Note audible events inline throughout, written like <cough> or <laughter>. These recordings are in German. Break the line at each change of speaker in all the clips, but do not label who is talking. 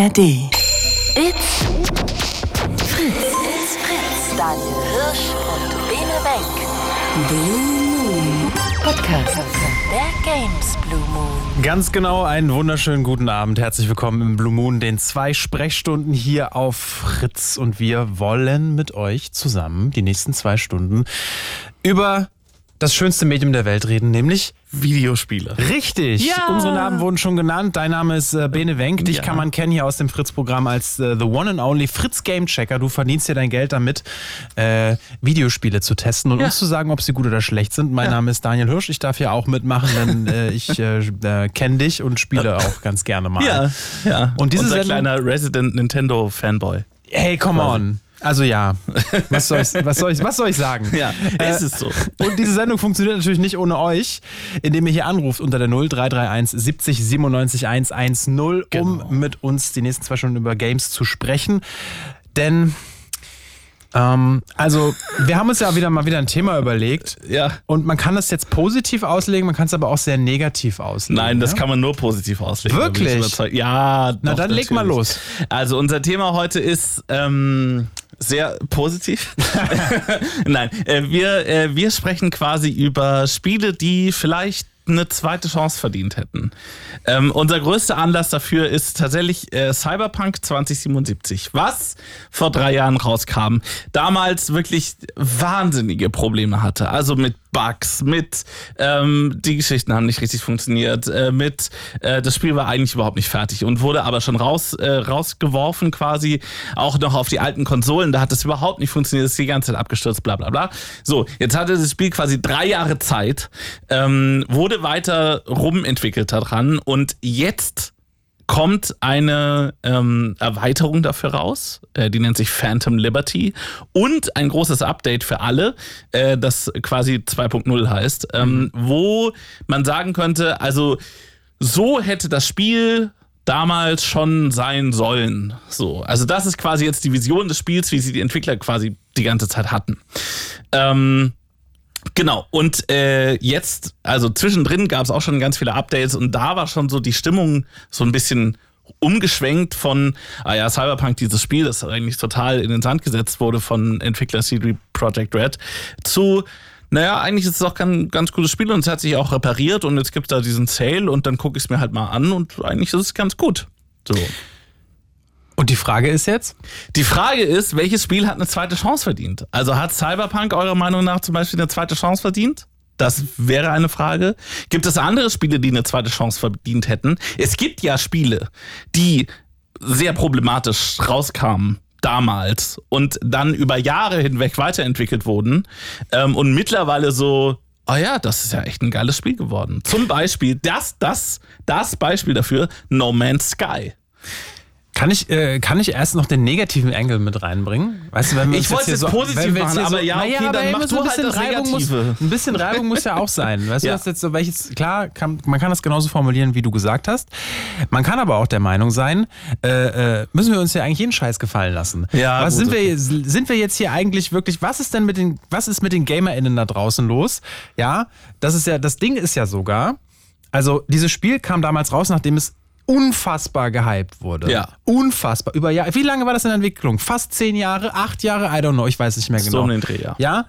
ARD. It's Fritz. It's Fritz. Daniel Hirsch und Bene Wenk. Blue Moon Podcast. Der Games Blue Moon.
Ganz genau, einen wunderschönen guten Abend. Herzlich willkommen im Blue Moon, den zwei Sprechstunden hier auf Fritz. Und wir wollen mit euch zusammen die nächsten zwei Stunden über das schönste Medium der Welt reden, nämlich
Videospiele.
Richtig.
Ja.
Unsere Namen wurden schon genannt. Dein Name ist äh, Bene Wenk. Dich
Ja.
kann man kennen hier aus dem Fritz-Programm als äh, The One and Only Fritz Game Checker. Du verdienst dir dein Geld damit, äh, Videospiele zu testen und
Ja.
uns zu sagen, ob sie gut oder schlecht sind. Mein Name ist Daniel Hirsch. Ich darf hier auch mitmachen, denn äh, <laughs> ich äh, äh, kenne dich und spiele auch ganz gerne mal.
Ja, ja.
Und diese
Unser
Sendung-
kleiner Resident Nintendo Fanboy.
Hey, come on. Also ja, <laughs> was soll ich, was soll ich, was soll ich sagen?
Ja,
Äh,
ist es so.
Und diese Sendung funktioniert natürlich nicht ohne euch, indem ihr hier anruft unter der 0331 70 97 110, um
Genau.
mit uns die nächsten zwei Stunden über Games zu sprechen. Denn, ähm, also, wir haben uns ja wieder mal wieder ein Thema überlegt.
Ja.
Und man kann das jetzt positiv auslegen, man kann es aber auch sehr negativ auslegen.
Nein, das
ja?
kann man nur positiv auslegen.
Wirklich?
Ja,
Na,
doch,
dann leg mal
natürlich.
los.
Also unser Thema heute ist ähm, sehr positiv. <laughs> Nein, äh, wir, äh, wir sprechen quasi über Spiele, die vielleicht eine zweite Chance verdient hätten. Ähm, unser größter Anlass dafür ist tatsächlich äh, Cyberpunk 2077, was vor drei Jahren rauskam. Damals wirklich wahnsinnige Probleme hatte. Also mit Bugs, mit ähm, die Geschichten haben nicht richtig funktioniert, äh, mit äh, das Spiel war eigentlich überhaupt nicht fertig und wurde aber schon raus äh, rausgeworfen quasi auch noch auf die alten Konsolen. Da hat es überhaupt nicht funktioniert, ist die ganze Zeit abgestürzt, bla bla bla. So, jetzt hatte das Spiel quasi drei Jahre Zeit, ähm, wurde weiter rumentwickelt daran und jetzt kommt eine ähm, Erweiterung dafür raus, äh, die nennt sich Phantom Liberty und ein großes Update für alle, äh, das quasi 2.0 heißt, ähm, wo man sagen könnte, also so hätte das Spiel damals schon sein sollen. So, also das ist quasi jetzt die Vision des Spiels, wie sie die Entwickler quasi die ganze Zeit hatten. Ähm, Genau, und äh, jetzt, also zwischendrin gab es auch schon ganz viele Updates und da war schon so die Stimmung so ein bisschen umgeschwenkt von, ah ja, Cyberpunk, dieses Spiel, das eigentlich total in den Sand gesetzt wurde von Entwickler CD Projekt Red, zu, naja, eigentlich ist es auch kein ganz cooles Spiel und es hat sich auch repariert und jetzt gibt es da diesen Sale und dann gucke ich es mir halt mal an und eigentlich ist es ganz gut. So.
Und die Frage ist jetzt?
Die Frage ist, welches Spiel hat eine zweite Chance verdient? Also hat Cyberpunk eurer Meinung nach zum Beispiel eine zweite Chance verdient? Das wäre eine Frage. Gibt es andere Spiele, die eine zweite Chance verdient hätten? Es gibt ja Spiele, die sehr problematisch rauskamen damals und dann über Jahre hinweg weiterentwickelt wurden ähm, und mittlerweile so, oh ja, das ist ja echt ein geiles Spiel geworden. Zum Beispiel das, das, das Beispiel dafür, No Man's Sky.
Kann ich, äh, kann ich erst noch den negativen Angle mit reinbringen? Weißt du, wenn wir
Ich wollte es
so,
positiv machen,
hier
aber ja, okay, dann
hey,
mach
so
du
ein
halt
bisschen
das
Reibung muss. Ein bisschen Reibung muss ja auch sein. Weißt
Ja.
du, was jetzt so welches, klar, kann, man kann das genauso formulieren, wie du gesagt hast. Man kann aber auch der Meinung sein, äh, äh, müssen wir uns ja eigentlich jeden Scheiß gefallen lassen.
Ja,
was sind wir, sind wir jetzt hier eigentlich wirklich, was ist denn mit den, was ist mit den GamerInnen da draußen los? Ja, das ist ja, das Ding ist ja sogar, also dieses Spiel kam damals raus, nachdem es unfassbar gehypt wurde.
Ja.
Unfassbar. Über Jahre. Wie lange war das in Entwicklung? Fast zehn Jahre, acht Jahre? I don't know. Ich weiß nicht mehr genau.
So um den Dreh, ja.
Ja.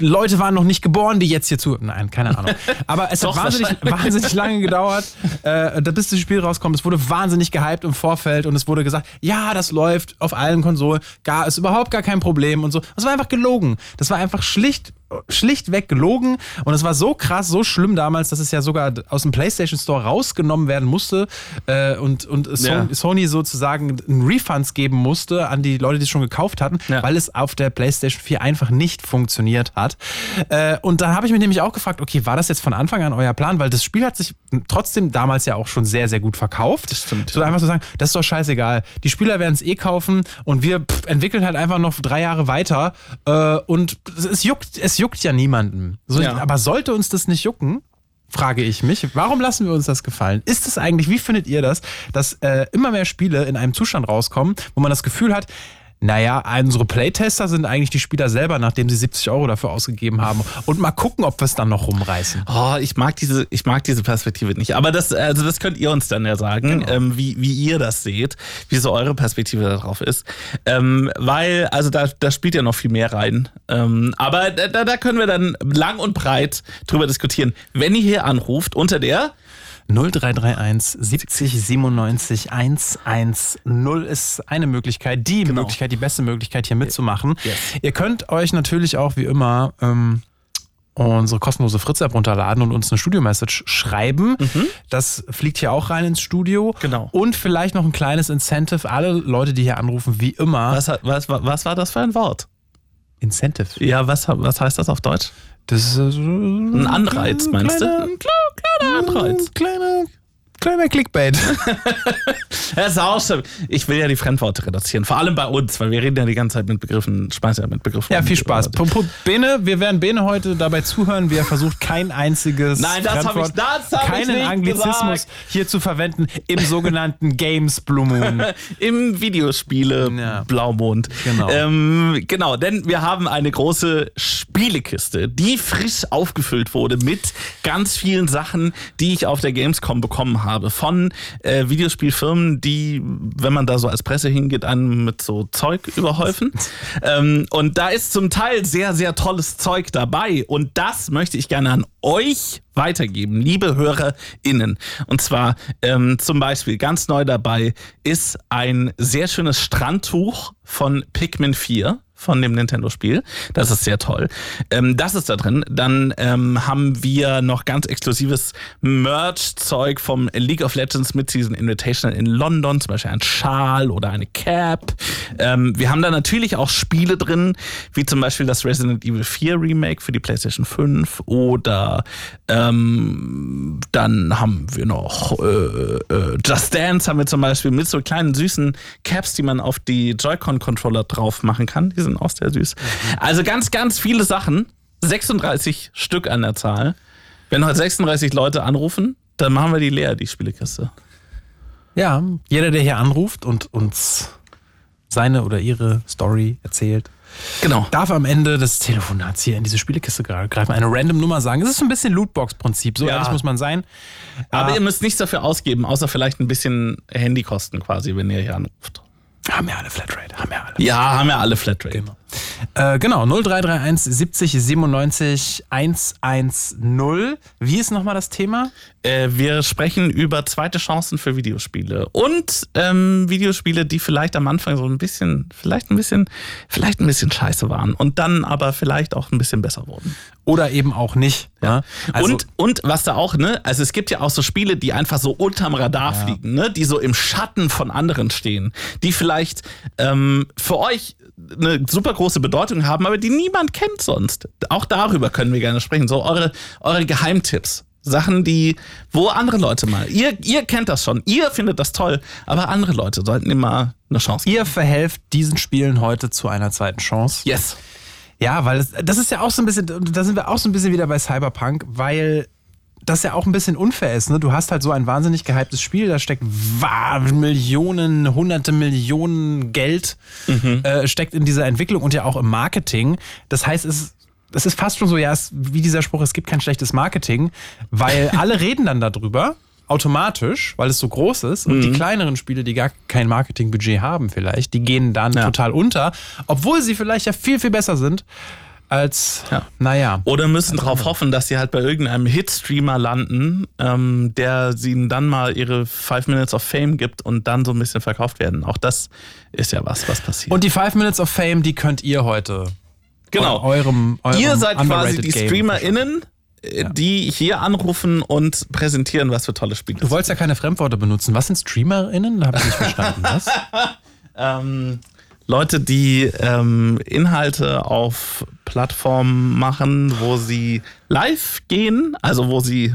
Leute waren noch nicht geboren, die jetzt hier zu. Nein, keine Ahnung. <laughs> Aber es
Doch,
hat wahnsinnig, wahnsinnig lange gedauert, äh, da- bis das Spiel rauskommt. Es wurde wahnsinnig gehypt im Vorfeld und es wurde gesagt, ja, das läuft auf allen Konsolen, gar, ist überhaupt gar kein Problem und so. Das war einfach gelogen. Das war einfach schlicht, schlichtweg gelogen und es war so krass, so schlimm damals, dass es ja sogar aus dem PlayStation Store rausgenommen werden musste äh, und, und Sony,
Ja.
Sony sozusagen einen Refunds geben musste an die Leute, die es schon gekauft hatten,
Ja.
weil es auf der PlayStation 4 einfach nicht funktioniert hat. Äh, und da habe ich mich nämlich auch gefragt, okay, war das jetzt von Anfang an euer Plan? Weil das Spiel hat sich trotzdem damals ja auch schon sehr, sehr gut verkauft.
Das stimmt,
So einfach zu sagen, das ist doch scheißegal. Die Spieler werden es eh kaufen und wir pff, entwickeln halt einfach noch drei Jahre weiter. Äh, und es juckt, es juckt ja niemanden. So,
Ja.
Aber sollte uns das nicht jucken? Frage ich mich, warum lassen wir uns das gefallen? Ist es eigentlich, wie findet ihr das, dass äh, immer mehr Spiele in einem Zustand rauskommen, wo man das Gefühl hat, Naja, unsere Playtester sind eigentlich die Spieler selber, nachdem sie 70 Euro dafür ausgegeben haben. Und mal gucken, ob wir es dann noch rumreißen.
Oh, ich mag diese, ich mag diese Perspektive nicht. Aber das, also das könnt ihr uns dann ja sagen,
Genau.
ähm, wie, wie ihr das seht, wie so eure Perspektive darauf ist. Ähm, weil, also da, da spielt ja noch viel mehr rein. Ähm, aber da, da können wir dann lang und breit drüber diskutieren. Wenn ihr hier anruft unter der
0331 70 97 110 ist eine Möglichkeit, die Möglichkeit, die beste Möglichkeit hier mitzumachen.
Yes.
Ihr könnt euch natürlich auch wie immer ähm, unsere kostenlose Fritz-App runterladen und uns eine Studio-Message schreiben. Das fliegt hier auch rein ins Studio.
Mhm. Genau.
Und vielleicht noch ein kleines Incentive. Alle Leute, die hier anrufen, wie immer.
was, was, was war das für ein Wort?
Incentive.
Ja, was, was heißt das auf Deutsch?
Das ist äh, so
Ein Anreiz, meinst du?
Kleiner,
Ein kleiner Anreiz.
kleiner, kleiner Clickbait. <laughs>
Ja, ist auch schon. Ich will ja die Fremdworte reduzieren. Vor allem bei uns, weil wir reden ja die ganze Zeit mit Begriffen, schmeißen ja mit Begriffen.
Ja, viel Spaß. P- P- Bene, wir werden Bene heute dabei zuhören, wie er versucht, kein einziges
Nein, das hab
Fremdwort,
ich- das hab ich
keinen
nicht
Anglizismus
gesagt.
hier zu verwenden im sogenannten <laughs> Games Blue Moon. <laughs>
Im Videospiele
Ja.
Blaumond.
Genau.
Ähm, genau, denn wir haben eine große Spielekiste, die frisch aufgefüllt wurde mit ganz vielen Sachen, die ich auf der Gamescom bekommen habe. Von äh, Videospielfirmen, die, wenn man da so als Presse hingeht, einen mit so Zeug überhäufen. <laughs> ähm, und da ist zum Teil sehr, sehr tolles Zeug dabei. Und das möchte ich gerne an euch weitergeben, liebe HörerInnen. Und zwar ähm, zum Beispiel ganz neu dabei ist ein sehr schönes Strandtuch von Pikmin 4 von dem Nintendo-Spiel. Das ist sehr toll. Ähm, das ist da drin. Dann ähm, haben wir noch ganz exklusives Merch-Zeug vom League of Legends Mid-Season Invitational in London, zum Beispiel ein Schal oder eine Cap. Ähm, wir haben da natürlich auch Spiele drin, wie zum Beispiel das Resident Evil 4 Remake für die PlayStation 5 oder ähm, dann haben wir noch äh, äh, Just Dance haben wir zum Beispiel mit so kleinen süßen Caps, die man auf die Joy-Con-Controller drauf machen kann. Die sind auch sehr süß. Also ganz, ganz viele Sachen. 36 Stück an der Zahl. Wenn heute 36 Leute anrufen, dann machen wir die leer, die Spielekiste.
Ja, jeder, der hier anruft und uns seine oder ihre Story erzählt,
Genau.
darf am Ende des Telefonats hier in diese Spielekiste greifen, eine random Nummer sagen. Es ist so ein bisschen Lootbox-Prinzip, so
Ja.
ehrlich muss man sein.
Aber
Ah.
ihr müsst nichts dafür ausgeben, außer vielleicht ein bisschen Handykosten quasi, wenn ihr hier anruft.
Haben ja alle Flatrate, haben ja alle.
Ja, haben ja alle Flatrate.
Genau. Äh, genau, 0331 70 97 110. Wie ist nochmal das Thema?
Äh, wir sprechen über zweite Chancen für Videospiele und ähm, Videospiele, die vielleicht am Anfang so ein bisschen, vielleicht ein bisschen, vielleicht ein bisschen scheiße waren und dann aber vielleicht auch ein bisschen besser wurden.
Oder eben auch nicht. Ja. Also,
und, und was da auch, ne, also es gibt ja auch so Spiele, die einfach so unterm Radar fliegen, ne, die so im Schatten von anderen stehen, die vielleicht ähm, für euch eine super große Bedeutung haben, aber die niemand kennt sonst. Auch darüber können wir gerne sprechen. So eure, eure Geheimtipps. Sachen, die, wo andere Leute mal, ihr, ihr kennt das schon, ihr findet das toll, aber andere Leute sollten immer eine Chance geben.
ihr verhelft diesen Spielen heute zu einer zweiten Chance.
Yes.
Ja, weil das, das ist ja auch so ein bisschen, da sind wir auch so ein bisschen wieder bei Cyberpunk, weil das ja auch ein bisschen unfair ist. Ne? Du hast halt so ein wahnsinnig gehyptes Spiel, da steckt Millionen, hunderte Millionen Geld äh, steckt in dieser Entwicklung und ja auch im Marketing. Das heißt, es, es ist fast schon so, ja, es, wie dieser Spruch, es gibt kein schlechtes Marketing, weil <laughs> alle reden dann darüber. Automatisch, weil es so groß ist und die kleineren Spiele, die gar kein Marketingbudget haben, vielleicht, die gehen dann
Ja.
total unter, obwohl sie vielleicht ja viel, viel besser sind als,
Ja.
naja.
Oder müssen darauf hoffen, dass sie halt bei irgendeinem Hit-Streamer landen, ähm, der ihnen dann mal ihre Five Minutes of Fame gibt und dann so ein bisschen verkauft werden. Auch das ist ja was, was passiert.
Und die Five Minutes of Fame, die könnt ihr heute
genau.
eurem, eurem
Ihr seid quasi die
Game
StreamerInnen, die hier anrufen und präsentieren, was für tolle Spiele
Du wolltest ja keine Fremdworte benutzen. Was sind StreamerInnen? Da habe ich nicht verstanden. Was? <laughs>
ähm, Leute, die ähm, Inhalte auf Plattformen machen, wo sie live gehen, also wo sie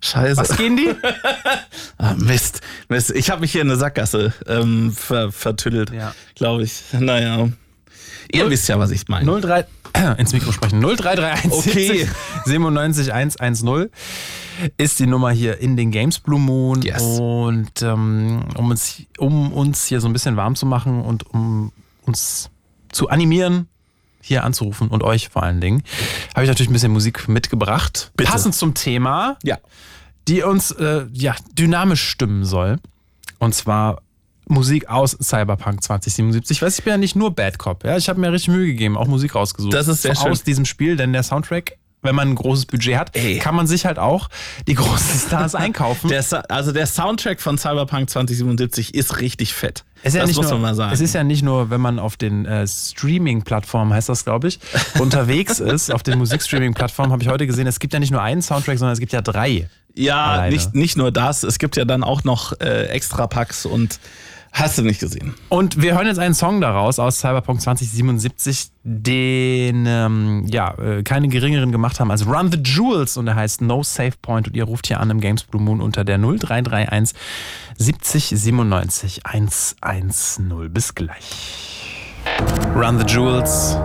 Scheiße.
Was gehen die? <laughs>
Ah, Mist, Mist. Ich habe mich hier in eine Sackgasse ähm, ver vertüdelt,
Ja.
glaube ich. Naja. Ihr wisst ja, was ich meine.
03 <clears throat> ins Mikro sprechen. 0331
Okay.
97 110 ist die Nummer hier in den Games Blue Moon.
Yes.
Und ähm, um, uns, um uns hier so ein bisschen warm zu machen und um uns zu animieren, hier anzurufen und euch vor allen Dingen, habe ich natürlich ein bisschen Musik mitgebracht.
Bitte.
Passend zum Thema,
Ja.
die uns äh, ja, dynamisch stimmen soll. Und zwar Musik aus Cyberpunk 2077. Ich weiß, ich bin ja nicht nur Bad Cop. Ja? Ich habe mir richtig Mühe gegeben, auch Musik rausgesucht.
Das ist sehr
so
schön.
Aus diesem Spiel, denn der Soundtrack, wenn man ein großes Budget hat,
Ey.
kann man sich halt auch die großen Stars <laughs> einkaufen.
Der, also der Soundtrack von Cyberpunk 2077 ist richtig fett.
Es ist ja
das
nicht
muss
nur,
man mal sagen.
Es ist ja nicht nur, wenn man auf den äh, Streaming-Plattformen, heißt das, glaube ich, <laughs> unterwegs ist, auf den Musikstreaming-Plattformen, habe ich heute gesehen, es gibt ja nicht nur einen Soundtrack, sondern es gibt ja drei.
ja,
alleine.
nicht, nicht nur das. Es gibt ja dann auch noch äh, extra Packs und hast du nicht gesehen.
Und wir hören jetzt einen Song daraus aus Cyberpunk 2077, den ähm, ja äh, keine geringeren gemacht haben als Run the Jewels und der heißt No Save Point und ihr ruft hier an im Games Blue Moon unter der 0331 70 97 110. Bis gleich. Run the Jewels.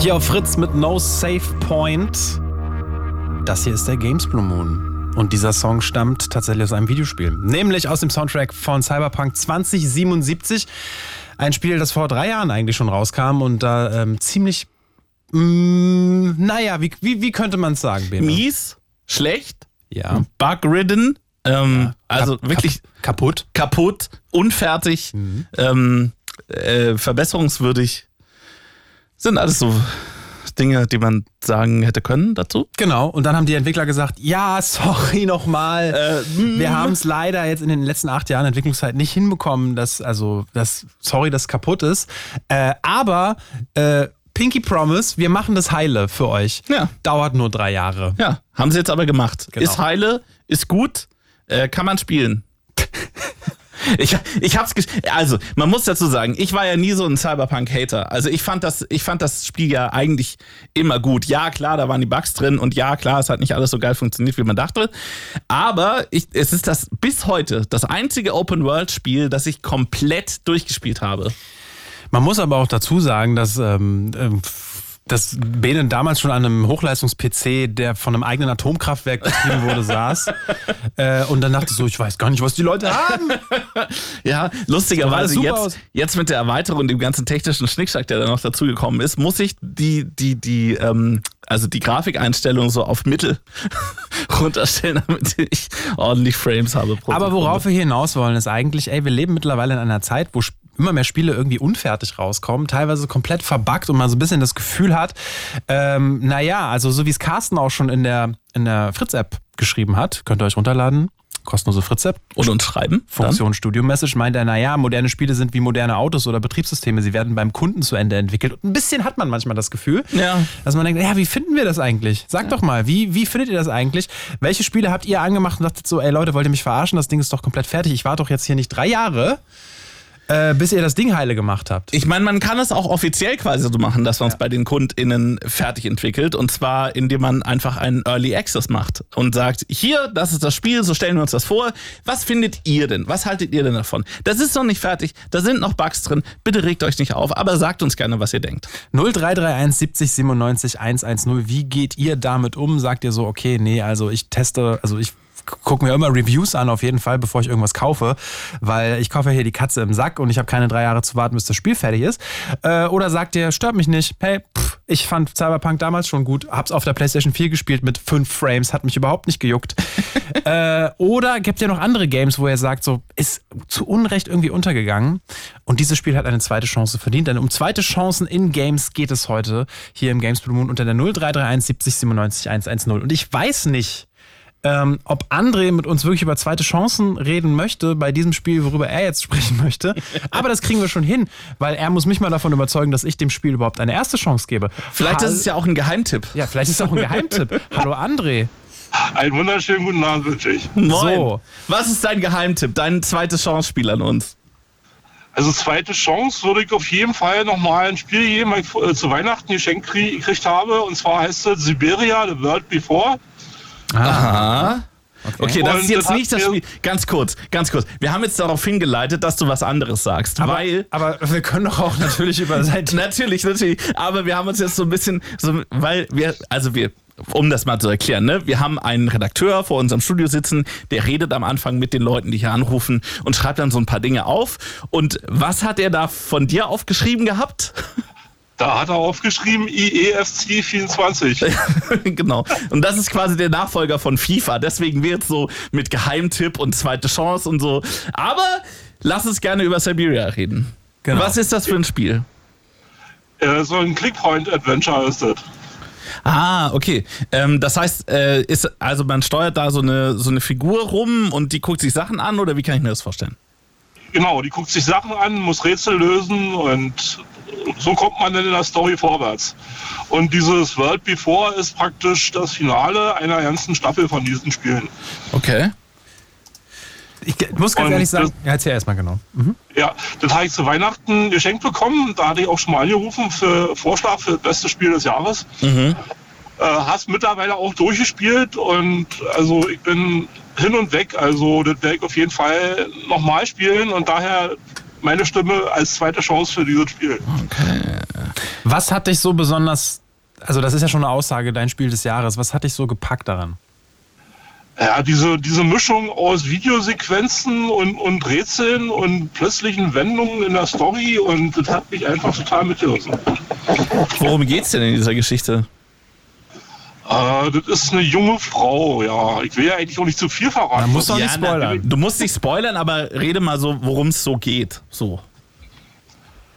Hier auf Fritz mit No Save Point. Das hier ist der Games Blue Moon. Und dieser Song stammt tatsächlich aus einem Videospiel. Nämlich aus dem Soundtrack von Cyberpunk 2077. Ein Spiel, das vor drei Jahren eigentlich schon rauskam und da ähm, ziemlich, mh, naja, wie, wie, wie könnte man es sagen, Bene?
Mies, schlecht,
Ja.
bug-ridden, ähm, also
Kap-
wirklich
kap- kaputt.
kaputt, unfertig,
Mhm.
ähm, äh, verbesserungswürdig. Sind alles so Dinge, die man sagen hätte können dazu.
Genau. Und dann haben die Entwickler gesagt, ja, sorry nochmal.
Äh,
Wir haben es leider jetzt in den letzten acht Jahren Entwicklungszeit nicht hinbekommen, dass, also, das, sorry, dass kaputt ist. Äh, aber äh, Pinky Promise, wir machen das heile für euch.
Ja.
Dauert nur drei Jahre.
Ja, haben sie jetzt aber gemacht.
Genau.
Ist heile, ist gut, äh, kann man spielen. <laughs> Ich, ich hab's also man muss dazu sagen, ich war ja nie so ein Cyberpunk-Hater. Also ich fand das, ich fand das Spiel ja eigentlich immer gut. Ja klar, da waren die Bugs drin und ja klar, es hat nicht alles so geil funktioniert, wie man dachte. Aber ich, es ist das bis heute das einzige Open-World-Spiel, das ich komplett durchgespielt habe.
Man muss aber auch dazu sagen, dass, ähm, ähm, dass Benen damals schon an einem Hochleistungs-PC, der von einem eigenen Atomkraftwerk betrieben wurde, saß. <laughs> Äh, und dann dachte ich so, ich weiß gar nicht, was die Leute haben. <laughs>
Ja, lustigerweise
aus.
jetzt, jetzt mit der Erweiterung und dem ganzen technischen Schnickschnack, der da noch dazugekommen ist, muss ich die, die, die, ähm, also die Grafikeinstellung so auf Mittel <laughs> runterstellen, damit ich ordentlich Frames habe.
Aber worauf wir hier hinaus wollen, ist eigentlich, ey, wir leben mittlerweile in einer Zeit, wo sp- immer mehr Spiele irgendwie unfertig rauskommen, teilweise komplett verbuggt und man so ein bisschen das Gefühl hat, ähm, naja, also so wie es Carsten auch schon in der, in der Fritz-App geschrieben hat, könnt ihr euch runterladen, kostenlose Fritz-App,
Und uns schreiben? Dann?
Funktion Studio Message meint er, naja, moderne Spiele sind wie moderne Autos oder Betriebssysteme. Sie werden beim Kunden zu Ende entwickelt. Und ein bisschen hat man manchmal das Gefühl,
Ja.
dass man denkt, ja, wie finden wir das eigentlich? Sagt doch mal, wie, wie findet ihr das eigentlich? Welche Spiele habt ihr angemacht und dachtet so, ey Leute, wollt ihr mich verarschen? Das Ding ist doch komplett fertig. Ich war doch jetzt hier nicht drei Jahre, äh, bis ihr das Ding heile gemacht habt.
Ich meine, man kann es auch offiziell quasi so machen, dass man es bei den KundInnen fertig entwickelt. Und zwar, indem man einfach einen Early Access macht und sagt, hier, das ist das Spiel, so stellen wir uns das vor. Was findet ihr denn? Was haltet ihr denn davon? Das ist noch nicht fertig, da sind noch Bugs drin. Bitte regt euch nicht auf, aber sagt uns gerne, was ihr denkt.
0331 70 97 110. Wie geht ihr damit um? Sagt ihr so, okay, nee, also ich teste, also ich gucke mir immer Reviews an, auf jeden Fall, bevor ich irgendwas kaufe, weil ich kaufe ja hier die Katze im Sack und ich habe keine drei Jahre zu warten, bis das Spiel fertig ist. Äh, oder sagt ihr, stört mich nicht, hey, pff, ich fand Cyberpunk damals schon gut, hab's auf der PlayStation 4 gespielt mit fünf Frames, hat mich überhaupt nicht gejuckt. <laughs> äh, oder gibt ihr noch andere Games, wo ihr sagt, so, ist zu Unrecht irgendwie untergegangen und dieses Spiel hat eine zweite Chance verdient, denn um zweite Chancen in Games geht es heute hier im Games Blue Moon unter der 0331 70 97 110. Und ich weiß nicht, ähm, ob André mit uns wirklich über zweite Chancen reden möchte bei diesem Spiel, worüber er jetzt <laughs> sprechen möchte. Aber das kriegen wir schon hin, weil er muss mich mal davon überzeugen, dass ich dem Spiel überhaupt eine erste Chance gebe.
Vielleicht
Hall-
ist es ja auch ein Geheimtipp.
ja, vielleicht ist es auch ein Geheimtipp. <laughs> Hallo André.
Einen wunderschönen guten Abend wünsche ich.
Moin.
So.
Was ist dein Geheimtipp, dein zweites Chance-Spiel an uns?
Also zweite Chance würde ich auf jeden Fall nochmal ein Spiel geben, was ich äh, zu Weihnachten geschenkt krie- gekriegt habe. Und zwar heißt es Siberia, The World Before.
Aha. Okay, das
Und
ist jetzt nicht das Spiel. Ganz kurz, ganz kurz. Wir haben jetzt darauf hingeleitet, dass du was anderes sagst,
Aber,
weil.
aber wir können doch auch natürlich über <laughs> sein.
Natürlich, natürlich. Aber wir haben uns jetzt so ein bisschen, so, weil wir, also wir, um das mal zu erklären, ne, wir haben einen Redakteur vor unserem Studio sitzen, der redet am Anfang mit den Leuten, die hier anrufen und schreibt dann so ein paar Dinge auf. Und was hat er da von dir aufgeschrieben gehabt? <laughs>
Da hat er aufgeschrieben E IEFC 24. <laughs>
genau. Und das ist quasi der Nachfolger von FIFA. Deswegen wird so mit Geheimtipp und zweite Chance und so. Aber lass uns gerne über Siberia reden.
Genau.
Was ist das für ein Spiel?
äh, so ein Clickpoint-Adventure ist das.
Ah, okay. Ähm, das heißt, äh, ist, also man steuert da so eine, so eine Figur rum und die guckt sich Sachen an oder wie kann ich mir das vorstellen?
Genau, die guckt sich Sachen an, muss Rätsel lösen und so kommt man dann in der Story vorwärts. Und dieses World Before ist praktisch das Finale einer ganzen Staffel von diesen Spielen.
Okay.
Ich muss ganz
Und
ehrlich sagen,
das-
ja, erzähl erstmal genau.
Ja, das habe ich zu Weihnachten geschenkt bekommen. Da hatte ich auch schon mal angerufen für Vorschlag für das beste Spiel des Jahres. Äh, hast mittlerweile auch durchgespielt und also ich bin hin und weg. Also das werde ich auf jeden Fall nochmal spielen und daher meine Stimme als zweite Chance für dieses Spiel.
Was hat dich so besonders, also das ist ja schon eine Aussage, dein Spiel des Jahres, was hat dich so gepackt daran?
Ja, diese, diese Mischung aus Videosequenzen und, und Rätseln und plötzlichen Wendungen in der Story und das hat mich einfach total mitgerissen.
Worum geht's denn in dieser Geschichte?
Äh, das ist eine junge Frau, ja. Ich will ja eigentlich auch nicht zu viel verraten.
Man muss doch nicht spoilern.
du musst nicht spoilern, aber rede mal so, worum es so geht. So.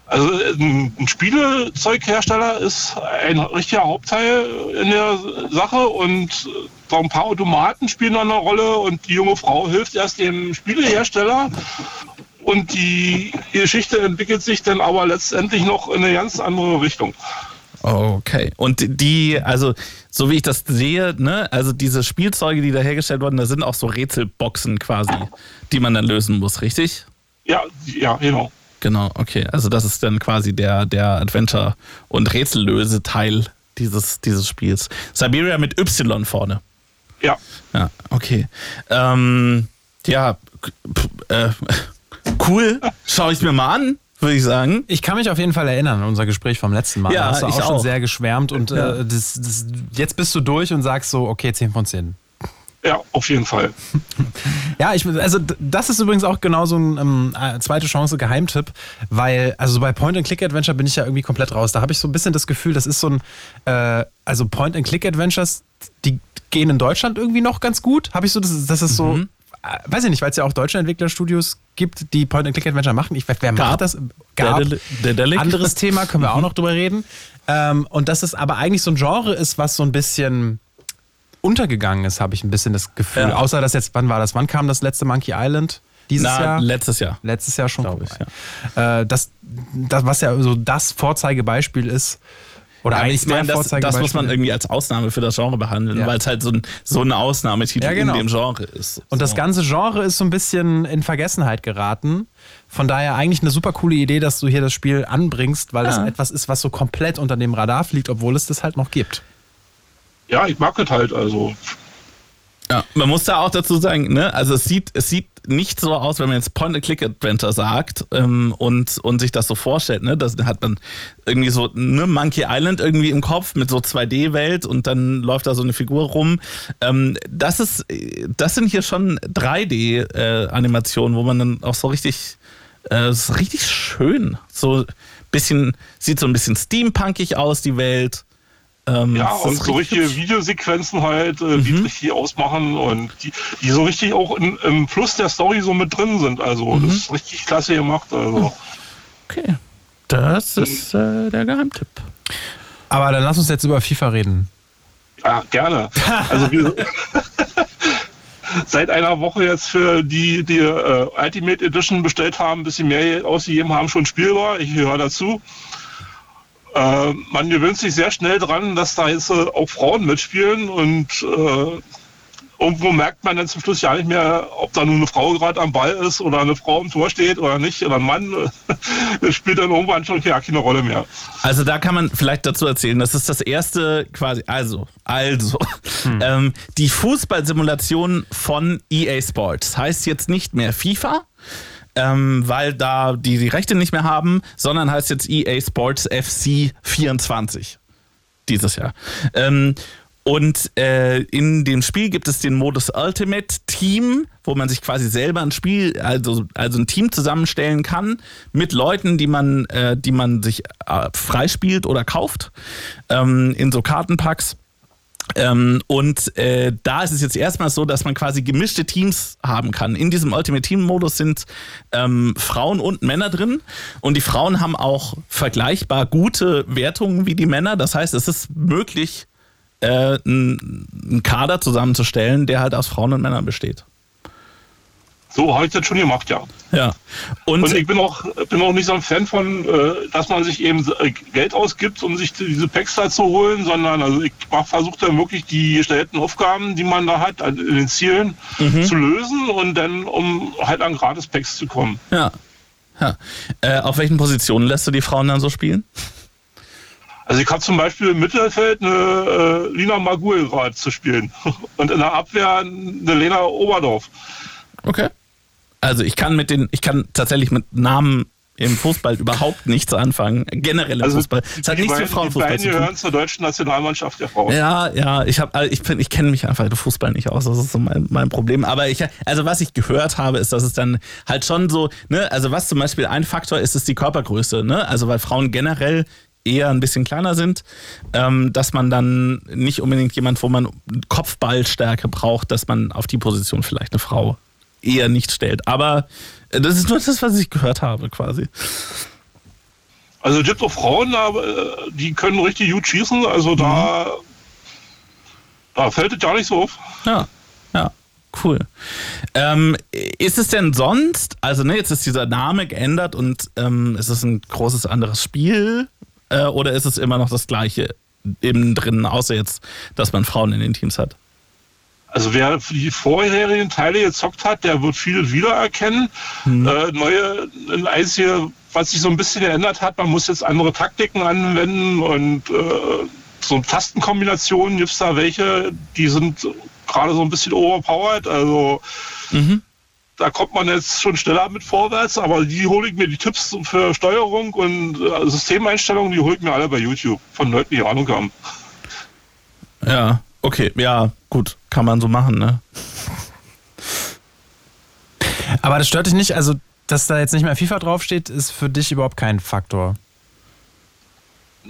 Also ein Spielezeughersteller ist ein richtiger Hauptteil in der Sache und so ein paar Automaten spielen eine Rolle und die junge Frau hilft erst dem Spielehersteller und die Geschichte entwickelt sich dann aber letztendlich noch in eine ganz andere Richtung.
Okay. Und die, also, so wie ich das sehe, ne, also diese Spielzeuge, die da hergestellt wurden, da sind auch so Rätselboxen quasi, die man dann lösen muss, richtig?
Ja, ja, genau.
Genau, okay. Also das ist dann quasi der, der Adventure- und Rätsellöse-Teil dieses, dieses Spiels. Siberia mit Y vorne.
Ja.
Ja, okay. Ähm, ja, äh, <laughs> cool. Schau ich mir mal an, würde ich sagen.
Ich kann mich auf jeden Fall erinnern an unser Gespräch vom letzten Mal.
Ja,
da hast du
ich
auch schon
auch.
sehr geschwärmt und
Ja.
äh, das, das, jetzt bist du durch und sagst so, okay, 10 von 10.
Ja, auf jeden Fall. <laughs>
Ja, ich, also das ist übrigens auch genau so ein ähm, äh, zweite Chance Geheimtipp, weil also bei Point-and-Click-Adventure bin ich ja irgendwie komplett raus. Da habe ich so ein bisschen das Gefühl, das ist so ein, äh, also Point-and-Click-Adventures, die gehen in Deutschland irgendwie noch ganz gut. Habe ich so, das, das ist so, äh, weiß ich nicht, weil es ja auch deutsche Entwicklerstudios gibt, die Point-and-Click-Adventure machen. Ich weiß, wer
Gab.
macht das? Gab.
Dedelic-.
Anderes Thema, können wir auch noch <laughs> drüber reden. Ähm, und dass es aber eigentlich so ein Genre ist, was so ein bisschen untergegangen ist, habe ich ein bisschen das Gefühl.
Ja.
Außer dass jetzt, wann war das? Wann kam das letzte Monkey Island? Dieses
Na,
Jahr?
letztes Jahr.
Letztes Jahr schon.
Glaub ich,
vorbei. Äh, das, das, was ja so das Vorzeigebeispiel ist. Oder
Aber
eigentlich
ich meine, das, das muss man irgendwie als Ausnahme für das Genre behandeln,
Ja.
weil es halt so ein, so ein Ausnahmetitel
Ja, genau.
in dem Genre ist.
Und das ganze Genre ist so ein bisschen in Vergessenheit geraten. Von daher eigentlich eine super coole Idee, dass du hier das Spiel anbringst, weil das
Ja.
etwas ist, was so komplett unter dem Radar fliegt, obwohl es das halt noch gibt.
Ja, ich mag das halt. Also
Ja, man muss da auch dazu sagen, ne, also es sieht, es sieht nicht so aus, wenn man jetzt Point-and-Click-Adventure sagt ähm, und, und sich das so vorstellt, ne, das hat man irgendwie so ne, Monkey Island irgendwie im Kopf mit so 2D-Welt und dann läuft da so eine Figur rum. Ähm, das ist, das sind hier schon 3D-Animationen, wo man dann auch so richtig, äh, ist richtig schön, so bisschen, sieht so ein bisschen steampunkig aus, die Welt. Ähm,
Ja, und so
richtig
richtige
hübsch.
Videosequenzen halt, äh, die es richtig ausmachen und die, die so richtig auch in, im Fluss der Story so mit drin sind. Also das ist richtig klasse gemacht. Also.
Okay. Das ist äh, der Geheimtipp.
Aber dann lass uns jetzt über FIFA reden.
Ja, gerne. Also wir <laughs> seit einer Woche jetzt für die, die äh, Ultimate Edition bestellt haben, ein bisschen mehr ausgegeben haben, schon spielbar. Ich gehöre dazu. Äh, man gewöhnt sich sehr schnell dran, dass da jetzt äh, auch Frauen mitspielen und äh, irgendwo merkt man dann zum Schluss ja nicht mehr, ob da nun eine Frau gerade am Ball ist oder eine Frau im Tor steht oder nicht oder ein Mann. <laughs> Das spielt dann irgendwann schon gar keine Rolle mehr.
Also da kann man vielleicht dazu erzählen, das ist das erste quasi, also, also, hm. <laughs> ähm, die Fußballsimulation von EA Sports heißt jetzt nicht mehr FIFA, ähm, weil da die die Rechte nicht mehr haben, sondern heißt jetzt EA Sports FC 24 dieses Jahr. Ähm, und äh, in dem Spiel gibt es den Modus Ultimate Team, wo man sich quasi selber ein Spiel, also, also ein Team zusammenstellen kann mit Leuten, die man, äh, die man sich äh, freispielt oder kauft ähm, in so Kartenpacks. Ähm, und äh, da ist es jetzt erstmal so, dass man quasi gemischte Teams haben kann. In diesem Ultimate Team Modus sind ähm, Frauen und Männer drin und die Frauen haben auch vergleichbar gute Wertungen wie die Männer. Das heißt, es ist möglich, äh, einen Kader zusammenzustellen, der halt aus Frauen und Männern besteht.
So habe ich das schon gemacht, ja.
Ja.
Und, und, ich bin auch, bin auch nicht so ein Fan von, äh, dass man sich eben äh, Geld ausgibt, um sich diese Packs da zu holen, sondern also ich versuche dann wirklich die gestellten Aufgaben, die man da hat, in den Zielen mhm. zu lösen und dann, um halt an gratis Packs zu kommen.
Ja. ja. Äh, auf welchen Positionen lässt du die Frauen dann so spielen?
Also ich habe zum Beispiel im Mittelfeld eine äh, Lina Magul gerade zu spielen <laughs> und in der Abwehr eine Lena Oberdorf.
Okay. Also ich kann mit den, ich kann tatsächlich mit Namen im Fußball überhaupt nichts anfangen. Generell im also Fußball.
Es hat nichts mit Frauenfußball zu tun. gehören zur deutschen Nationalmannschaft der Frauen.
Ja, ja, ich habe, ich, ich kenne mich einfach im Fußball nicht aus. Das ist so mein, mein Problem. Aber ich, also was ich gehört habe, ist, dass es dann halt schon so, ne, also was zum Beispiel ein Faktor ist, ist die Körpergröße, ne? Also weil Frauen generell eher ein bisschen kleiner sind, ähm, dass man dann nicht unbedingt jemand, wo man Kopfballstärke braucht, dass man auf die Position vielleicht eine Frau eher nicht stellt. Aber äh, das ist nur das, was ich gehört habe, quasi.
Also es gibt auch Frauen, äh, die können richtig gut schießen, also da, mhm. da fällt es gar nicht so auf.
Ja, ja. Cool. Ähm, ist es denn sonst, also ne, jetzt ist dieser Name geändert und ähm, ist es ein großes anderes Spiel äh, oder ist es immer noch das gleiche innen drin, außer jetzt, dass man Frauen in den Teams hat?
Also wer die vorherigen Teile gezockt hat, der wird vieles wiedererkennen. Hm. Äh, neue, ein einzige, was sich so ein bisschen geändert hat, man muss jetzt andere Taktiken anwenden und äh, so Tastenkombinationen gibt es da welche, die sind gerade so ein bisschen overpowered. Also mhm da kommt man jetzt schon schneller mit vorwärts, aber die hole ich mir, die Tipps für Steuerung und äh, Systemeinstellungen, die hole ich mir alle bei YouTube von Leuten, die Ahnung haben.
Ja, okay, ja, gut, kann man so machen, ne?
Aber das stört dich nicht, also dass da jetzt nicht mehr FIFA draufsteht, ist für dich überhaupt kein Faktor.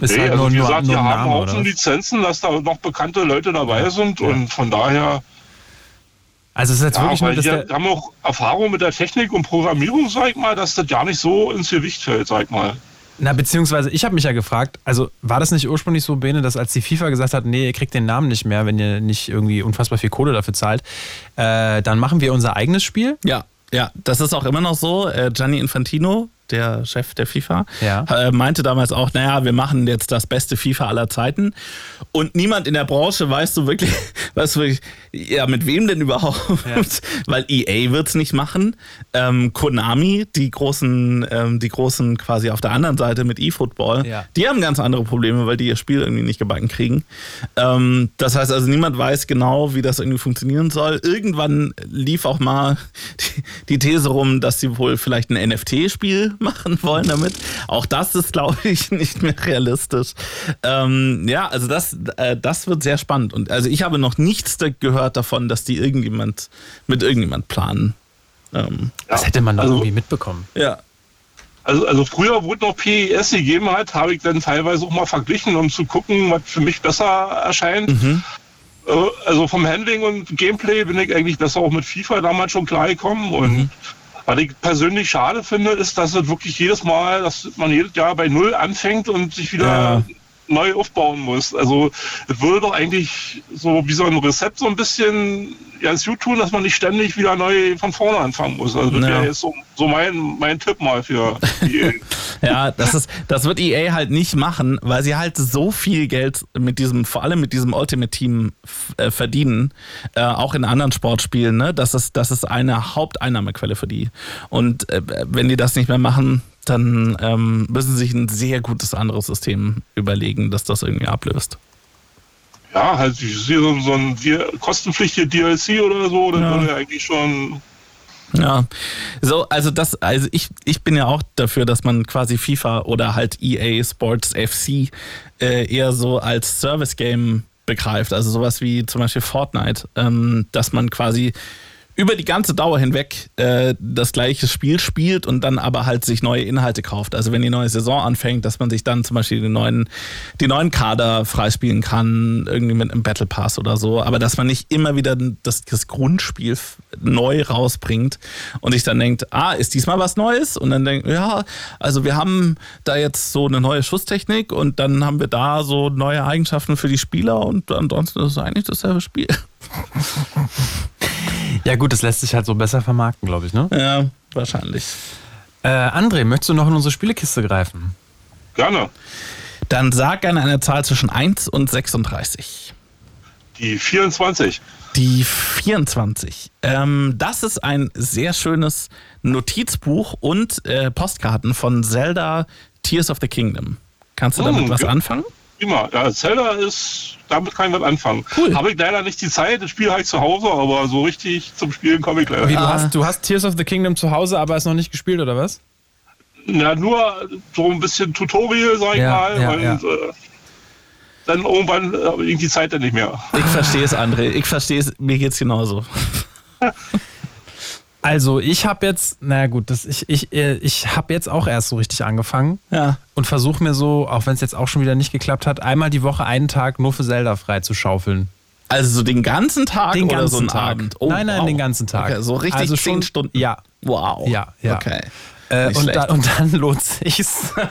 Ist nee, halt also nur, wie gesagt, wir haben auch schon Lizenzen, dass da noch bekannte Leute dabei ja, sind ja. und von daher
also es ist jetzt ja, wirklich nur, dass
wir haben auch Erfahrung mit der Technik und Programmierung, sag ich mal, dass das gar nicht so ins Gewicht fällt, sag ich mal.
Na, beziehungsweise ich habe mich ja gefragt, also war das nicht ursprünglich so, Bene, dass als die FIFA gesagt hat, nee, ihr kriegt den Namen nicht mehr, wenn ihr nicht irgendwie unfassbar viel Kohle dafür zahlt, äh, dann machen wir unser eigenes Spiel?
Ja, ja, das ist auch immer noch so. Äh, Gianni Infantino, der Chef der FIFA,
ja.
äh, meinte damals auch, naja, wir machen jetzt das beste FIFA aller Zeiten. Und niemand in der Branche weiß so wirklich, <laughs> weißt du wirklich, ja, mit wem denn überhaupt? Ja. <laughs> Weil EA wird es nicht machen. Ähm, Konami, die großen, ähm, die großen quasi auf der anderen Seite mit eFootball, ja. die haben ganz andere Probleme, weil die ihr Spiel irgendwie nicht gebacken kriegen. Ähm, das heißt also, niemand weiß genau, wie das irgendwie funktionieren soll. Irgendwann lief auch mal <laughs> die, die These rum, dass sie wohl vielleicht ein NFT-Spiel <laughs> machen wollen damit. Auch das ist, glaube ich, <laughs> nicht mehr realistisch. Ähm, ja, also das, äh, das wird sehr spannend. Und also ich habe noch nichts gehört davon, dass die irgendjemand mit irgendjemand planen.
Ähm, das hätte man doch also, irgendwie mitbekommen.
Ja.
Also, also früher, wo es noch PES gegeben hat, habe ich dann teilweise auch mal verglichen, um zu gucken, was für mich besser erscheint. Mhm. Äh, also vom Handling und Gameplay bin ich eigentlich besser auch mit FIFA damals schon klargekommen. Und mhm. Was ich persönlich schade finde, ist, dass es wirklich jedes Mal, dass man jedes Jahr bei Null anfängt und sich wieder ja. Neu aufbauen musst. Also es würde doch eigentlich so wie so ein Rezept so ein bisschen ganz gut tun, dass man nicht ständig wieder neu von vorne anfangen muss. Also das
Ja.
wäre jetzt so, so mein, mein Tipp mal für <laughs> die
Ja, das ist, das wird EA halt nicht machen, weil sie halt so viel Geld mit diesem, vor allem mit diesem Ultimate Team äh, verdienen, äh, auch in anderen Sportspielen, ne? Das ist, das ist eine Haupteinnahmequelle für die. Und äh, wenn die das nicht mehr machen, dann ähm, müssen sie sich ein sehr gutes anderes System überlegen, das das irgendwie ablöst.
ja, halt wie so, so ein D- kostenpflichtige DLC oder so, das
Ja.
würde eigentlich schon
Ja, so, also das, also ich, ich bin ja auch dafür, dass man quasi FIFA oder halt EA Sports FC äh, eher so als Service-Game begreift. Also sowas wie zum Beispiel Fortnite, ähm, dass man quasi über die ganze Dauer hinweg äh, das gleiche Spiel spielt und dann aber halt sich neue Inhalte kauft. Also wenn die neue Saison anfängt, dass man sich dann zum Beispiel die neuen, die neuen Kader freispielen kann, irgendwie mit einem Battle Pass oder so, aber dass man nicht immer wieder das, das Grundspiel neu rausbringt und sich dann denkt, ah, ist diesmal was Neues? Und dann denkt, ja, also wir haben da jetzt so eine neue Schusstechnik und dann haben wir da so neue Eigenschaften für die Spieler und ansonsten ist es eigentlich dasselbe Spiel.
Ja, gut, das lässt sich halt so besser vermarkten, glaube ich, ne?
Ja, wahrscheinlich.
Äh, André, möchtest du noch in unsere Spielekiste greifen?
gerne.
Dann sag gerne eine Zahl zwischen 1 und 36.
Die 24.
Die 24. Ähm, das ist ein sehr schönes Notizbuch und äh, Postkarten von Zelda Tears of the Kingdom. Kannst du damit
Hm,
was
ja.
anfangen?
Prima. Ja, Zelda ist, damit kann ich was anfangen.
Cool.
Habe ich leider nicht die Zeit, das Spiel habe ich zu Hause, aber so richtig zum Spielen komme ich leider
Wie,
nicht.
du, hast, du hast Tears of the Kingdom zu Hause, aber es noch nicht gespielt, oder was?
Ja, nur so ein bisschen Tutorial, sag ich
Ja,
mal.
ja,
und
ja.
Äh, dann irgendwann äh, habe ich die Zeit dann nicht mehr.
Ich verstehe es, André. Ich verstehe es. Mir geht's genauso. <laughs>
Also, ich habe jetzt, na gut, das, ich, ich, äh, ich habe jetzt auch erst so richtig angefangen
Ja.
und versuche mir so, auch wenn es jetzt auch schon wieder nicht geklappt hat, einmal die Woche einen Tag nur für Zelda frei zu schaufeln.
Also so den ganzen Tag
Den
oder
ganzen
so einen
Tag.
Abend? Oh,
nein, nein,
wow.
den ganzen Tag.
Okay, so richtig
Also
zehn
schon-
Stunden?
Ja.
Wow.
Ja, ja.
Okay.
Äh, und, da, und dann <laughs> lohnt sich's. <laughs>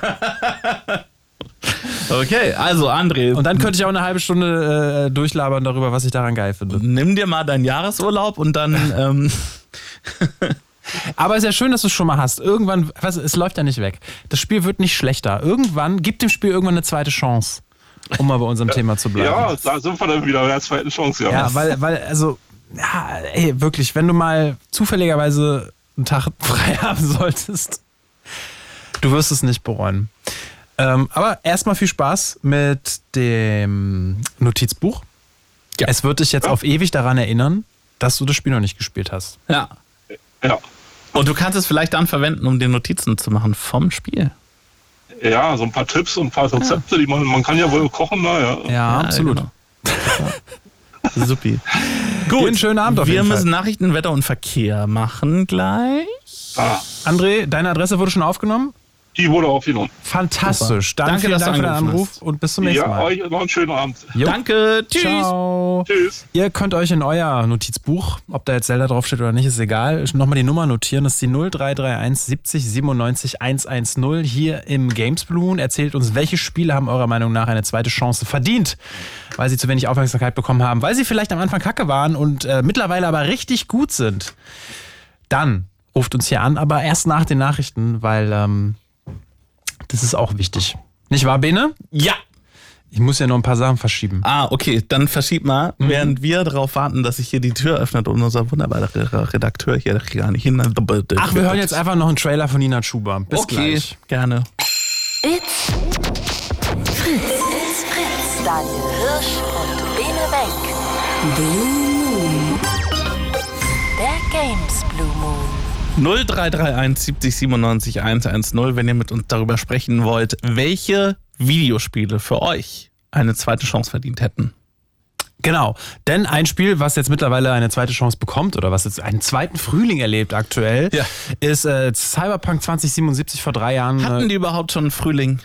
Okay, also André,
Und dann könnte ich auch eine halbe Stunde äh, durchlabern darüber, was ich daran geil finde.
nimm dir mal deinen Jahresurlaub und dann <laughs> ähm, <laughs>
Aber es ist ja schön, dass du es schon mal hast. Irgendwann, was, es läuft ja nicht weg. Das Spiel wird nicht schlechter. Irgendwann, gibt dem Spiel irgendwann eine zweite Chance, um mal bei unserem Thema zu bleiben.
Ja, da sind wir dann wieder bei der zweiten Chance. Ja,
Ja, weil, weil, also, ja, ey, wirklich, wenn du mal zufälligerweise einen Tag <laughs> frei haben solltest, du wirst es nicht bereuen. Ähm, aber erstmal viel Spaß mit dem Notizbuch.
Ja.
Es wird dich jetzt
Ja.
auf ewig daran erinnern, dass du das Spiel noch nicht gespielt hast.
ja.
ja.
Und du kannst es vielleicht dann verwenden, um dir Notizen zu machen vom Spiel.
ja, so ein paar Tipps und ein paar Rezepte, die man, man kann ja wohl kochen, na, ja.
Ja, absolut.
genau. <laughs> Supi.
Dir einen schönen Abend auf
Wir
jeden
müssen
Fall.
Nachrichten, Wetter und Verkehr machen gleich.
Ah,
André, deine Adresse wurde schon aufgenommen?
Die wurde aufgenommen.
Fantastisch. Dann
Danke,
vielen
dass du
Dank für den Anruf
hast.
und bis zum nächsten
Ja,
Mal.
euch noch einen schönen Abend.
Jo.
Danke. Tschüss.
Ciao.
Tschüss.
Ihr könnt euch in euer Notizbuch, ob da jetzt Zelda draufsteht oder nicht, ist egal, nochmal die Nummer notieren. Das ist die 0331 70 97 110 hier im Games Balloon. Erzählt uns, welche Spiele haben eurer Meinung nach eine zweite Chance verdient, weil sie zu wenig Aufmerksamkeit bekommen haben, weil sie vielleicht am Anfang kacke waren und äh, mittlerweile aber richtig gut sind. Dann ruft uns hier an, aber erst nach den Nachrichten, weil ähm, das ist auch wichtig. Nicht wahr, Bene?
Ja.
Ich muss ja noch ein paar Sachen verschieben.
Ah, okay, dann verschieb mal,
Mhm.
während wir darauf warten, dass sich hier die Tür öffnet und unser wunderbarer Redakteur hier gar nicht hin.
Ach, wir hören jetzt einfach noch einen Trailer von Nina Schuber. Bis
Okay,
gleich.
gerne.
It's Fritz. It's Fritz. Daniel Hirsch und Bene Wenk. Blue
0331 70 97 110, wenn ihr mit uns darüber sprechen wollt, welche Videospiele für euch eine zweite Chance verdient hätten.
Genau. Denn ein Spiel, was jetzt mittlerweile eine zweite Chance bekommt oder was jetzt einen zweiten Frühling erlebt aktuell,
Ja.
ist äh, Cyberpunk 2077 vor drei Jahren.
Hatten
äh,
die überhaupt schon einen Frühling?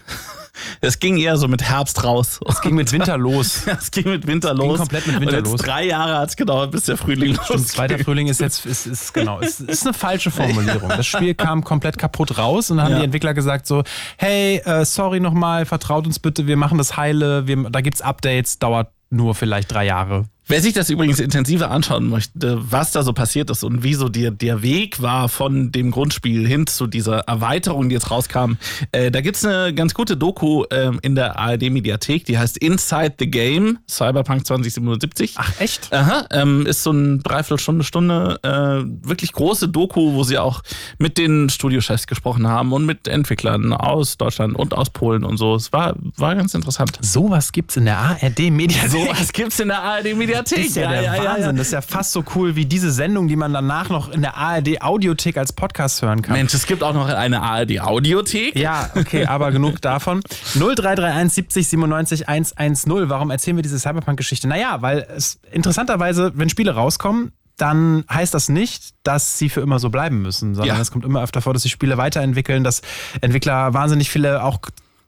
Es ging eher so mit Herbst raus.
Es ging mit Winter los. <laughs>
es ging mit Winter los.
komplett mit Winter
und jetzt
los.
Drei Jahre hat es gedauert, bis der Frühling
Stimmt,
losging.
zweiter Frühling ist jetzt, ist, ist genau, ist, ist eine falsche Formulierung. Das Spiel kam komplett kaputt raus und dann haben
Ja.
die Entwickler gesagt so, hey, äh, sorry nochmal, vertraut uns bitte, wir machen das heile, wir, da gibt's Updates, dauert nur vielleicht drei Jahre.
Wer sich das übrigens intensiver anschauen möchte, was da so passiert ist und wie so der, der Weg war von dem Grundspiel hin zu dieser Erweiterung, die jetzt rauskam, äh, da gibt's eine ganz gute Doku ähm, in der ARD-Mediathek, die heißt Inside the Game, Cyberpunk 2077.
Ach, echt?
Aha, ähm, ist so ein Dreiviertelstunde, Stunde, äh, wirklich große Doku, wo sie auch mit den Studiochefs gesprochen haben und mit Entwicklern aus Deutschland und aus Polen und so. Es war, war ganz interessant.
Sowas gibt's in der ARD-Mediathek.
So was gibt's in der ARD-Mediathek.
Das ist ja, der Wahnsinn. Das ist ja fast so cool wie diese Sendung, die man danach noch in der ARD-Audiothek als Podcast hören kann.
Mensch, es gibt auch noch eine ARD-Audiothek.
Ja, okay, aber genug davon. 0331 70 97 110. Warum erzählen wir diese Cyberpunk-Geschichte? Naja, weil es interessanterweise, wenn Spiele rauskommen, dann heißt das nicht, dass sie für immer so bleiben müssen, sondern
Ja.
es kommt immer öfter vor, dass sich Spiele weiterentwickeln, dass Entwickler wahnsinnig viele auch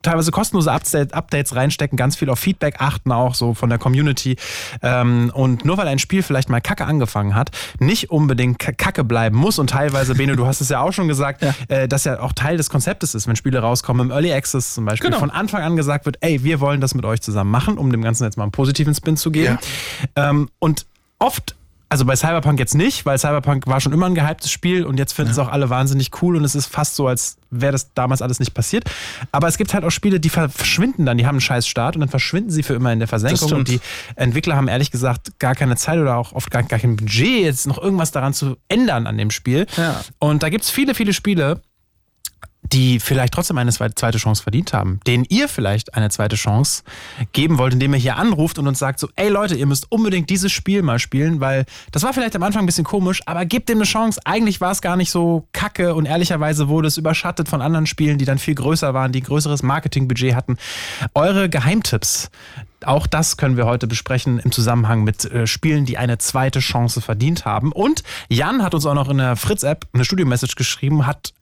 teilweise kostenlose Update- Updates reinstecken, ganz viel auf Feedback achten, auch so von der Community. Ähm, und nur weil ein Spiel vielleicht mal Kacke angefangen hat, nicht unbedingt Kacke bleiben muss. Und teilweise, Bene, du hast es ja auch schon gesagt, äh, dass ja auch Teil des Konzeptes ist, wenn Spiele rauskommen, im Early Access zum Beispiel,
Genau.
von Anfang an gesagt wird, ey, wir wollen das mit euch zusammen machen, um dem Ganzen jetzt mal einen positiven Spin zu geben. Ähm, und oft also bei Cyberpunk jetzt nicht, weil Cyberpunk war schon immer ein gehyptes Spiel und jetzt finden es auch alle wahnsinnig cool und es ist fast so, als wäre das damals alles nicht passiert. Aber es gibt halt auch Spiele, die ver- verschwinden dann, die haben einen scheiß Start und dann verschwinden sie für immer in der Versenkung und die. Entwickler haben ehrlich gesagt gar keine Zeit oder auch oft gar, gar kein Budget, jetzt noch irgendwas daran zu ändern an dem Spiel.
Ja.
Und da gibt es viele, viele Spiele, die vielleicht trotzdem eine zweite Chance verdient haben, denen ihr vielleicht eine zweite Chance geben wollt, indem ihr hier anruft und uns sagt so, ey Leute, ihr müsst unbedingt dieses Spiel mal spielen, weil das war vielleicht am Anfang ein bisschen komisch, aber gebt dem eine Chance. Eigentlich war es gar nicht so kacke und ehrlicherweise wurde es überschattet von anderen Spielen, die dann viel größer waren, die ein größeres Marketingbudget hatten. Eure Geheimtipps, auch das können wir heute besprechen im Zusammenhang mit äh, Spielen, die eine zweite Chance verdient haben. Und Jan hat uns auch noch in der Fritz-App eine Studio-Message geschrieben, hat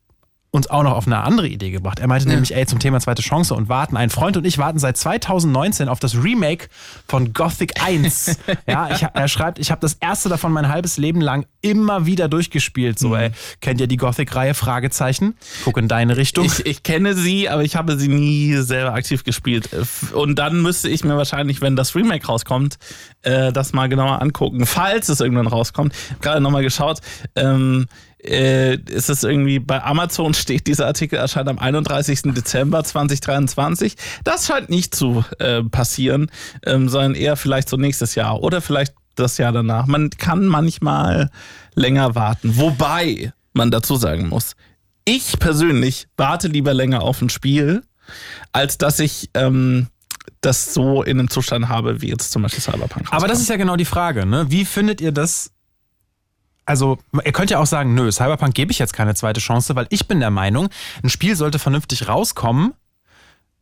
uns auch noch auf eine andere Idee gebracht. Er meinte nämlich, ey, zum Thema zweite Chance und warten. Ein Freund und ich warten seit 2019 auf das Remake von Gothic 1. <laughs> ja, ich, er schreibt, ich habe das erste davon mein halbes Leben lang immer wieder durchgespielt. So, ey, kennt ihr die Gothic-Reihe? Fragezeichen. Guck in deine Richtung.
Ich, ich kenne sie, aber ich habe sie nie selber aktiv gespielt. Und dann müsste ich mir wahrscheinlich, wenn das Remake rauskommt, äh, das mal genauer angucken. Falls es irgendwann rauskommt. Gerade nochmal geschaut. Ähm, äh, ist es irgendwie bei Amazon <laughs> steht, dieser Artikel erscheint am 31. Dezember 2023. Das scheint nicht zu äh, passieren, ähm, sondern eher vielleicht so nächstes Jahr oder vielleicht das Jahr danach. Man kann manchmal länger warten. Wobei man dazu sagen muss, ich persönlich warte lieber länger auf ein Spiel, als dass ich ähm, das so in einem Zustand habe, wie jetzt zum Beispiel Cyberpunk.
Aber das ist ja genau die Frage, ne? Wie findet ihr das? Also, ihr könnt ja auch sagen, nö, Cyberpunk gebe ich jetzt keine zweite Chance, weil ich bin der Meinung, ein Spiel sollte vernünftig rauskommen.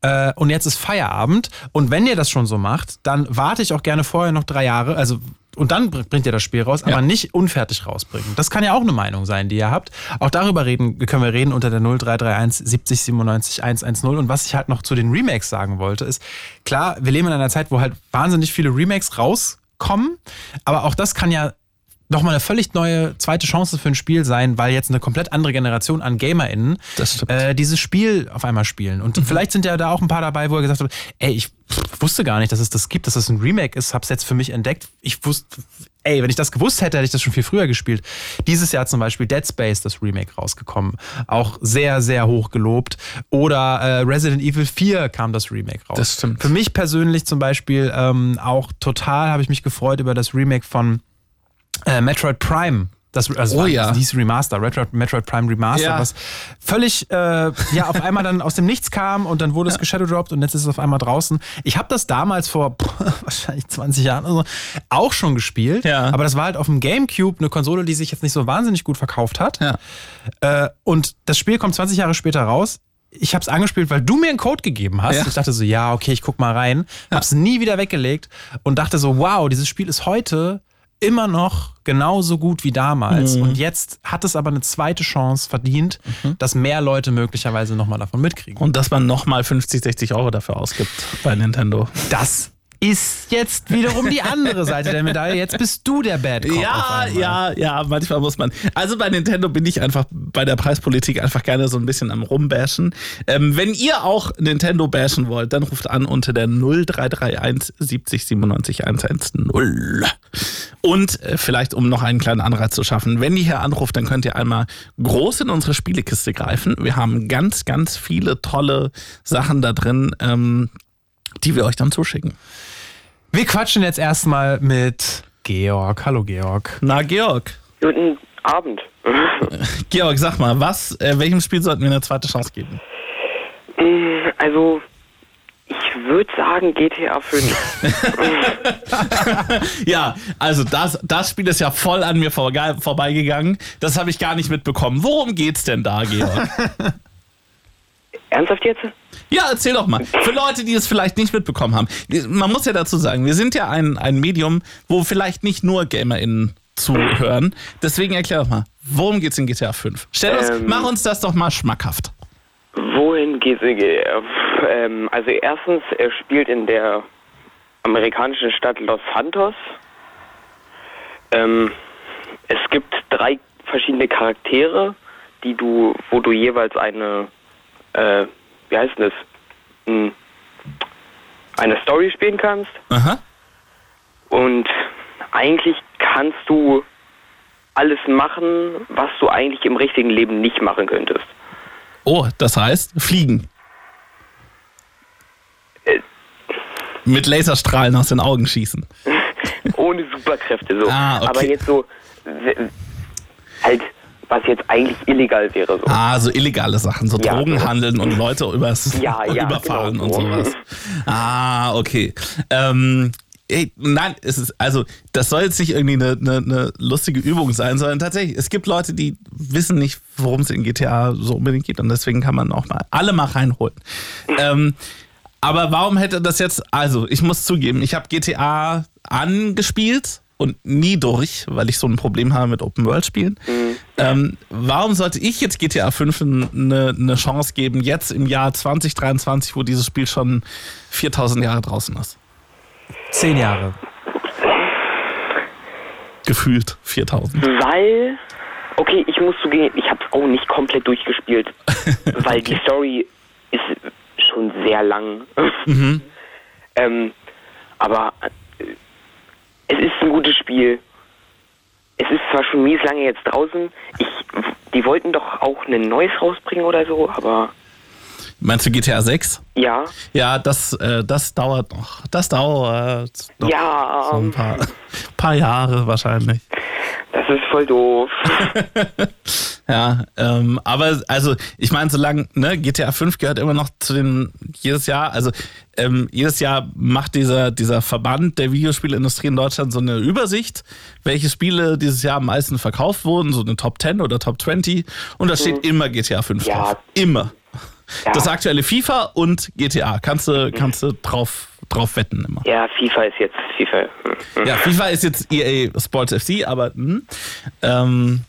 Äh, und jetzt ist Feierabend. Und wenn ihr das schon so macht, dann warte ich auch gerne vorher noch drei Jahre. Also, und dann br- bringt ihr das Spiel raus, aber
Ja.
nicht unfertig rausbringen. Das kann ja auch eine Meinung sein, die ihr habt. Auch darüber reden, können wir reden unter der 0331 70 97 110. Und was ich halt noch zu den Remakes sagen wollte, ist, klar, wir leben in einer Zeit, wo halt wahnsinnig viele Remakes rauskommen, aber auch das kann ja nochmal eine völlig neue zweite Chance für ein Spiel sein, weil jetzt eine komplett andere Generation an GamerInnen äh, dieses Spiel auf einmal spielen. Und vielleicht sind ja da auch ein paar dabei, wo er gesagt hat, ey, ich wusste gar nicht, dass es das gibt, dass das ein Remake ist, hab's jetzt für mich entdeckt. Ich wusste, ey, wenn ich das gewusst hätte, hätte ich das schon viel früher gespielt. Dieses Jahr zum Beispiel Dead Space, das Remake rausgekommen. Auch sehr, sehr hoch gelobt. Oder äh, Resident Evil 4 kam das Remake raus.
Das stimmt.
Für mich persönlich zum Beispiel ähm, auch total habe ich mich gefreut über das Remake von äh, Metroid Prime. Das, also
Oh ja.
dieses Remaster, Metroid, Metroid Prime Remaster,
Ja.
was völlig äh, ja auf einmal dann aus dem Nichts kam und dann wurde es geshadowdropped und jetzt ist es auf einmal draußen. Ich habe das damals vor <laughs> pff, wahrscheinlich 20 Jahren oder so auch schon gespielt,
Ja.
aber das war halt auf dem Gamecube eine Konsole, die sich jetzt nicht so wahnsinnig gut verkauft hat.
Ja.
Äh, und das Spiel kommt 20 Jahre später raus. Ich habe es angespielt, weil du mir einen Code gegeben hast.
Ja.
Ich dachte so, ja, okay, ich guck mal rein. Hab's nie wieder weggelegt und dachte so, wow, dieses Spiel ist heute immer noch genauso gut wie damals. Und jetzt hat es aber eine zweite Chance verdient, dass mehr Leute möglicherweise nochmal davon mitkriegen.
Und dass man nochmal 50, 60 Euro dafür ausgibt bei Nintendo.
das ist jetzt wiederum die andere Seite der Medaille. Jetzt bist du der Bad Cop.
Ja, ja, ja, manchmal muss man. Also bei Nintendo bin ich einfach bei der Preispolitik einfach gerne so ein bisschen am Rumbashen. Ähm, wenn ihr auch Nintendo bashen wollt, dann ruft an unter der 0331 70 97 110. Und äh, vielleicht, um noch einen kleinen Anreiz zu schaffen, wenn ihr hier anruft, dann könnt ihr einmal groß in unsere Spielekiste greifen. Wir haben ganz, ganz viele tolle Sachen da drin, ähm, die wir euch dann zuschicken.
Wir quatschen jetzt erstmal mit Georg. Hallo Georg.
Na, Georg.
Guten Abend. <laughs>
Georg, sag mal, was, äh, welchem Spiel sollten wir eine zweite Chance geben?
Also, ich würde sagen GTA 5. <laughs> <laughs>
Ja, also das, das Spiel ist ja voll an mir vorge- vorbeigegangen. Das habe ich gar nicht mitbekommen. Worum geht's denn da, Georg?
Ernsthaft jetzt?
ja, erzähl doch mal. Für Leute, die es vielleicht nicht mitbekommen haben. Man muss ja dazu sagen, wir sind ja ein, ein Medium, wo vielleicht nicht nur GamerInnen zuhören. Deswegen erklär doch mal, worum geht's in GTA 5? Stell uns,
Ähm.
mach uns das doch mal schmackhaft.
Wohin geht's? Äh, ähm, also erstens, er spielt in der amerikanischen Stadt Los Santos. Ähm, es gibt drei verschiedene Charaktere, die du, wo du jeweils eine, äh, wie heißt denn das? Hm, eine Story spielen kannst.
Aha.
Und eigentlich kannst du alles machen, was du eigentlich im richtigen Leben nicht machen könntest.
Oh, das heißt, fliegen.
Äh.
Mit Laserstrahlen aus den Augen schießen. <laughs>
Ohne Superkräfte so.
Ah, okay.
Aber jetzt so, halt, was jetzt eigentlich illegal wäre so.
Ah, so illegale Sachen, so
Ja,
Drogen
so.
und Leute übers,
Ja, ja, <laughs>
überfahren
genau
und
so.
sowas. Ah, okay. Ähm, ey, nein, es ist, also, das soll jetzt nicht irgendwie eine, eine, eine lustige Übung sein, sondern tatsächlich, es gibt Leute, die wissen nicht, worum es in GTA so unbedingt geht und deswegen kann man auch mal alle mal reinholen. ähm, aber warum hätte das jetzt, also ich muss zugeben, ich habe GTA angespielt und nie durch, weil ich so ein Problem habe mit Open-World-Spielen. Ähm, warum sollte ich jetzt GTA 5 eine, eine Chance geben, jetzt im Jahr 2023, wo dieses Spiel schon 4000 Jahre draußen ist?
Zehn Jahre.
Gefühlt 4000.
Weil, okay, ich muss zugeben, ich habe es auch nicht komplett durchgespielt, <laughs> weil die Story ist schon sehr lang. <laughs> ähm, aber äh, ist ein gutes Spiel. Es ist zwar schon mies lange jetzt draußen. Ich, die wollten doch auch ein neues rausbringen oder so, aber
Meinst du GTA 6?
ja.
Ja, das, äh, das dauert noch. Das dauert noch
Ja,
so ein paar, paar Jahre wahrscheinlich.
das ist voll doof. <laughs>
Ja, ähm, aber also ich meine, solange ne, GTA 5 gehört immer noch zu den jedes Jahr, also ähm, jedes Jahr macht dieser dieser Verband der Videospielindustrie in Deutschland so eine Übersicht, welche Spiele dieses Jahr am meisten verkauft wurden, so eine Top 10 oder Top 20 und da steht immer GTA 5
Ja.
drauf, immer.
Ja.
Das aktuelle FIFA und GTA kannst du kannst du drauf drauf wetten immer.
Ja, FIFA ist jetzt FIFA. Hm.
Ja, FIFA ist jetzt EA Sports FC, aber hm, ähm,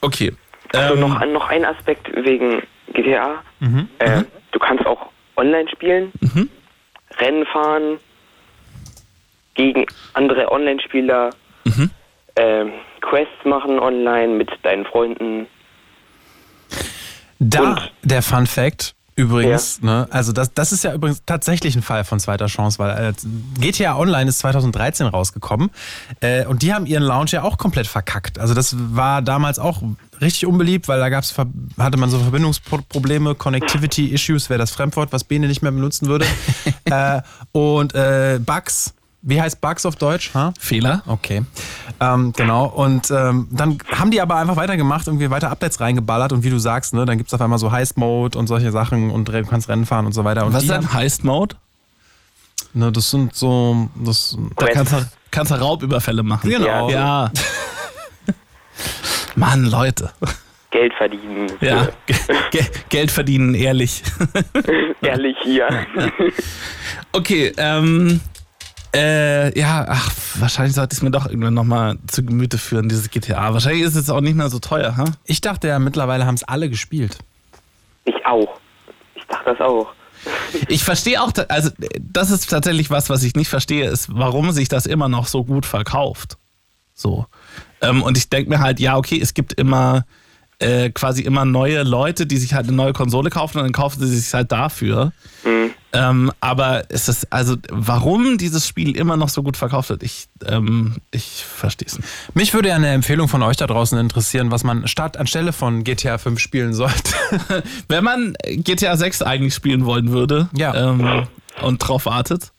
okay.
Also
Ähm,
noch, noch ein Aspekt wegen GTA. Äh, du kannst auch online spielen, Rennen fahren gegen andere Online-Spieler, ähm, Quests machen online mit deinen Freunden.
Da
Und-
der Fun Fact. Übrigens, ne, also das, das ist ja übrigens tatsächlich ein Fall von zweiter Chance, weil äh, GTA Online ist 2013 rausgekommen äh, und die haben ihren Launch ja auch komplett verkackt. Also das war damals auch richtig unbeliebt, weil da gab's, hatte man so Verbindungsprobleme, Connectivity-Issues, wäre das Fremdwort, was Bene nicht mehr benutzen würde. <laughs> äh, und äh, Bugs, wie heißt Bugs auf Deutsch? Ha?
Fehler.
Okay, ähm, genau. Und ähm, dann haben die aber einfach weitergemacht, irgendwie weiter Updates reingeballert und wie du sagst, ne, dann gibt's auf einmal so Heist-Mode und solche Sachen und du kannst Rennen fahren und so weiter. Und
Was ist denn
haben,
Heist Mode?
ne, das sind so, das,
Da kannst du, kannst du Raubüberfälle machen.
Genau.
Ja. <laughs> Mann, Leute.
Geld verdienen.
Ja. Ge Ge Geld verdienen, ehrlich. <laughs>
Ehrlich hier. <laughs>
Okay, ähm, Äh, ja, ach, wahrscheinlich sollte ich es mir doch irgendwann nochmal zu Gemüte führen, dieses GTA. Wahrscheinlich ist es auch nicht mehr so teuer, ha?
Ich dachte ja, mittlerweile haben es alle gespielt.
Ich auch. Ich dachte das auch.
Ich verstehe auch, also das ist tatsächlich was, was ich nicht verstehe, ist, warum sich das immer noch so gut verkauft. So. Ähm, und ich denke mir halt, ja, okay, es gibt immer äh, quasi immer neue Leute, die sich halt eine neue Konsole kaufen und dann kaufen sie sich halt dafür. Ähm, aber es ist, also, warum dieses Spiel immer noch so gut verkauft wird, ich, ähm, ich verstehe es nicht.
Mich würde ja eine Empfehlung von euch da draußen interessieren, was man statt anstelle von GTA 5 spielen sollte. <laughs>
Wenn man GTA 6 eigentlich spielen wollen würde
Ja.
ähm, und drauf wartet.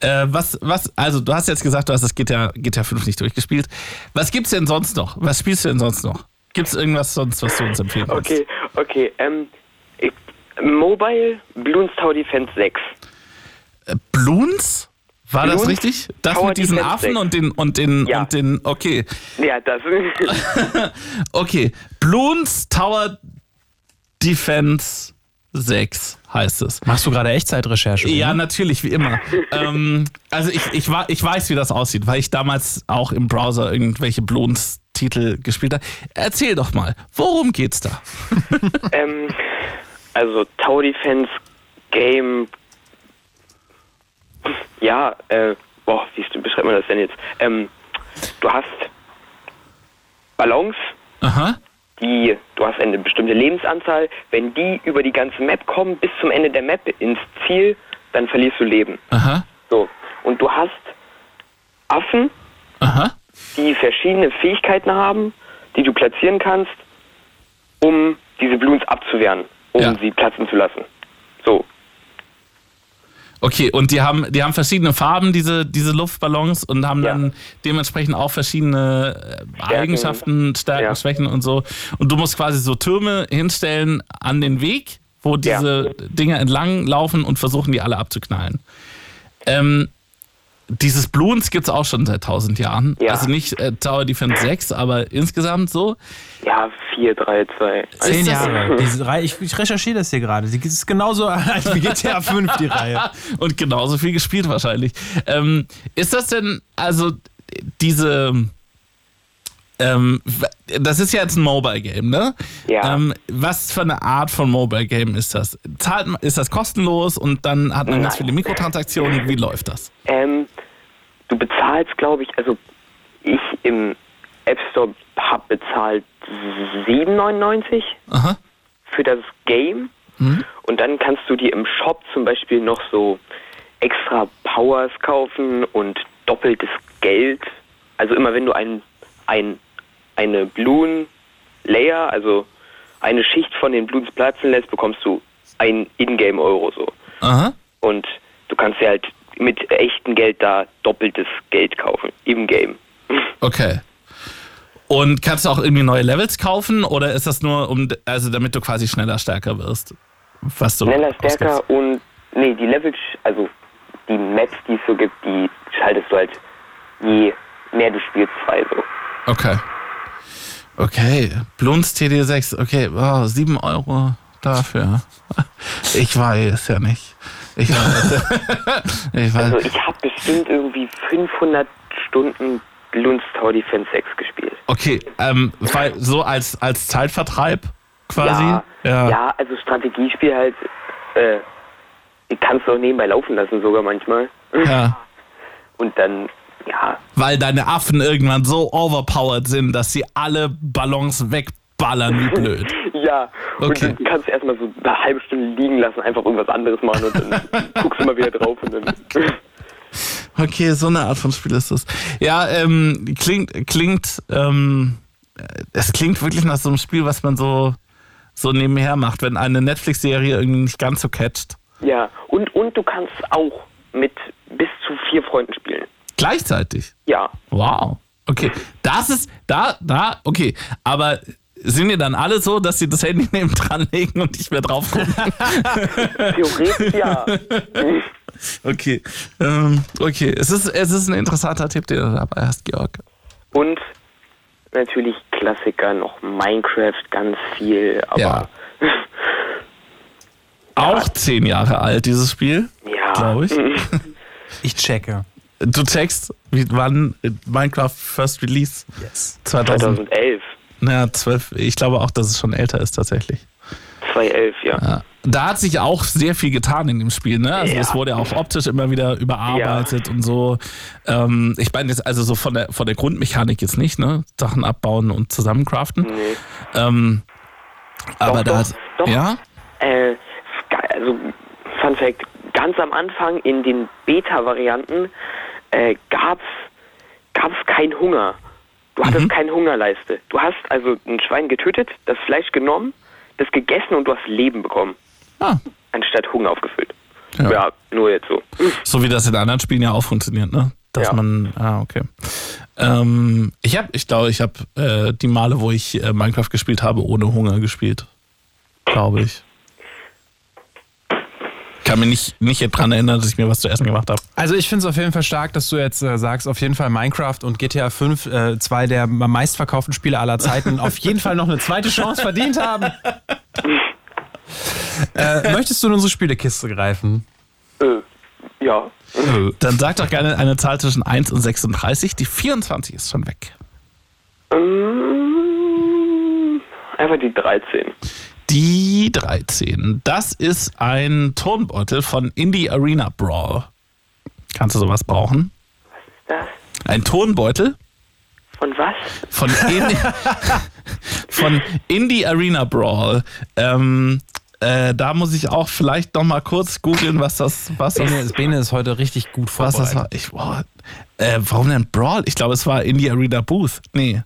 Äh, was, was, also du hast jetzt gesagt, du hast das GTA, GTA 5 nicht durchgespielt. Was gibt's denn sonst noch? Was spielst du denn sonst noch? Gibt's irgendwas sonst, was du uns empfehlen kannst?
Okay, okay. Ähm, Mobile Bloons Tower Defense 6.
Äh, Bloons? War das
Bloons
richtig? Das
Tower
mit diesen
Defense
Affen
6.
und den und den
Ja.
und den. Okay,
Ja, das. <laughs>
okay. Bloons Tower Defense 6 heißt es.
Machst du gerade Echtzeitrecherche?
Ja,
oder?
natürlich, wie immer. <laughs> ähm, also ich, ich, ich weiß, wie das aussieht, weil ich damals auch im Browser irgendwelche Bloons-Titel gespielt habe. Erzähl doch mal, worum geht's da? <laughs>
ähm, also Tower Defense Game. Ja, äh, boah, wie beschreibt man das denn jetzt? Ähm, du hast Ballons,
Aha.
die, du hast eine bestimmte Lebensanzahl. Wenn die über die ganze Map kommen, bis zum Ende der Map ins Ziel, dann verlierst du Leben.
Aha.
So. Und du hast Affen,
Aha.
die verschiedene Fähigkeiten haben, die du platzieren kannst, um diese Bloons abzuwehren, um
Ja.
sie platzen zu lassen. So.
Okay, und die haben, die haben verschiedene Farben, diese, diese Luftballons, und haben
Ja.
dann dementsprechend auch verschiedene äh, Eigenschaften, Stärken,
Ja.
Schwächen und so. Und du musst quasi so Türme hinstellen an den Weg, wo diese Dinger entlang laufen und versuchen, die alle abzuknallen. Ähm, dieses Bloons gibt es auch schon seit tausend Jahren.
Ja.
Also nicht äh, Tower Defense 6, aber insgesamt so.
Ja, 4, 3, 2.
Zehn Jahre. <laughs> Diese Reihe, ich, ich recherchiere das hier gerade. Die ist genauso alt <laughs> wie GTA 5, die Reihe.
und genauso viel gespielt wahrscheinlich. Ähm, ist das denn, also diese, ähm, das ist ja jetzt ein Mobile Game, ne?
Ja.
Ähm, was für eine Art von Mobile Game ist das? Zahlt, ist das kostenlos und dann hat man ganz
Nein.
viele Mikrotransaktionen? Wie läuft das?
Ähm, du bezahlst, glaube ich, also ich im App Store habe bezahlt 7,99
Aha.
für das Game. Und dann kannst du dir im Shop zum Beispiel noch so extra Powers kaufen und doppeltes Geld. Also immer wenn du ein, ein, eine Bloon Layer, also eine Schicht von den Bloons platzen lässt, bekommst du ein Ingame Euro so.
Aha.
Und du kannst dir halt mit echtem Geld da doppeltes Geld kaufen im Game.
Okay. Und kannst du auch irgendwie neue Levels kaufen oder ist das nur, um, also damit du quasi schneller stärker wirst? Was du
Schneller,
ausgibst?
stärker und nee, die Levels, also die Maps, die es so gibt, die schaltest du halt je mehr du spielst frei so.
Okay. Okay. Blunz TD6. Okay, wow, 7 Euro dafür. Ich weiß ja nicht. Ich weiß. ich weiß.
Also ich habe bestimmt irgendwie 500 Stunden Bloons Tower Defense 6 gespielt.
Okay, ähm, weil so als, als Zeitvertreib quasi.
Ja, ja. also Strategiespiel halt, äh, die kannst du auch nebenbei laufen lassen sogar manchmal.
ja.
Und dann, ja,
Weil deine Affen irgendwann so overpowered sind, dass sie alle Ballons wegballern wie blöd. <laughs>
ja. Und
Okay.
dann kannst du erstmal so eine halbe Stunde liegen lassen, einfach irgendwas anderes machen und dann <laughs> guckst du mal wieder drauf und dann. <laughs>
Okay, so eine Art von Spiel ist das. Ja, ähm, klingt, klingt, ähm, es klingt wirklich nach so einem Spiel, was man so, so nebenher macht, wenn eine Netflix-Serie irgendwie nicht ganz so catcht.
Ja, und, und du kannst auch mit bis zu vier Freunden spielen.
Gleichzeitig.
Ja.
Wow. Okay. Das ist, da, da, okay. Aber sind die dann alle so, dass sie das Handy <laughs> neben dran legen und nicht mehr drauf gucken? <laughs>
Theoretisch ja. <laughs>
Okay. Ähm, okay. Es ist, es ist ein interessanter Tipp, den du dabei hast, Georg.
Und natürlich Klassiker noch Minecraft, ganz viel, aber
Ja. Auch zehn Jahre alt, dieses Spiel,
ja.
glaube ich.
Ich checke.
Du checkst, wie, wann Minecraft First Release?
Yes.
2000.
2011.
Naja, 12. Ich glaube auch, dass es schon älter ist tatsächlich.
2011, ja.
Ja. Da hat sich auch sehr viel getan in dem Spiel, ne? Also
Ja.
es wurde ja auch optisch immer wieder überarbeitet und so. Ähm, ich meine jetzt also so von der von der Grundmechanik jetzt nicht, ne? Sachen abbauen und zusammencraften.
Nee.
Ähm, aber
Doch,
da
doch, doch.
ja,
Äh, also, Fun Fact, ganz am Anfang in den Beta-Varianten äh, gab's, gab's keinen Hunger. Du hattest keine Hungerleiste. Du hast also ein Schwein getötet, das Fleisch genommen, das gegessen und du hast Leben bekommen,
ah,
anstatt Hunger aufgefüllt.
Ja.
Ja, nur jetzt so.
so wie das in anderen Spielen ja auch funktioniert, ne? Dass
Ja.
man, ah, okay. Ähm, ich habe, ich glaube, ich habe äh, die Male, wo ich äh, Minecraft gespielt habe, ohne Hunger gespielt. Glaube ich. Kann mich nicht, nicht dran erinnern, dass ich mir was zu essen gemacht habe.
Also ich finde es auf jeden Fall stark, dass du jetzt äh, sagst, auf jeden Fall Minecraft und GTA 5, äh, zwei der meistverkauften Spiele aller Zeiten, auf jeden Fall noch eine zweite Chance verdient haben. äh, möchtest du in unsere Spielekiste greifen?
Äh, ja.
Dann sag doch gerne eine Zahl zwischen 1 und 36. Die 24 ist schon weg.
Ähm, einfach die 13.
Die 13. Das ist ein Tonbeutel von Indie Arena Brawl. Kannst du sowas brauchen?
Das?
Ein Tonbeutel
Von was?
von, Indie, <laughs> von Indie Arena Brawl. Ähm, äh, da muss ich auch vielleicht noch mal kurz googeln, was das, was das,
Bene, ist- Bene ist heute richtig gut
was das war.
vorbereitet.
Ich, boah, äh, warum denn Brawl? Ich glaube, es war Indie Arena Booth. Nee.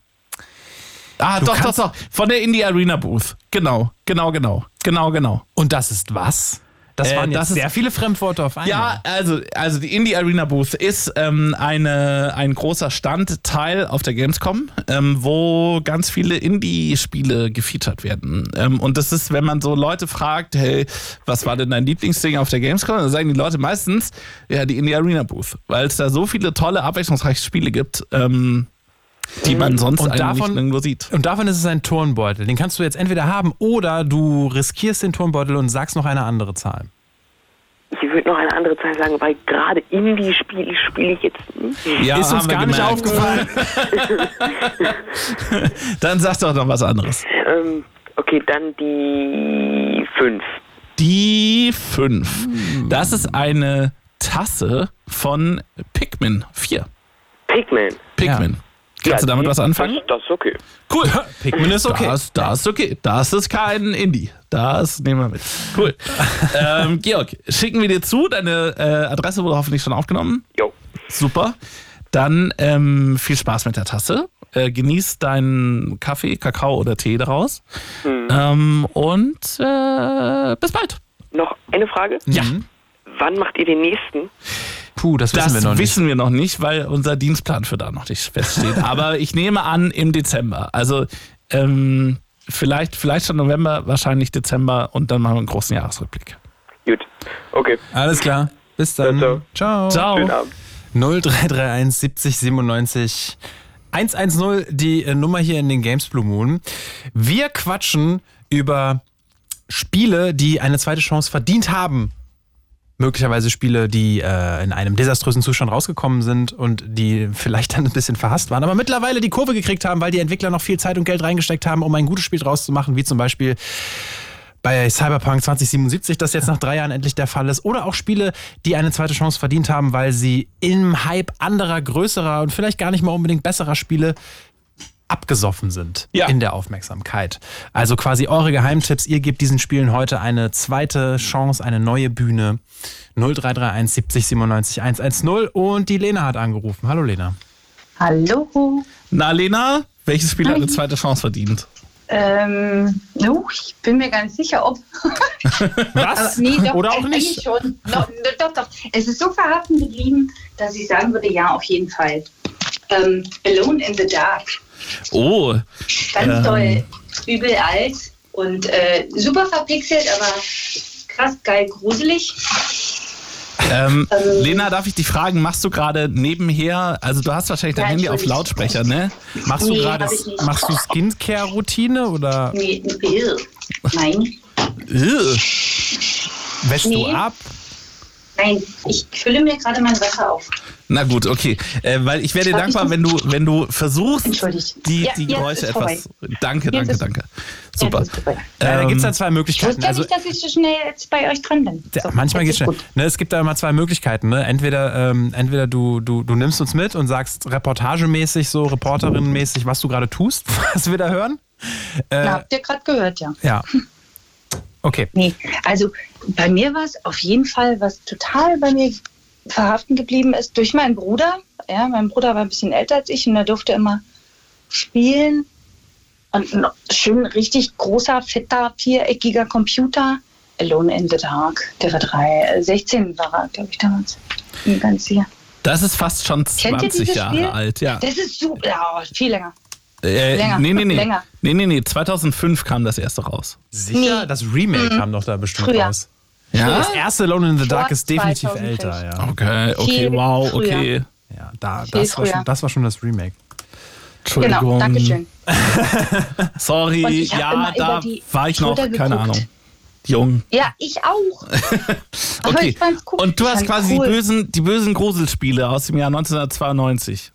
Ah, doch, doch,
kannst-
doch. Von der Indie Arena Booth. Genau, genau, genau. Genau, genau.
Und das ist was? Das
Äh,
waren jetzt
das ist-
sehr viele Fremdworte auf einmal.
Ja, also, also die Indie Arena Booth ist ähm, eine, ein großer Standteil auf der Gamescom, ähm, wo ganz viele Indie-Spiele gefeatured werden. Ähm, und das ist, wenn man so Leute fragt, hey, was war denn dein Lieblingsding auf der Gamescom? Dann sagen die Leute meistens, ja, die Indie Arena Booth, weil es da so viele tolle, abwechslungsreiche Spiele gibt, ähm, die man sonst
Und
eigentlich
davon-
nicht nirgendwo sieht.
Und davon ist es ein Turnbeutel. Den kannst du jetzt entweder haben oder du riskierst den Turnbeutel und sagst noch eine andere Zahl.
Ich würde noch eine andere Zahl sagen, weil gerade Indie-Spiele spiele ich jetzt nicht.
Ja,
ist uns gar nicht
gemerkt.
aufgefallen. <laughs>
Dann sag doch noch was anderes.
Ähm, okay, dann die 5.
Die 5. Das ist eine Tasse von Pikmin 4.
Pikmin.
Pikmin. Kannst du damit was anfangen?
Das, das ist okay.
Cool. <laughs>
Pikmin ist okay.
Das, das ist okay. Das ist kein Indie. Das nehmen wir mit. Cool. <laughs> ähm, Georg, schicken wir dir zu. Deine äh, Adresse wurde hoffentlich schon aufgenommen.
Jo.
Super. Dann ähm, viel Spaß mit der Tasse. Äh, genieß deinen Kaffee, Kakao oder Tee daraus. Ähm, und äh, bis bald.
Noch eine Frage.
Ja.
Wann macht ihr den nächsten?
Puh, das wissen
Das
wir noch nicht.
wissen wir noch nicht, weil unser Dienstplan für da noch nicht feststeht. <laughs> Aber ich nehme an, im Dezember. Also ähm, vielleicht, vielleicht schon November, wahrscheinlich Dezember und dann machen wir einen großen Jahresrückblick.
Gut. Okay.
Alles klar. Bis dann.
Ciao,
Ciao.
Ciao.
Schönen Abend.
0331 70 97 110, die äh, Nummer hier in den Games Blue Moon. Wir quatschen über Spiele, die eine zweite Chance verdient haben. Möglicherweise Spiele, die äh, in einem desaströsen Zustand rausgekommen sind und die vielleicht dann ein bisschen verhasst waren, aber mittlerweile die Kurve gekriegt haben, weil die Entwickler noch viel Zeit und Geld reingesteckt haben, um ein gutes Spiel draus zu machen, wie zum Beispiel bei Cyberpunk 2077, das jetzt nach drei Jahren endlich der Fall ist. Oder auch Spiele, die eine zweite Chance verdient haben, weil sie im Hype anderer, größerer und vielleicht gar nicht mal unbedingt besserer Spiele abgesoffen sind
Ja.
in der Aufmerksamkeit. Also quasi eure Geheimtipps. Ihr gebt diesen Spielen heute eine zweite Chance, eine neue Bühne. 0331 70 97 110 und die Lena hat angerufen. Hallo Lena.
Hallo.
Na, Lena, welches Spiel hat eine zweite Chance verdient?
Ähm, no, ich bin mir gar nicht sicher, ob. <laughs>
Was?
Aber nee, doch,
Oder auch nicht?
schon. No, doch, doch. Es ist so verhaften geblieben, dass ich sagen würde, ja, auf jeden Fall. Ähm, Alone in the Dark.
Oh,
Ganz
Ähm.
toll. Übel alt und äh, super verpixelt, aber krass geil gruselig.
ähm,
Ähm.
Lena, darf ich dich fragen, machst du gerade nebenher, also du hast wahrscheinlich dein Handy auf. Lautsprecher, ne?
Machst du
Nee,
gerade
ich nicht.
machst du Skincare-Routine oder
Nee. Nein,
wäschst du
Nee.
ab?
Nein. Ich fülle mir gerade mein Wasser auf.
Na gut, okay. Äh, weil ich wäre dir
Ich
dankbar, wenn du, wenn du versuchst, die,
Ja,
die
jetzt
Geräusche
ist vorbei.
etwas. Danke,
Jetzt
danke,
ist-
danke. Super.
Jetzt ist vorbei.
Äh, da
Ähm,
gibt es dann zwei
Ich
Möglichkeiten.
wusste ja
Also,
nicht, dass ich so schnell jetzt bei euch dran bin.
Ja,
So,
manchmal
jetzt
geht
ist
schnell. Ne, es gibt da immer zwei Möglichkeiten. Ne? Entweder, ähm, entweder du, du, du nimmst uns mit und sagst reportagemäßig, so reporterinnenmäßig, was du gerade tust, <laughs> was wir da hören. Äh,
Na, habt ihr gerade gehört, ja.
ja. <laughs> Okay.
Nee, also bei mir war es auf jeden Fall, was total bei mir verhaften geblieben ist, durch meinen Bruder. Ja, mein Bruder war ein bisschen älter als ich und er durfte immer spielen. Und ein schön richtig großer, fetter, viereckiger Computer. Alone in the Dark, der war drei, äh, 16 war er, glaube ich, damals. Ganz sicher.
Das ist fast schon
Kennt ihr
20
dieses
Jahre
Spiel?
alt, ja.
Das ist super, ja, viel länger.
Äh,
länger,
nee, nee, nee.
länger.
Nee, nee, nee. 2005 kam das erste raus.
Sicher?
Nee.
Das Remake kam doch da bestimmt
Früher.
raus.
Ja?
Das erste Alone in the Dark
Vor
ist definitiv
2005.
älter, ja.
Okay, okay,
Viel
wow,
früher.
okay.
ja da, das, war schon, das war schon das Remake.
Entschuldigung.
Genau, Dankeschön. <laughs>
Sorry, ja, da war ich noch,
Schulter
keine
geguckt.
Ahnung. Jung.
Ja, ich auch. <laughs> Aber
Okay.
ich fand's cool.
Und du hast quasi
cool.
die, bösen, die bösen Gruselspiele aus dem Jahr 1992.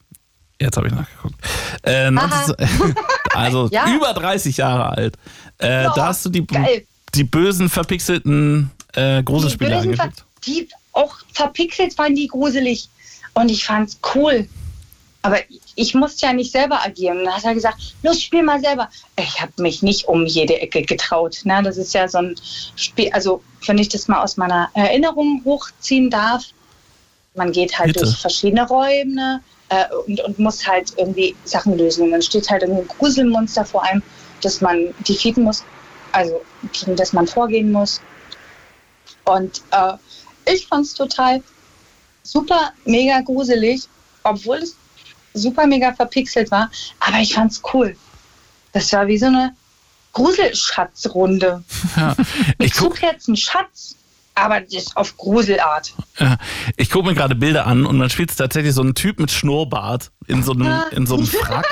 Jetzt habe ich nachgeguckt. Äh, 19, <laughs> also <laughs>
Ja.
über 30 Jahre alt. Äh,
Ja,
da hast du die,
geil.
die bösen, verpixelten äh, Gruselspiele angeguckt.
die auch verpixelt waren die gruselig. Und ich fand's cool. Aber ich musste ja nicht selber agieren. Und dann hat er gesagt, los, spiel mal selber. Ich habe mich nicht um jede Ecke getraut. Ne? Das ist ja so ein Spiel, also wenn ich das mal aus meiner Erinnerung hochziehen darf, man geht halt
Bitte.
durch verschiedene Räume äh, und, und muss halt irgendwie Sachen lösen. Und dann steht halt irgendwie ein Gruselmonster vor einem, das man defeaten muss, also gegen das man vorgehen muss. Und äh, ich fand es total super, mega gruselig, obwohl es super, mega verpixelt war. Aber ich fand es cool. Das war wie so eine Gruselschatzrunde. <laughs>
Ich
Ich
guck,
suche jetzt einen Schatz, aber das auf Gruselart.
ich guck mir gerade Bilder an und man spielt tatsächlich so einen Typ mit Schnurrbart in so einem,
Ja.
in so einem Frack.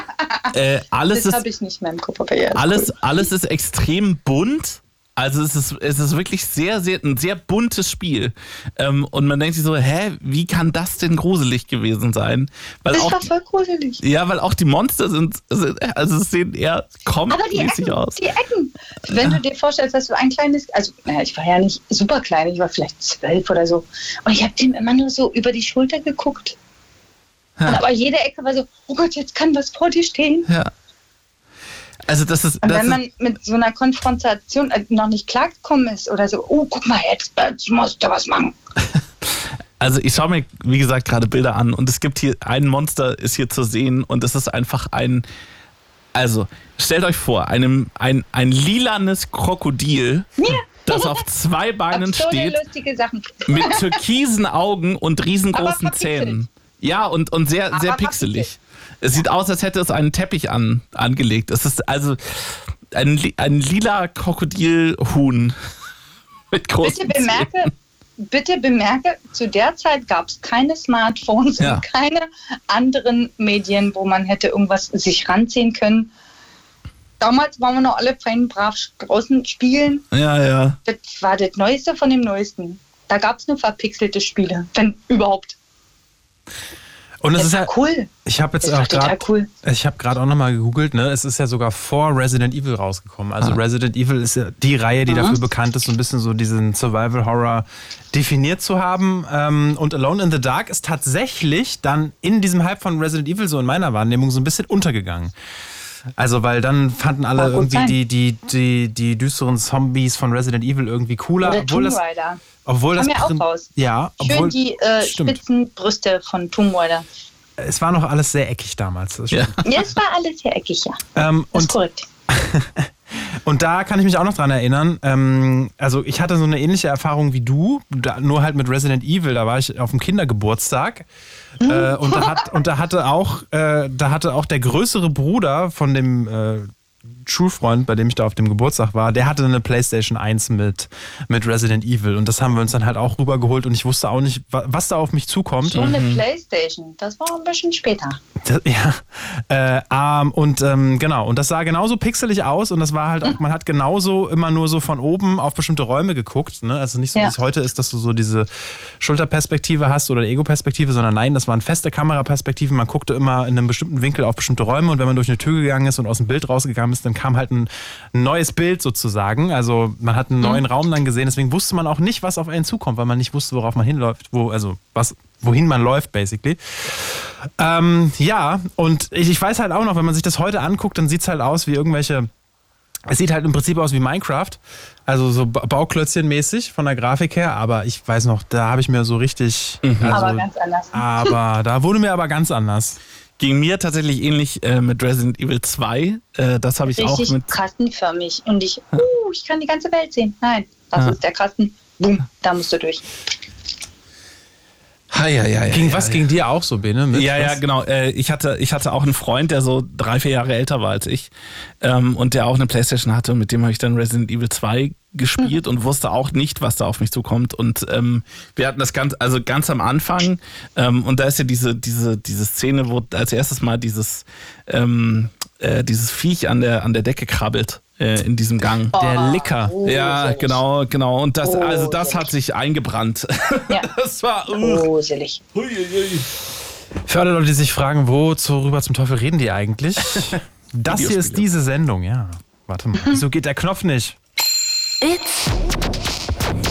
<laughs> äh, alles
Das habe ich nicht mehr im Kopf. Aber ja,
alles,
cool.
alles ist extrem bunt. Also es ist, es ist wirklich sehr, sehr, ein sehr buntes Spiel. Ähm, und man denkt sich so, hä, wie kann das denn gruselig gewesen sein? Weil
Das
auch,
war voll gruselig.
ja, weil auch die Monster sind, sind also es sehen eher comic-mäßig
Ecken,
aus.
die Ecken. Wenn du dir vorstellst, dass du ein kleines, also naja, ich war ja nicht super klein, ich war vielleicht zwölf oder so. Und ich habe dem immer nur so über die Schulter geguckt. Und aber jede Ecke war so, oh Gott, jetzt kann was vor dir stehen.
Ja. Also das ist,
Und
das
wenn
ist
man mit so einer Konfrontation äh, noch nicht klargekommen ist oder so, oh, guck mal, jetzt, jetzt musst du was machen. <laughs>
Also ich schaue mir, wie gesagt, gerade Bilder an und es gibt hier, ein Monster ist hier zu sehen und es ist einfach ein, also stellt euch vor, einem, ein, ein lilanes Krokodil, das auf zwei Beinen
Absurde,
steht, mit <laughs> türkisen Augen und riesengroßen. Zähnen. Ja, und, und sehr, sehr pixelig. Es sieht aus, als hätte es einen Teppich an, angelegt. Es ist also ein, ein lila Krokodilhuhn <laughs> mit großen
Bitte bemerke, bitte bemerke, zu der Zeit gab es keine Smartphones
Ja.
und keine anderen Medien, wo man hätte irgendwas sich ranziehen können. Damals waren wir noch alle fein brav draußen spielen.
Ja, ja.
Das war das Neueste von dem Neuesten. Da gab es nur verpixelte Spiele, wenn überhaupt.
Und es ist ja,
cool.
ich habe jetzt auch gerade,
cool.
ich habe gerade auch nochmal gegoogelt, ne? Es ist ja sogar vor Resident Evil rausgekommen. Also Resident Evil ist ja die Reihe, die dafür bekannt ist, so ein bisschen so diesen Survival Horror definiert zu haben. Ähm, Und Alone in the Dark ist tatsächlich dann in diesem Hype von Resident Evil so in meiner Wahrnehmung so ein bisschen untergegangen. Also, weil dann fanden alle irgendwie
sein.
die, die, die, die düsteren Zombies von Resident Evil irgendwie cooler.
Oder
obwohl
Tomb
das,
Raider.
obwohl das
ja auch raus.
Ja,
Schön
obwohl,
die äh, spitzen Brüste von Tomb Raider.
Es war noch alles sehr eckig damals. Das
Ja.
Ja, es war alles sehr eckig, ja.
Ähm,
Das ist
und,
korrekt. <laughs>
und da kann ich mich auch noch dran erinnern. Ähm, also ich hatte so eine ähnliche Erfahrung wie du, da, nur halt mit Resident Evil. Da war ich auf dem Kindergeburtstag äh, und, da hat, und da hatte auch, äh, da hatte auch der größere Bruder von dem äh, Schulfreund, bei dem ich da auf dem Geburtstag war, der hatte eine Playstation 1 mit, mit Resident Evil und das haben wir uns dann halt auch rübergeholt und ich wusste auch nicht, wa- was da auf mich zukommt.
Schon eine Playstation. Das war ein bisschen später.
Das, <laughs> ja, äh, ähm, und ähm, genau, und das sah genauso pixelig aus und das war halt auch, man hat genauso immer nur so von oben auf bestimmte Räume geguckt, ne? Also nicht so,
Ja.
wie es heute ist, dass du so diese Schulterperspektive hast oder Ego-Perspektive, sondern nein, das waren feste Kameraperspektiven. Man guckte immer in einem bestimmten Winkel auf bestimmte Räume und wenn man durch eine Tür gegangen ist und aus dem Bild rausgegangen ist, dann kam halt ein neues Bild sozusagen. Also man hat einen neuen Raum dann gesehen, deswegen wusste man auch nicht, was auf einen zukommt, weil man nicht wusste, worauf man hinläuft, wo, also was, wohin man läuft, basically. Ähm, ja, und ich, ich weiß halt auch noch, wenn man sich das heute anguckt, dann sieht es halt aus wie irgendwelche. Es sieht halt im Prinzip aus wie Minecraft, also so Ba- Bauklötzchen-mäßig von der Grafik her, aber ich weiß noch, da habe ich mir so richtig. Also,
aber ganz anders.
aber da wurde mir aber ganz anders.
Ging mir tatsächlich ähnlich äh, mit Resident Evil 2. Äh, das habe ich auch mit.
kastenförmig. Und ich, uh, ich kann die ganze Welt sehen. Nein, das
Ja.
ist der Kasten. Boom, da musst du durch.
Ha, ja, ja, ja,
Ging
ja,
was
ja.
ging dir auch so, Bene? Mit
Ja, ja,
was?
genau. Äh, ich, hatte, ich hatte auch einen Freund, der so drei, vier Jahre älter war als ich ähm, und der auch eine Playstation hatte und mit dem habe ich dann Resident Evil 2 gespielt und wusste auch nicht, was da auf mich zukommt. Und ähm, wir hatten das ganz, also ganz am Anfang ähm, und da ist ja diese, diese, diese Szene, wo als erstes mal dieses, ähm, äh, dieses Viech an der, an der Decke krabbelt äh, in diesem Gang.
Der Licker.
Oh,
Ja, genau, genau. Und das,
Oh,
also das hat sich eingebrannt. <laughs>
Ja.
Das war. Uh,
Gruselig.
huiuiui.
Für alle Leute, die sich fragen, worüber zum Teufel reden die eigentlich? <laughs> Das hier ist diese Sendung, ja. Warte mal, wieso geht der Knopf nicht?
It's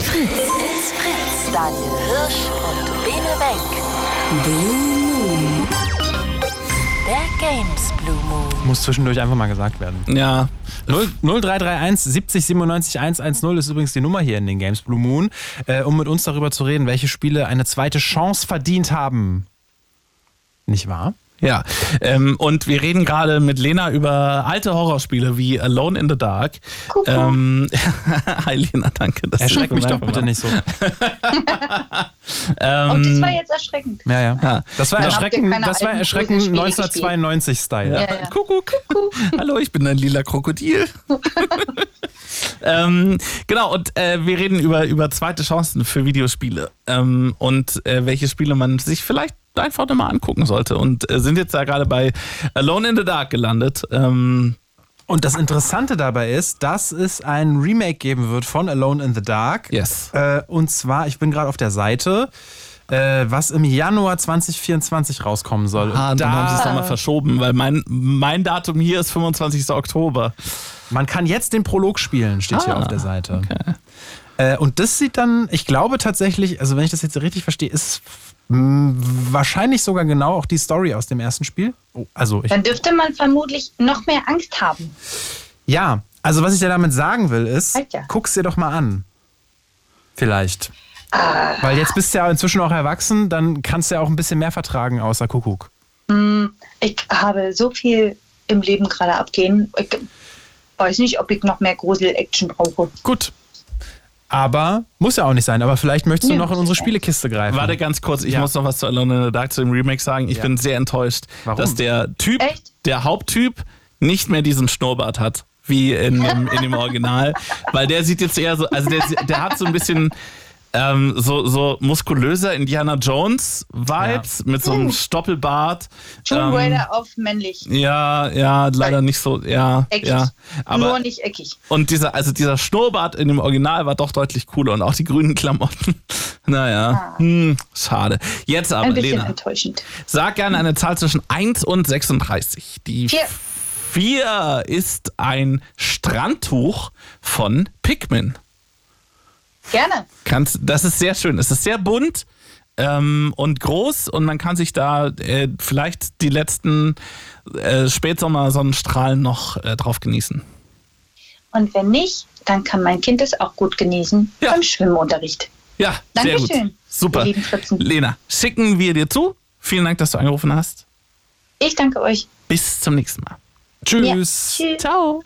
Fritz. It's Fritz. Daniel Hirsch und Bene Wenk. Blue Moon. Der Games.
Muss zwischendurch einfach mal gesagt werden.
Ja,
0, 0331 70 97 110 ist übrigens die Nummer hier in den Games Blue Moon, äh, um mit uns darüber zu reden, welche Spiele eine zweite Chance verdient haben. Nicht wahr?
Ja, ähm, und wir reden gerade mit Lena über alte Horrorspiele wie Alone in the Dark.
Kuckuck.
Ähm, <laughs> Hi Lena, danke. Dass
Erschreck mich doch bitte nicht so. <laughs>
Ähm,
Und das war jetzt erschreckend.
Ja, ja.
Ja.
Das war erschreckend, das war erschreckend
Spiele
1992-Style.
Ja, ja. <laughs>
Kuckuck. Hallo, ich bin ein lila Krokodil. ähm, genau, und äh, wir reden über, über zweite Chancen für Videospiele ähm, und äh, welche Spiele man sich vielleicht einfach nochmal angucken sollte. Und äh, sind jetzt da gerade bei Alone in the Dark gelandet. Ähm,
Und das Interessante dabei ist, dass es ein Remake geben wird von Alone in the Dark.
Yes.
Äh, und zwar, ich bin gerade auf der Seite, äh, was im Januar 2024 rauskommen soll.
Ah,
Und
dann haben sie es
da,
nochmal verschoben, weil mein, mein Datum hier ist 25. Oktober.
man kann jetzt den Prolog spielen, steht hier
Ah,
auf der Seite. Äh, und das sieht dann, ich glaube tatsächlich, also wenn ich das jetzt richtig verstehe, ist wahrscheinlich sogar genau auch die Story aus dem ersten Spiel. Oh, also
Dann dürfte man vermutlich noch mehr Angst haben.
ja, also was ich dir damit sagen will ist,
Alter.
guck's dir doch mal an. Vielleicht. Weil jetzt bist du ja inzwischen auch erwachsen, dann kannst du ja auch ein bisschen mehr vertragen außer Kuckuck.
Ich habe so viel im Leben gerade abgehen. Ich weiß nicht, ob ich noch mehr Grusel-Action brauche.
Gut. Aber muss ja auch nicht sein. Aber vielleicht möchtest du
Nee,
noch in unsere. Spielekiste greifen.
Warte ganz kurz, ich
Ja.
muss noch was zu Alone in the Dark zu dem Remake sagen. Ich
Ja.
bin sehr enttäuscht,
Warum?
dass der Typ,
Echt?
der Haupttyp, nicht mehr diesen Schnurrbart hat, wie in dem, in dem Original. <laughs> Weil der sieht jetzt eher so, also der, der hat so ein bisschen ähm, so, so muskulöser Indiana Jones Vibes mit so einem Stoppelbart.
Tomb
Ähm,
Raider auf männlich.
ja, ja, leider nicht so, ja,
Eckig.
ja.
Nur
Aber,
nicht eckig.
und dieser, also dieser Schnurrbart in dem Original war doch deutlich cooler und auch die grünen Klamotten. <laughs> Naja, hm, schade. Jetzt aber,
Ein bisschen
Lena.
enttäuschend.
Sag gerne eine Zahl zwischen 1 und 36. Die
Vier.
4 ist ein Strandtuch von Pikmin.
Gerne.
Kannst, das ist sehr schön. Es ist sehr bunt ähm, und groß und man kann sich da äh, vielleicht die letzten äh, Spätsommer-Sonnenstrahlen noch äh, drauf genießen.
Und wenn nicht, dann kann mein Kind es auch gut genießen
Ja.
beim Schwimmunterricht.
Ja, sehr gut.
Dankeschön,
Super. Lena, schicken wir dir zu. Vielen Dank, dass du angerufen hast.
Ich danke euch.
Bis zum nächsten Mal.
Tschüss.
Ja. Tschüss.
Ciao.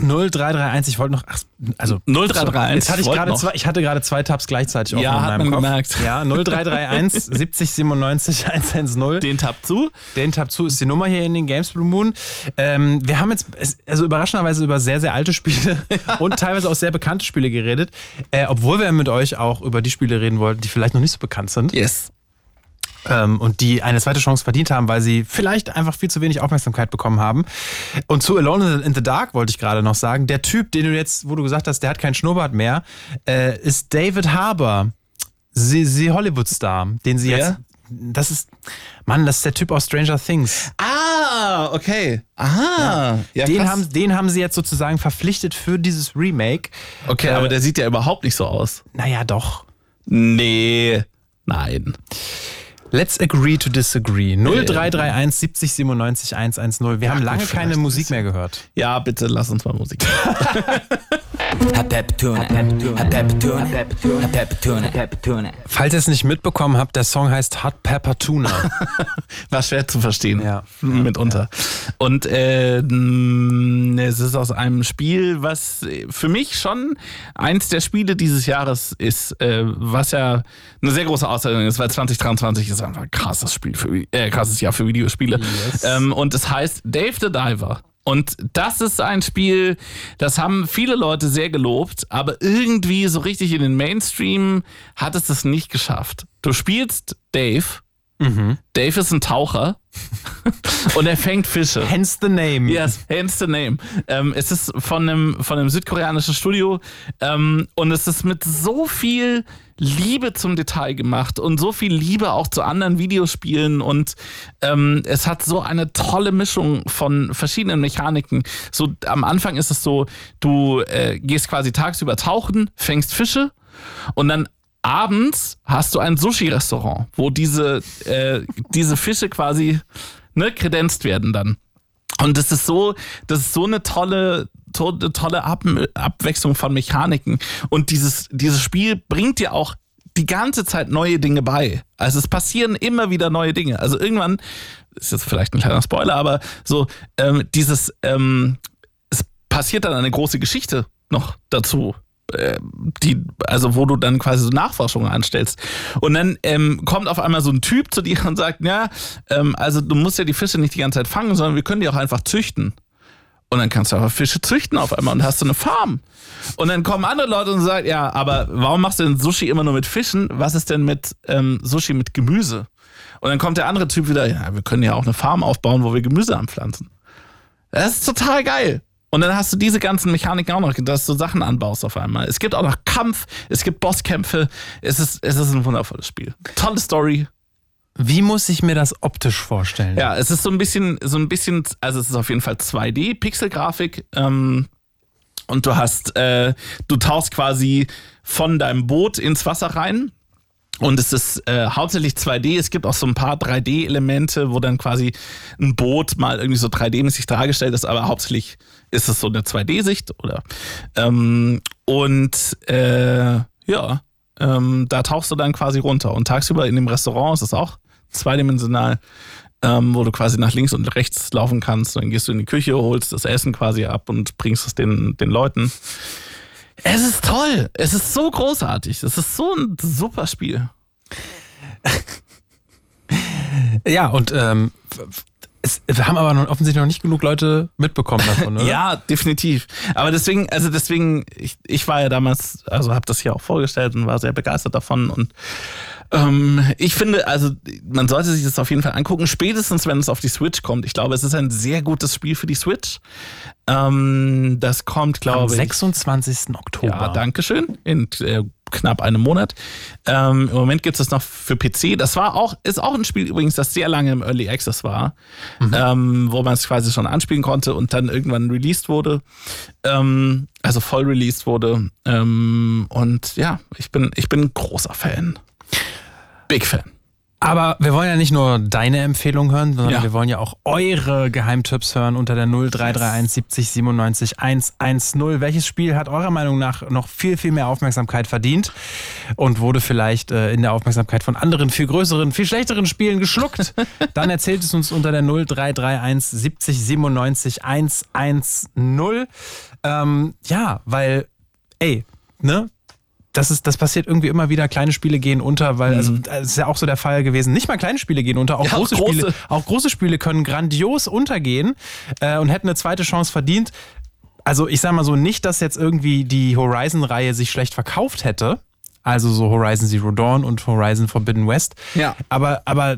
0331, ich wollte noch, ach, also
0331,
Jetzt hatte ich gerade zwei, ich hatte gerade zwei Tabs gleichzeitig offen
Ja,
in
hat
meinem
man
Kopf.
gemerkt.
Ja, 0331 70 97 110.
Den Tab zu.
Den Tab zu ist die Nummer hier in den Games Blue Moon. Ähm, wir haben jetzt also überraschenderweise über sehr, sehr alte Spiele <laughs> und teilweise auch sehr bekannte Spiele geredet, äh, obwohl wir mit euch auch über die Spiele reden wollten, die vielleicht noch nicht so bekannt sind
Yes.
Ähm, und die eine zweite Chance verdient haben, weil sie vielleicht einfach viel zu wenig Aufmerksamkeit bekommen haben. Und zu Alone in the Dark wollte ich gerade noch sagen, der Typ, den du jetzt, wo du gesagt hast, der hat keinen Schnurrbart mehr, äh, ist David Harbour, sie, sie Hollywood-Star, den sie
Wer?
jetzt... Das ist, Mann, das ist der Typ aus Stranger Things.
Ah, okay. Ah, ja,
den,
krass.
haben, den haben sie jetzt sozusagen verpflichtet für dieses Remake.
Okay,
Äh,
aber der sieht ja überhaupt nicht so aus.
Naja, doch.
Nee. Nein.
Let's agree to disagree. 0331 70 97 110. Wir haben lange keine Musik mehr gehört.
Ja, bitte lass uns mal Musik. <laughs>
Falls ihr es nicht mitbekommen habt, der Song heißt Hot Pepper Tuna. <laughs>
War schwer zu verstehen.
Ja.
Mitunter. Und äh, es ist aus einem Spiel, was für mich schon eins der Spiele dieses Jahres ist, äh, was ja eine sehr große Auszeichnung ist, weil 2023 ist einfach ein krasses Spiel für äh, krasses Jahr für Videospiele. Ähm, und es heißt Dave the Diver. Und das ist ein Spiel, das haben viele Leute sehr gelobt, aber irgendwie so richtig in den Mainstream hat es das nicht geschafft. Du spielst Dave. Dave ist ein Taucher <laughs> und er fängt Fische.
Hence the name.
Yes, hence the name. Ähm, es ist von einem, von einem südkoreanischen Studio ähm, und es ist mit so viel Liebe zum Detail gemacht und so viel Liebe auch zu anderen Videospielen und ähm, es hat so eine tolle Mischung von verschiedenen Mechaniken. So am Anfang ist es so, du äh, gehst quasi tagsüber tauchen, fängst Fische und dann abends hast du ein Sushi-Restaurant, wo diese, äh, diese Fische quasi ne, kredenzt werden dann. Und das ist so, das ist so eine tolle, to tolle Ab Abwechslung von Mechaniken. Und dieses, dieses Spiel bringt dir auch die ganze Zeit neue Dinge bei. Also es passieren immer wieder neue Dinge. Also irgendwann, ist jetzt vielleicht ein kleiner Spoiler, aber so ähm, dieses, ähm, es passiert dann eine große Geschichte noch dazu. äh, Die, also wo du dann quasi so Nachforschungen anstellst. Und dann ähm, kommt auf einmal so ein Typ zu dir und sagt, ja, ähm, also du musst ja die Fische nicht die ganze Zeit fangen, sondern wir können die auch einfach züchten. Und dann kannst du aber Fische züchten auf einmal und hast du eine Farm. Und dann kommen andere Leute und sagen, ja, aber warum machst du denn Sushi immer nur mit Fischen? Was ist denn mit ähm, Sushi mit Gemüse? Und dann kommt der andere Typ wieder, ja, wir können ja auch eine Farm aufbauen, wo wir Gemüse anpflanzen. Das ist total geil. Und dann hast du diese ganzen Mechaniken auch noch, dass du Sachen anbaust auf einmal. Es gibt auch noch Kampf, es gibt Bosskämpfe. Es ist, es ist ein wundervolles Spiel. Tolle Story.
Wie muss ich mir das optisch vorstellen?
Ja, es ist so ein bisschen, so ein bisschen, also es ist auf jeden Fall 2D, Pixelgrafik. Ähm, und du hast, äh, du tauchst quasi von deinem Boot ins Wasser rein. Und es ist äh, hauptsächlich 2D. Es gibt auch so ein paar 3D-Elemente, wo dann quasi ein Boot mal irgendwie so 3D-mäßig dargestellt ist, aber hauptsächlich ist es so eine 2D-Sicht, oder? Ähm, und äh, ja, ähm, da tauchst du dann quasi runter. Und tagsüber in dem Restaurant ist es auch zweidimensional, ähm, wo du quasi nach links und rechts laufen kannst. Dann gehst du in die Küche, holst das Essen quasi ab und bringst es den, den Leuten. Es ist toll. Es ist so großartig. Es ist so ein super Spiel. <laughs>
Ja, und ähm, es, wir haben aber noch, offensichtlich noch nicht genug Leute mitbekommen davon, oder? <laughs>
Ja, definitiv. Aber deswegen, also deswegen, ich, ich war ja damals, also habe das hier auch vorgestellt und war sehr begeistert davon und ähm, ich finde, also man sollte sich das auf jeden Fall angucken, spätestens wenn es auf die Switch kommt. Ich glaube, es ist ein sehr gutes Spiel für die Switch. Ähm, das kommt,
Am
glaube ich.
26. Oktober.
Ja, danke schön. In äh, knapp einem Monat. Ähm, Im Moment gibt es das noch für PC. Das war auch, ist auch ein Spiel übrigens, das sehr lange im Early Access war, ähm, wo man es quasi schon anspielen konnte und dann irgendwann released wurde. Ähm, also voll released wurde. Ähm, und ja, ich bin, ich bin ein großer Fan. Big Fan.
Aber wir wollen ja nicht nur deine Empfehlung hören, sondern
Ja.
wir wollen ja auch eure Geheimtipps hören unter der 0331 70 97 110. Welches Spiel hat eurer Meinung nach noch viel, viel mehr Aufmerksamkeit verdient und wurde vielleicht äh, in der Aufmerksamkeit von anderen, viel größeren, viel schlechteren Spielen geschluckt? <laughs> Dann erzählt es uns unter der 0331 70 97 110. Ähm, ja, weil, ey, ne? Das ist, das passiert irgendwie immer wieder. Kleine Spiele gehen unter, weil, also, das ist ja auch so der Fall gewesen. Nicht mal kleine Spiele gehen unter, auch,
Ja, auch
große,
große.
Spiele, auch große Spiele können grandios untergehen äh, und hätten eine zweite Chance verdient. Also, ich sag mal so, nicht, dass jetzt irgendwie die Horizon-Reihe sich schlecht verkauft hätte. Also so Horizon Zero Dawn und Horizon Forbidden West.
Ja.
Aber, aber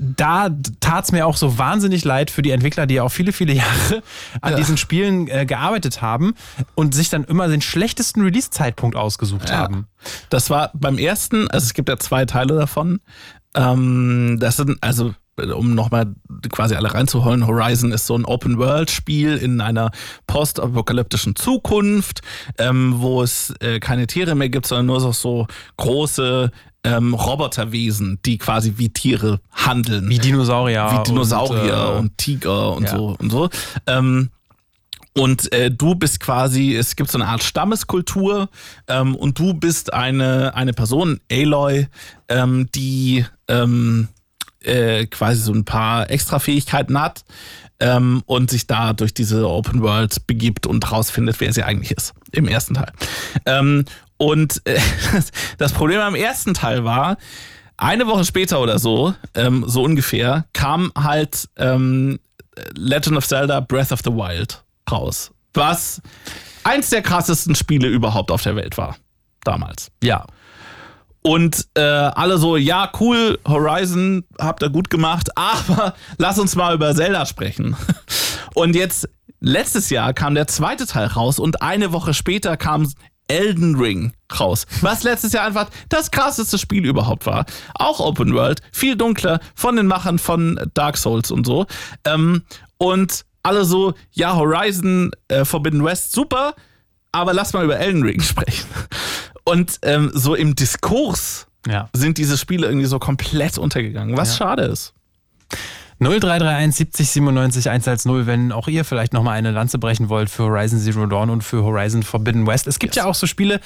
da tat's mir auch so wahnsinnig leid für die Entwickler, die ja auch viele, viele Jahre an
Ja.
diesen Spielen äh, gearbeitet haben und sich dann immer den schlechtesten Release-Zeitpunkt ausgesucht haben.
Das war beim ersten, also es gibt ja zwei Teile davon. Ähm, das sind, also um nochmal quasi alle reinzuholen, Horizon ist so ein Open-World-Spiel in einer postapokalyptischen Zukunft, ähm, wo es äh, keine Tiere mehr gibt, sondern nur so, so große ähm, Roboterwesen, die quasi wie Tiere handeln.
Wie Dinosaurier.
wie Dinosaurier
und,
und,
äh,
Tiger und
ja.
so und so. Ähm, und äh, du bist quasi, es gibt so eine Art Stammeskultur ähm, und du bist eine, eine Person, Aloy, ähm, die ähm, äh, quasi so ein paar Extrafähigkeiten hat ähm, und sich da durch diese Open World begibt und rausfindet, wer sie eigentlich ist. Im ersten Teil. Ähm, und äh, <laughs> das Problem am ersten Teil war, eine Woche später oder so, ähm, so ungefähr, kam halt ähm, Legend of Zelda Breath of the Wild raus. Was eins der krassesten Spiele überhaupt auf der Welt war. Damals.
ja.
Und äh, alle so, ja, cool, Horizon habt ihr gut gemacht, <laughs> aber lass uns mal über Zelda sprechen. <laughs> Und jetzt, letztes Jahr kam der zweite Teil raus und eine Woche später kam Elden Ring raus. Was letztes Jahr einfach das krasseste Spiel überhaupt war. Auch Open World, viel dunkler, von den Machern von Dark Souls und so. Ähm, und alle so, ja, Horizon äh, Forbidden West, super, aber lass mal über Elden Ring <laughs> sprechen. Und ähm, so im Diskurs
Ja.
sind diese Spiele irgendwie so komplett untergegangen, was schade ist.
0331 70 97 110, wenn auch ihr vielleicht nochmal eine Lanze brechen wollt für Horizon Zero Dawn und für Horizon Forbidden West. Es gibt ja auch so Spiele,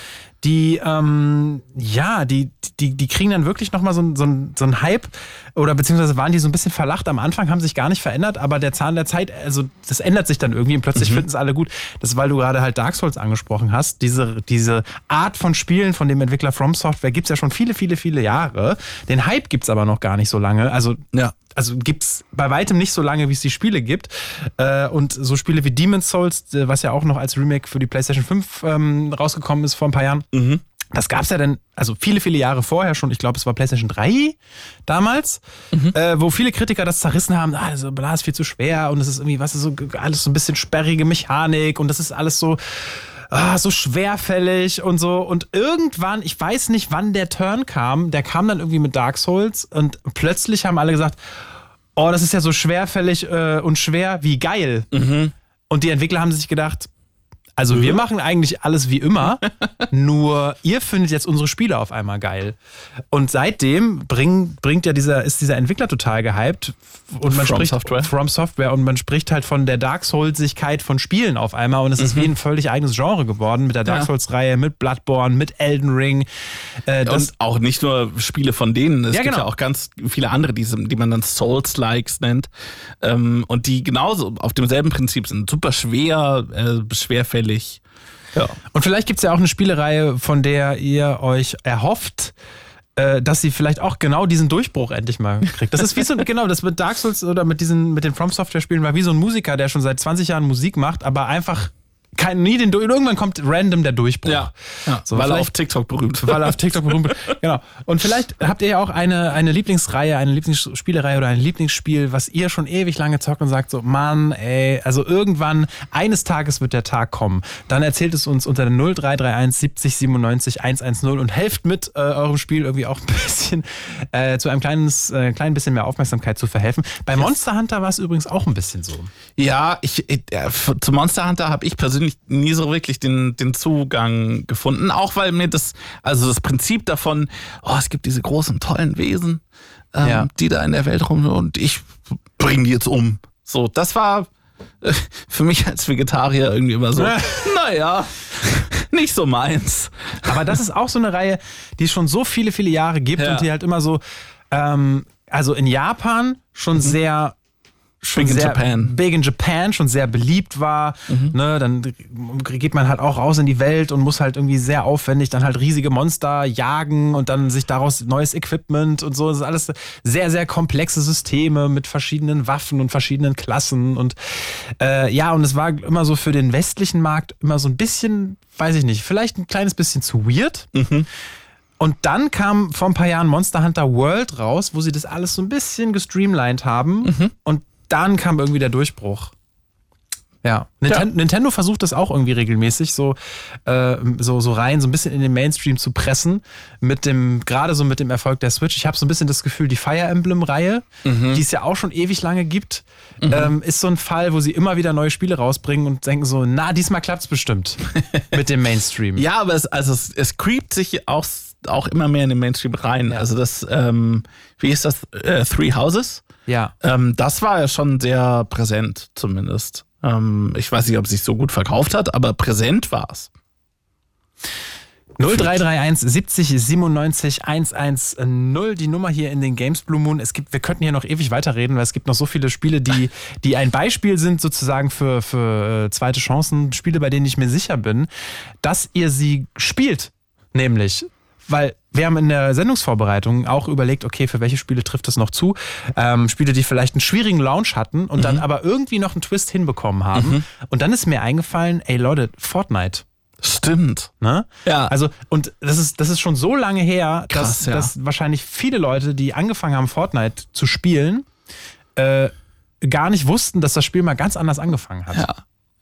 die, ähm, ja, die, die, die kriegen dann wirklich nochmal so, so, so einen Hype oder beziehungsweise waren die so ein bisschen verlacht. Am Anfang haben sich gar nicht verändert, aber der Zahn der Zeit, also das ändert sich dann irgendwie und plötzlich finden es alle gut. Das ist, weil du gerade halt Dark Souls angesprochen hast. Diese, diese Art von Spielen von dem Entwickler From Software gibt's ja schon viele, viele, viele Jahre. Den Hype gibt's aber noch gar nicht so lange. Also
Ja.
Also gibt's bei weitem nicht so lange, wie es die Spiele gibt. Äh, und so Spiele wie Demon's Souls, äh, was ja auch noch als Remake für die PlayStation 5 ähm, rausgekommen ist vor ein paar Jahren. Das gab's ja dann, also viele, viele Jahre vorher schon. Ich glaube, es war PlayStation 3 damals, äh, wo viele Kritiker das zerrissen haben. Ah, so, bla, ist viel zu schwer und es ist irgendwie, was ist so, alles so ein bisschen sperrige Mechanik und das ist alles so, ah, so schwerfällig und so. Und irgendwann, ich weiß nicht, wann der Turn kam, der kam dann irgendwie mit Dark Souls und plötzlich haben alle gesagt, oh, das ist ja so schwerfällig äh, und schwer wie geil. Und die Entwickler haben sich gedacht, also wir machen eigentlich alles wie immer, <laughs> nur ihr findet jetzt unsere Spiele auf einmal geil. Und seitdem bring, bringt ja dieser, ist dieser Entwickler total gehypt. Und man
From
spricht
Software.
From Software und man spricht halt von der Dark Soulsigkeit von Spielen auf einmal und es ist wie ein völlig eigenes Genre geworden mit der Dark. Souls-Reihe, mit Bloodborne, mit Elden Ring. Äh,
Und auch nicht nur Spiele von denen, es
Ja,
gibt
genau.
ja auch ganz viele andere, die, die man dann Souls-Likes nennt. Ähm, und die genauso auf demselben Prinzip sind. Super schwer, äh, schwerfällig. Ja.
Und vielleicht gibt es ja auch eine Spielereihe, von der ihr euch erhofft, äh, dass sie vielleicht auch genau diesen Durchbruch endlich mal kriegt. Das ist wie so, <laughs> genau, das mit Dark Souls oder mit diesen, mit den From Software Spielen war wie so ein Musiker, der schon seit 20 Jahren Musik macht, aber einfach kein, nie den, irgendwann kommt random der Durchbruch.
ja.
So,
weil er auf TikTok berühmt <laughs>
weil er auf TikTok berühmt ist. Genau. Und vielleicht habt ihr ja auch eine, eine Lieblingsreihe, eine Lieblingsspielereihe oder ein Lieblingsspiel, was ihr schon ewig lange zockt und sagt so, Mann, ey, also irgendwann, eines Tages wird der Tag kommen. Dann erzählt es uns unter der 0331 70 97 110 und helft mit, äh, eurem Spiel irgendwie auch ein bisschen äh, zu einem kleines, äh, kleinen bisschen mehr Aufmerksamkeit zu verhelfen. Bei Monster Hunter war es übrigens auch ein bisschen so.
Ja, ich, ich äh, zu Monster Hunter habe ich persönlich nie so wirklich den, den Zugang gefunden. Auch weil mir das, also das Prinzip davon, oh, es gibt diese großen, tollen Wesen, ähm,
Ja.
die da in der Welt rum und ich bringe die jetzt um. So, das war äh, für mich als Vegetarier irgendwie immer so, <laughs> naja, nicht so meins.
Aber das ist auch so eine Reihe, die es schon so viele, viele Jahre gibt
Ja.
und die halt immer so, ähm, also in Japan schon sehr
Mhm. Big in
sehr
Japan.
Big in Japan schon sehr beliebt war.
Mhm.
Ne, dann geht man halt auch raus in die Welt und muss halt irgendwie sehr aufwendig dann halt riesige Monster jagen und dann sich daraus neues Equipment und so. Das ist alles sehr, sehr komplexe Systeme mit verschiedenen Waffen und verschiedenen Klassen. Und äh, ja, und es war immer so für den westlichen Markt immer so ein bisschen, weiß ich nicht, vielleicht ein kleines bisschen zu weird. Und dann kam vor ein paar Jahren Monster Hunter World raus, wo sie das alles so ein bisschen gestreamlined haben. Und dann kam irgendwie der Durchbruch. Ja. Ninten Nintendo versucht das auch irgendwie regelmäßig, so, äh, so, so rein, so ein bisschen in den Mainstream zu pressen, mit dem, gerade so mit dem Erfolg der Switch. Ich habe so ein bisschen das Gefühl, die Fire Emblem-Reihe, die es ja auch schon ewig lange gibt, ähm, ist so ein Fall, wo sie immer wieder neue Spiele rausbringen und denken so, na, diesmal klappt's bestimmt <laughs> mit dem Mainstream.
Ja, aber es, also es, es creept sich auch, auch immer mehr in den Mainstream rein. Also das, ähm, wie ist das, äh, Three Houses?
Ja.
Ähm, das war ja schon sehr präsent, zumindest. Ähm, ich weiß nicht, ob es sich so gut verkauft hat, aber präsent war es.
0331 70 97 110, die Nummer hier in den Games Blue Moon. Es gibt, wir könnten hier noch ewig weiterreden, weil es gibt noch so viele Spiele, die, <laughs> die ein Beispiel sind sozusagen für, für äh, zweite Chancen, Spiele, bei denen ich mir sicher bin, dass ihr sie spielt. Nämlich, weil wir haben in der Sendungsvorbereitung auch überlegt, okay, für welche Spiele trifft es noch zu? Ähm, Spiele, die vielleicht einen schwierigen Launch hatten und dann aber irgendwie noch einen Twist hinbekommen haben. Und dann ist mir eingefallen, ey Leute, Fortnite.
Stimmt.
Ne?
Ja.
Also, und das ist, das ist schon so lange her,
Krass,
dass,
ja.
dass wahrscheinlich viele Leute, die angefangen haben, Fortnite zu spielen, äh, gar nicht wussten, dass das Spiel mal ganz anders angefangen hat.
Ja.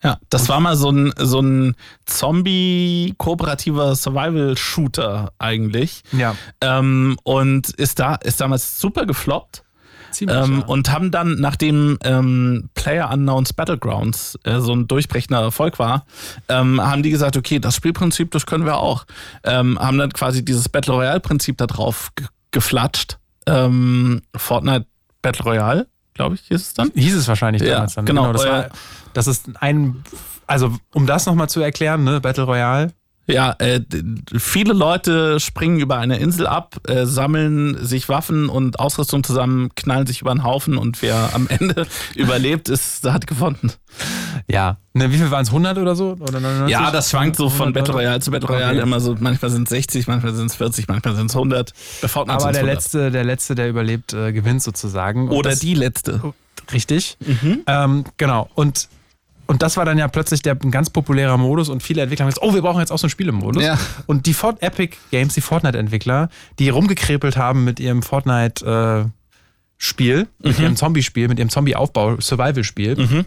Ja, das war mal so ein, so ein Zombie-kooperativer Survival-Shooter eigentlich.
Ja.
Ähm, und ist da, ist damals super gefloppt.
Ziemlich,
Ähm,
ja.
Und haben dann, nachdem ähm, Player Unknowns Battlegrounds äh, so ein durchbrechender Erfolg war, ähm, haben die gesagt, okay, das Spielprinzip, das können wir auch. Ähm, haben dann quasi dieses Battle Royale-Prinzip da drauf ge- geflatscht. Ähm, Fortnite Battle Royale, glaube ich, hieß es dann.
Hieß es wahrscheinlich
Ja,
damals dann.
genau,
das,
äh,
war, das ist ein, also um das nochmal zu erklären, ne, Battle Royale.
Ja, äh, viele Leute springen über eine Insel ab, äh, sammeln sich Waffen und Ausrüstung zusammen, knallen sich über einen Haufen und wer am <laughs> Ende überlebt, ist, hat gefunden.
Ja. Ne, wie viel waren es? 100 oder so? Oder 99?
Ja, das schwankt so von
100
Battle? Royale zu Battle Royale
Okay.
immer so. Manchmal sind es 60, manchmal sind es 40, manchmal sind es 100. Bei Fortnite
Aber der
100.
letzte, der letzte, der überlebt, äh, gewinnt sozusagen. Und
Oder
das-
die letzte.
Richtig. Ähm, genau. Und, und das war dann ja plötzlich der, ein ganz populärer Modus und viele Entwickler haben gesagt, oh, wir brauchen jetzt auch so einen Spielemodus.
Ja.
Und die Fort Epic Games, die Fortnite-Entwickler, die rumgekrepelt haben mit ihrem Fortnite-Spiel, mit ihrem Zombie-Spiel, mit ihrem Zombie-Aufbau-Survival-Spiel,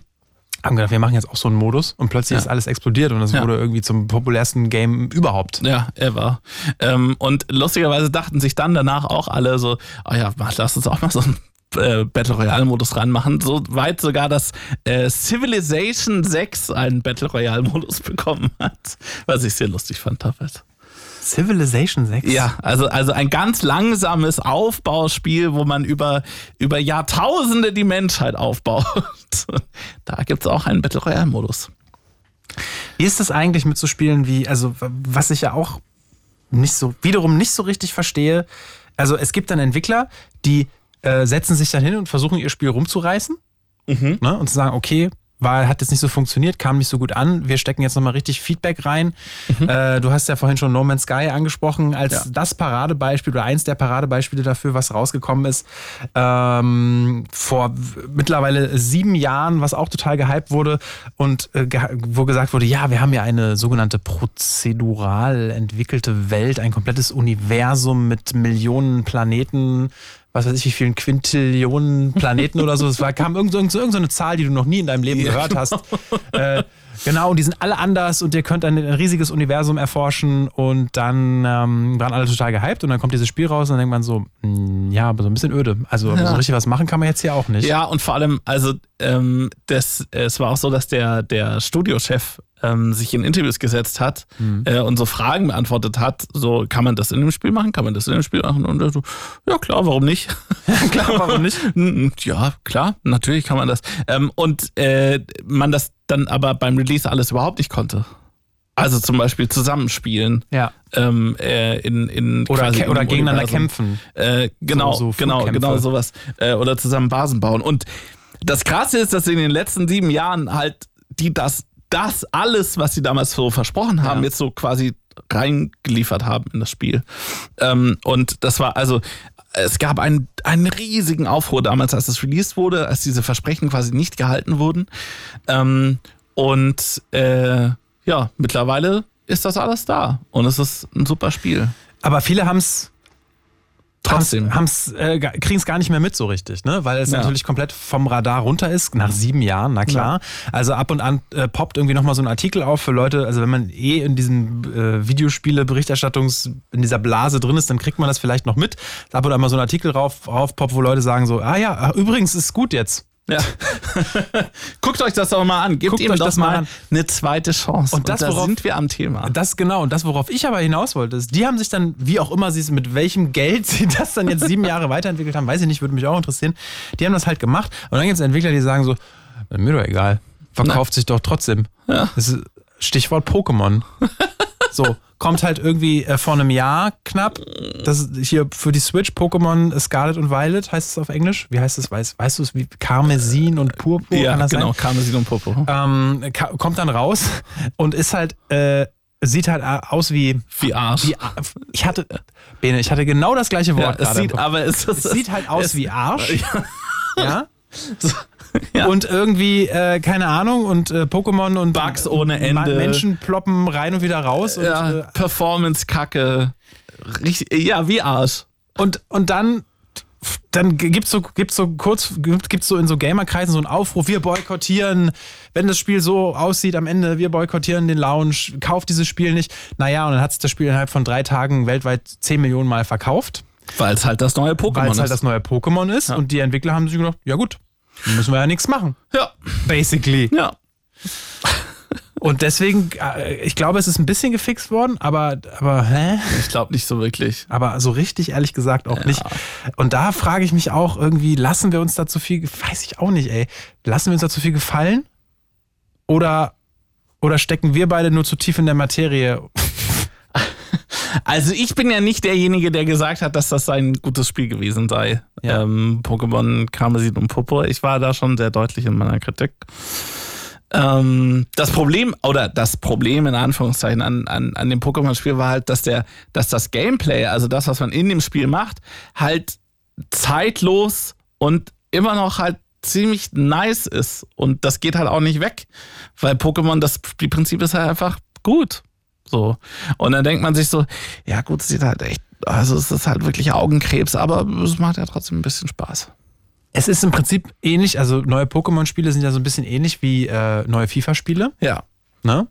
haben gedacht, wir machen jetzt auch so einen Modus und plötzlich
Ja.
ist alles explodiert und es
Ja.
wurde irgendwie zum populärsten Game überhaupt.
Ja, ever. Ähm, und lustigerweise dachten sich dann danach auch alle so, oh ja, lass uns auch mal so einen äh, Battle Royale-Modus ranmachen. So weit sogar, dass äh, Civilization 6 einen Battle Royale-Modus <laughs> bekommen hat. Was ich sehr lustig fand, Taffet.
Civilization 6?
Ja, also, also ein ganz langsames Aufbauspiel, wo man über, über Jahrtausende die Menschheit aufbaut. <laughs> Da gibt's auch einen Battle Royale-Modus.
Wie ist das eigentlich mit so Spielen wie, also was ich ja auch nicht so, wiederum nicht so richtig verstehe, also es gibt dann Entwickler, die äh, setzen sich dann hin und versuchen ihr Spiel rumzureißen ne, und zu sagen, okay, war, hat jetzt nicht so funktioniert, kam nicht so gut an, wir stecken jetzt nochmal richtig Feedback rein. Äh, du hast ja vorhin schon No Man's Sky angesprochen als
Ja.
das Paradebeispiel oder eins der Paradebeispiele dafür, was rausgekommen ist. Ähm, vor mittlerweile sieben Jahren, was auch total gehypt wurde und äh, ge wo gesagt wurde, ja, wir haben ja eine sogenannte prozedural entwickelte Welt, ein komplettes Universum mit Millionen Planeten, was weiß ich, wie vielen Quintillionen Planeten oder so. Es war, kam irgend, irgend, irgend so eine Zahl, die du noch nie in deinem Leben gehört hast. Äh, genau, und die sind alle anders und ihr könnt ein, ein riesiges Universum erforschen und dann ähm, waren alle total gehypt und dann kommt dieses Spiel raus und dann denkt man so, "Hm, ja, aber so ein bisschen öde. Also
Ja.
so richtig was machen kann man jetzt hier auch nicht.
Ja, und vor allem, also ähm, das, es war auch so, dass der, der Studiochef ähm, sich in Interviews gesetzt hat äh, und so Fragen beantwortet hat, so kann man das in dem Spiel machen, kann man das in dem Spiel machen und er so, ja klar, warum nicht? <laughs>
Klar, warum nicht? <laughs>
ja, klar, natürlich kann man das. Ähm, und äh, man das dann aber beim Release alles überhaupt nicht konnte. Also zum Beispiel zusammenspielen.
Ja.
Ähm, äh, in, in
Oder, oder
im
gegeneinander kämpfen.
Äh, genau,
So- so
genau, genau sowas. Äh, oder zusammen Basen bauen. Und das Krasse ist, dass in den letzten sieben Jahren halt die das, das alles, was sie damals so versprochen haben,
Ja.
jetzt so quasi reingeliefert haben in das Spiel. Ähm, und das war also, es gab einen, einen riesigen Aufruhr damals, als es released wurde, als diese Versprechen quasi nicht gehalten wurden. Ähm, und äh, ja, mittlerweile ist das alles da. Und es ist ein super Spiel.
Aber viele haben es
Trotzdem.
haben's, äh, kriegen es gar nicht mehr mit so richtig, ne? Weil es
Ja.
natürlich komplett vom Radar runter ist, nach sieben Jahren, na klar. Also ab und an äh, poppt irgendwie nochmal so ein Artikel auf für Leute, also wenn man eh in diesem äh, Videospiele-Berichterstattungs, in dieser Blase drin ist, dann kriegt man das vielleicht noch mit. Ab und an mal so ein Artikel rauf, raufpoppt, wo Leute sagen so, ah ja, ach, übrigens ist gut jetzt.
Ja. <laughs> Guckt euch das doch mal an. Gebt
Guckt
ihm
euch
doch
das mal an.
eine zweite Chance.
Und das,
da
worauf-
sind wir am Thema.
Das genau, und das, worauf ich aber hinaus wollte, ist, die haben sich dann, wie auch immer sie es, mit welchem Geld <laughs> sie das dann jetzt sieben Jahre weiterentwickelt haben, weiß ich nicht, würde mich auch interessieren. Die haben das halt gemacht. Und dann gibt es Entwickler, die sagen so, mir doch egal, verkauft sich doch trotzdem.
Ja.
Das ist Stichwort Pokémon. <laughs> so, kommt halt irgendwie äh, vor einem Jahr knapp. Das ist hier für die Switch Pokémon Scarlet und Violet heißt es auf Englisch. Wie heißt es? Weißt, weißt du es wie Karmesin und Purpur?
ja,
Kann das
genau.
sein?
Karmesin und Popo.
ähm, kommt dann raus <laughs> und ist halt, äh, sieht halt äh, aus wie,
Wie Arsch.
wie ich hatte, Bene, ich hatte genau das gleiche
ja,
Wort
es
gerade.
sieht, aber es,
es sieht halt aus
es,
wie Arsch. <laughs> Ja.
Ja. <laughs>
Und irgendwie, äh, keine Ahnung, und äh, Pokémon und
Bugs ohne Ende.
Menschen ploppen rein und wieder raus. Und,
ja,
äh,
Performance-Kacke. Ja, wie Arsch.
Und, und dann, dann gibt's so, gibt's so kurz, gibt- gibt's so in so Gamerkreisen so einen Aufruf, wir boykottieren, wenn das Spiel so aussieht am Ende, wir boykottieren den Launch, kauft dieses Spiel nicht. Naja, und dann hat sich das Spiel innerhalb von drei Tagen weltweit 10 Millionen Mal verkauft,
Weil es halt das neue Pokémon
weil es
ist.
halt das neue Pokémon ist. Und die Entwickler haben sich gedacht, ja gut, müssen wir ja nichts machen.
ja,
Basically.
ja. <laughs>
Und deswegen, äh, ich glaube, es ist ein bisschen gefixt worden, aber, aber, hä?
Ich glaube nicht so wirklich.
Aber so richtig, ehrlich gesagt, auch nicht. Und da frage ich mich auch irgendwie, lassen wir uns da zu viel, weiß ich auch nicht, ey. Lassen wir uns da zu viel gefallen? Oder, oder stecken wir beide nur zu tief in der Materie?
Also ich bin ja nicht derjenige, der gesagt hat, dass das ein gutes Spiel gewesen sei.
Ja.
Ähm, Pokémon Karmesin und Popo. Ich war da schon sehr deutlich in meiner Kritik. Ähm, das Problem, oder das Problem in Anführungszeichen an, an, an dem Pokémon-Spiel war halt, dass der, dass das Gameplay, also das, was man in dem Spiel macht, halt zeitlos und immer noch halt ziemlich nice ist. Und das geht halt auch nicht weg. Weil Pokémon, das Spielprinzip ist halt einfach gut. So. Und dann denkt man sich so, ja gut, es sieht halt echt, also es ist halt wirklich Augenkrebs, aber es macht ja trotzdem ein bisschen Spaß.
Es ist im Prinzip ähnlich, also neue Pokémon-Spiele sind ja so ein bisschen ähnlich wie äh, neue FIFA-Spiele.
Ja.
Ne?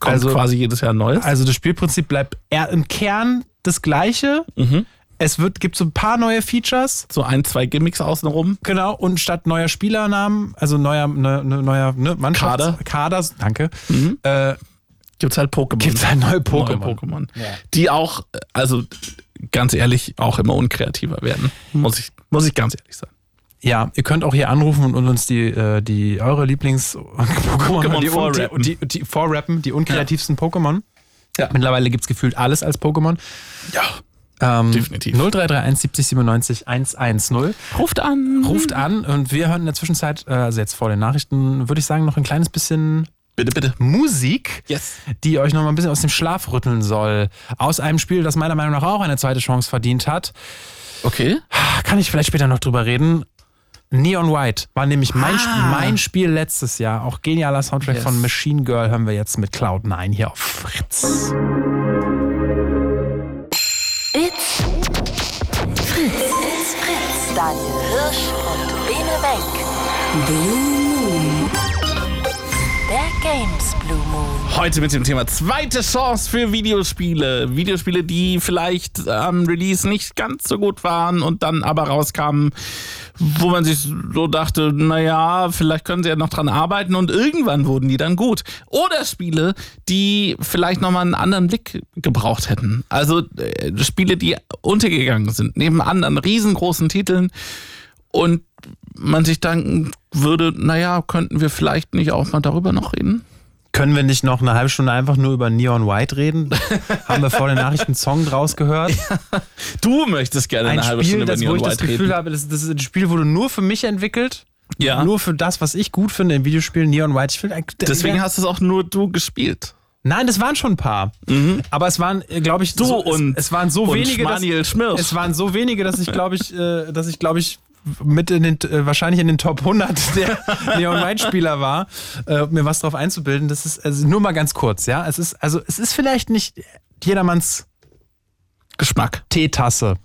Kommt
Also-
quasi jedes Jahr ein neues.
Also das Spielprinzip bleibt eher im Kern das gleiche.
Mhm.
Es wird, gibt so ein paar neue Features.
So ein, zwei Gimmicks außenrum.
Genau, und statt neuer Spielernamen, also neuer, ne, ne, neuer ne, Mannschafts-
Kader.
Kader, danke,
Mhm.
äh,
Gibt's halt Pokémon.
gibt es halt neue Pokémon.
Neue Pokémon. Die auch, also ganz ehrlich, auch immer unkreativer werden. Muss ich, muss ich ganz ehrlich sagen.
Ja, ihr könnt auch hier anrufen und uns die, äh, die eure Lieblings-Pokémon <laughs>
Pokémon
die,
vorrappen.
die, die, die vorrappen, die unkreativsten Pokémon.
Ja.
Mittlerweile gibt es gefühlt alles als Pokémon.
Ja.
Ähm,
Definitiv.
0331 70 97 110.
Ruft an.
Ruft an und wir hören in der Zwischenzeit, äh, also jetzt vor den Nachrichten, würde ich sagen, noch ein kleines bisschen
Bitte, bitte.
Musik,
Yes.
die euch noch mal ein bisschen aus dem Schlaf rütteln soll. Aus einem Spiel, das meiner Meinung nach auch eine zweite Chance verdient hat.
Okay.
Kann ich vielleicht später noch drüber reden. Neon White war nämlich mein, Sp- mein Spiel letztes Jahr. Auch genialer Soundtrack
Yes.
von Machine Girl hören wir jetzt mit Cloud9 hier auf Fritz.
It's Fritz. It's Fritz. Daniel Hirsch und Bene Wenk. Blue Games Blue Moon.
Heute mit dem Thema zweite Chance für Videospiele. Videospiele, die vielleicht am Release nicht ganz so gut waren und dann aber rauskamen, wo man sich so dachte, naja, vielleicht können sie ja noch dran arbeiten und irgendwann wurden die dann gut. Oder Spiele, die vielleicht nochmal einen anderen Blick gebraucht hätten. Also äh, Spiele, die untergegangen sind, neben anderen riesengroßen Titeln und man sich denken würde, naja, könnten wir vielleicht nicht auch mal darüber noch reden?
Können wir nicht noch eine halbe Stunde einfach nur über Neon White reden? <laughs> Haben wir vor den Nachrichten einen Song draus gehört?
Du möchtest gerne
Ein
eine halbe
Spiel,
Stunde über
das, wo
Neon
ich das
White
Gefühl
reden.
habe, das, das ist ein Spiel, wurde nur für mich entwickelt.
Ja.
Nur für das, was ich gut finde in Videospielen, Neon White. Ich will,
Deswegen hast du es auch nur du gespielt.
Nein, das waren schon ein paar. Aber es waren, glaube ich,
Du
so,
und-
es, es waren so wenige, dass,
Schmirsch.
es waren so wenige, dass ich glaube ich, äh, dass ich glaube ich mit in den, äh, wahrscheinlich in den Top 100 der <laughs> Neon White Spieler war, äh, mir was drauf einzubilden. Das ist also nur mal ganz kurz, ja. Es ist also es ist vielleicht nicht jedermanns
Geschmack.
Teetasse,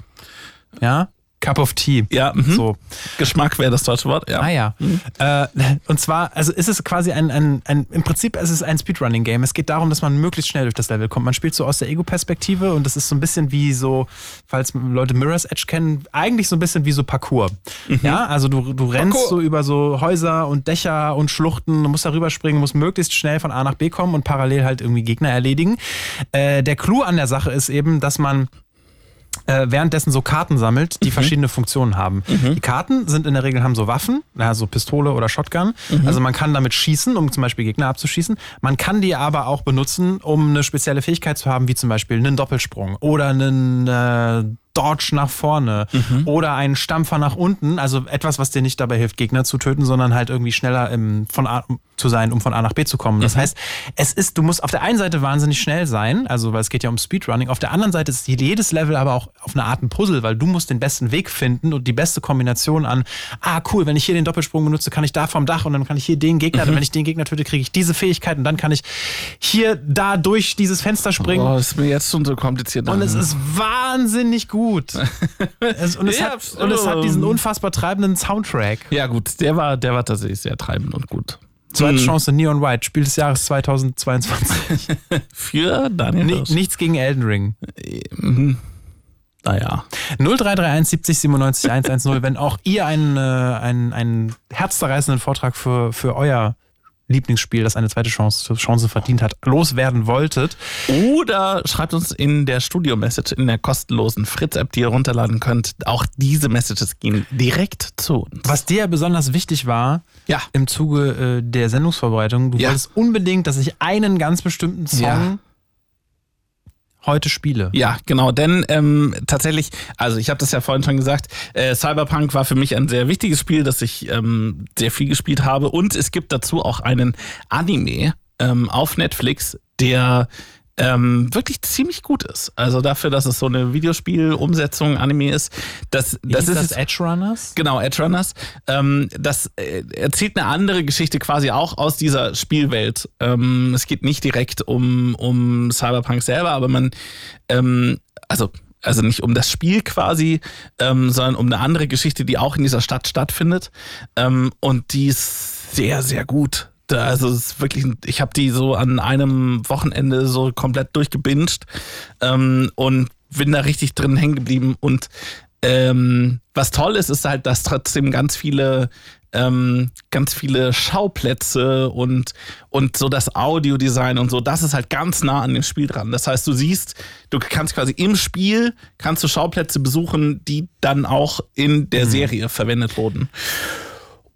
ja. Cup of Tea.
Ja, mhm.
So.
Geschmack wäre das deutsche Wort. Ja.
Ah ja. Äh, und zwar, also ist es quasi ein, ein, ein, im Prinzip ist es ein Speedrunning-Game. Es geht darum, dass man möglichst schnell durch das Level kommt. Man spielt so aus der Ego-Perspektive und das ist so ein bisschen wie so, falls Leute Mirror's Edge kennen, eigentlich so ein bisschen wie so Parkour. Ja, also du, du rennst
Parkour.
so über so Häuser und Dächer und Schluchten, du musst darüber springen, musst möglichst schnell von A nach B kommen und parallel halt irgendwie Gegner erledigen. Äh, der Clou an der Sache ist eben, dass man äh, währenddessen so Karten sammelt, die verschiedene Funktionen haben. Die Karten sind in der Regel haben so Waffen, ja, so Pistole oder Shotgun. Also man kann damit schießen, um zum Beispiel Gegner abzuschießen. Man kann die aber auch benutzen, um eine spezielle Fähigkeit zu haben, wie zum Beispiel einen Doppelsprung oder einen äh, Dodge nach vorne oder einen Stampfer nach unten. Also etwas, was dir nicht dabei hilft, Gegner zu töten, sondern halt irgendwie schneller im, von A, zu sein, um von A nach B zu kommen. Das heißt, es ist, du musst auf der einen Seite wahnsinnig schnell sein, also weil es geht ja um Speedrunning. Auf der anderen Seite ist jedes Level aber auch auf eine Art ein Puzzle, weil du musst den besten Weg finden und die beste Kombination an, ah cool, wenn ich hier den Doppelsprung benutze, kann ich da vom Dach und dann kann ich hier den Gegner, wenn ich den Gegner töte, kriege ich diese Fähigkeit und dann kann ich hier da durch dieses Fenster springen.
Oh, ist mir jetzt schon so kompliziert.
Und es ist wahnsinnig gut. <laughs> es, und, es
Ja,
hat, und es hat diesen unfassbar treibenden Soundtrack.
ja gut, der war, der war tatsächlich sehr treibend und gut.
Zweite
Hm.
Chance, Neon White, Spiel des Jahres 2022. <laughs>
Für Daniel
Ni nichts gegen Elden Ring.
Naja.
0331 70 97 110, wenn auch ihr einen, äh, einen, einen herzzerreißenden Vortrag für, für euer Lieblingsspiel, das eine zweite Chance, Chance verdient hat, loswerden wolltet.
Oder schreibt uns in der Studio-Message, in der kostenlosen Fritz-App, die ihr runterladen könnt. Auch diese Messages gehen direkt zu uns.
Was dir besonders wichtig war
Ja.
im Zuge äh, der Sendungsvorbereitung, du
Ja.
wolltest unbedingt, dass ich einen ganz bestimmten Song
Ja.
Heute spiele.
Ja, genau, denn ähm, tatsächlich, also ich habe das ja vorhin schon gesagt, äh, Cyberpunk war für mich ein sehr wichtiges Spiel, das ich ähm, sehr viel gespielt habe und es gibt dazu auch einen Anime ähm, auf Netflix, der ähm, wirklich ziemlich gut ist. Also dafür, dass es so eine Videospiel-Umsetzung Anime ist, das, das
hieß
ist
das Edge Runners?
Genau, Edge Runners. Ähm, das äh, erzählt eine andere Geschichte quasi auch aus dieser Spielwelt. Ähm, es geht nicht direkt um, um Cyberpunk selber, aber man, ähm, also, also nicht um das Spiel quasi, ähm, sondern um eine andere Geschichte, die auch in dieser Stadt stattfindet. Ähm, und die ist sehr, sehr gut. Da- Also es ist wirklich, ich habe die so an einem Wochenende so komplett durchgebinged ähm, und bin da richtig drin hängen geblieben. Und ähm, was toll ist, ist halt, dass trotzdem ganz viele ähm, ganz viele Schauplätze und, und so das Audiodesign und so, das ist halt ganz nah an dem Spiel dran. Das heißt, du siehst, du kannst quasi im Spiel, kannst du Schauplätze besuchen, die dann auch in der Serie verwendet wurden.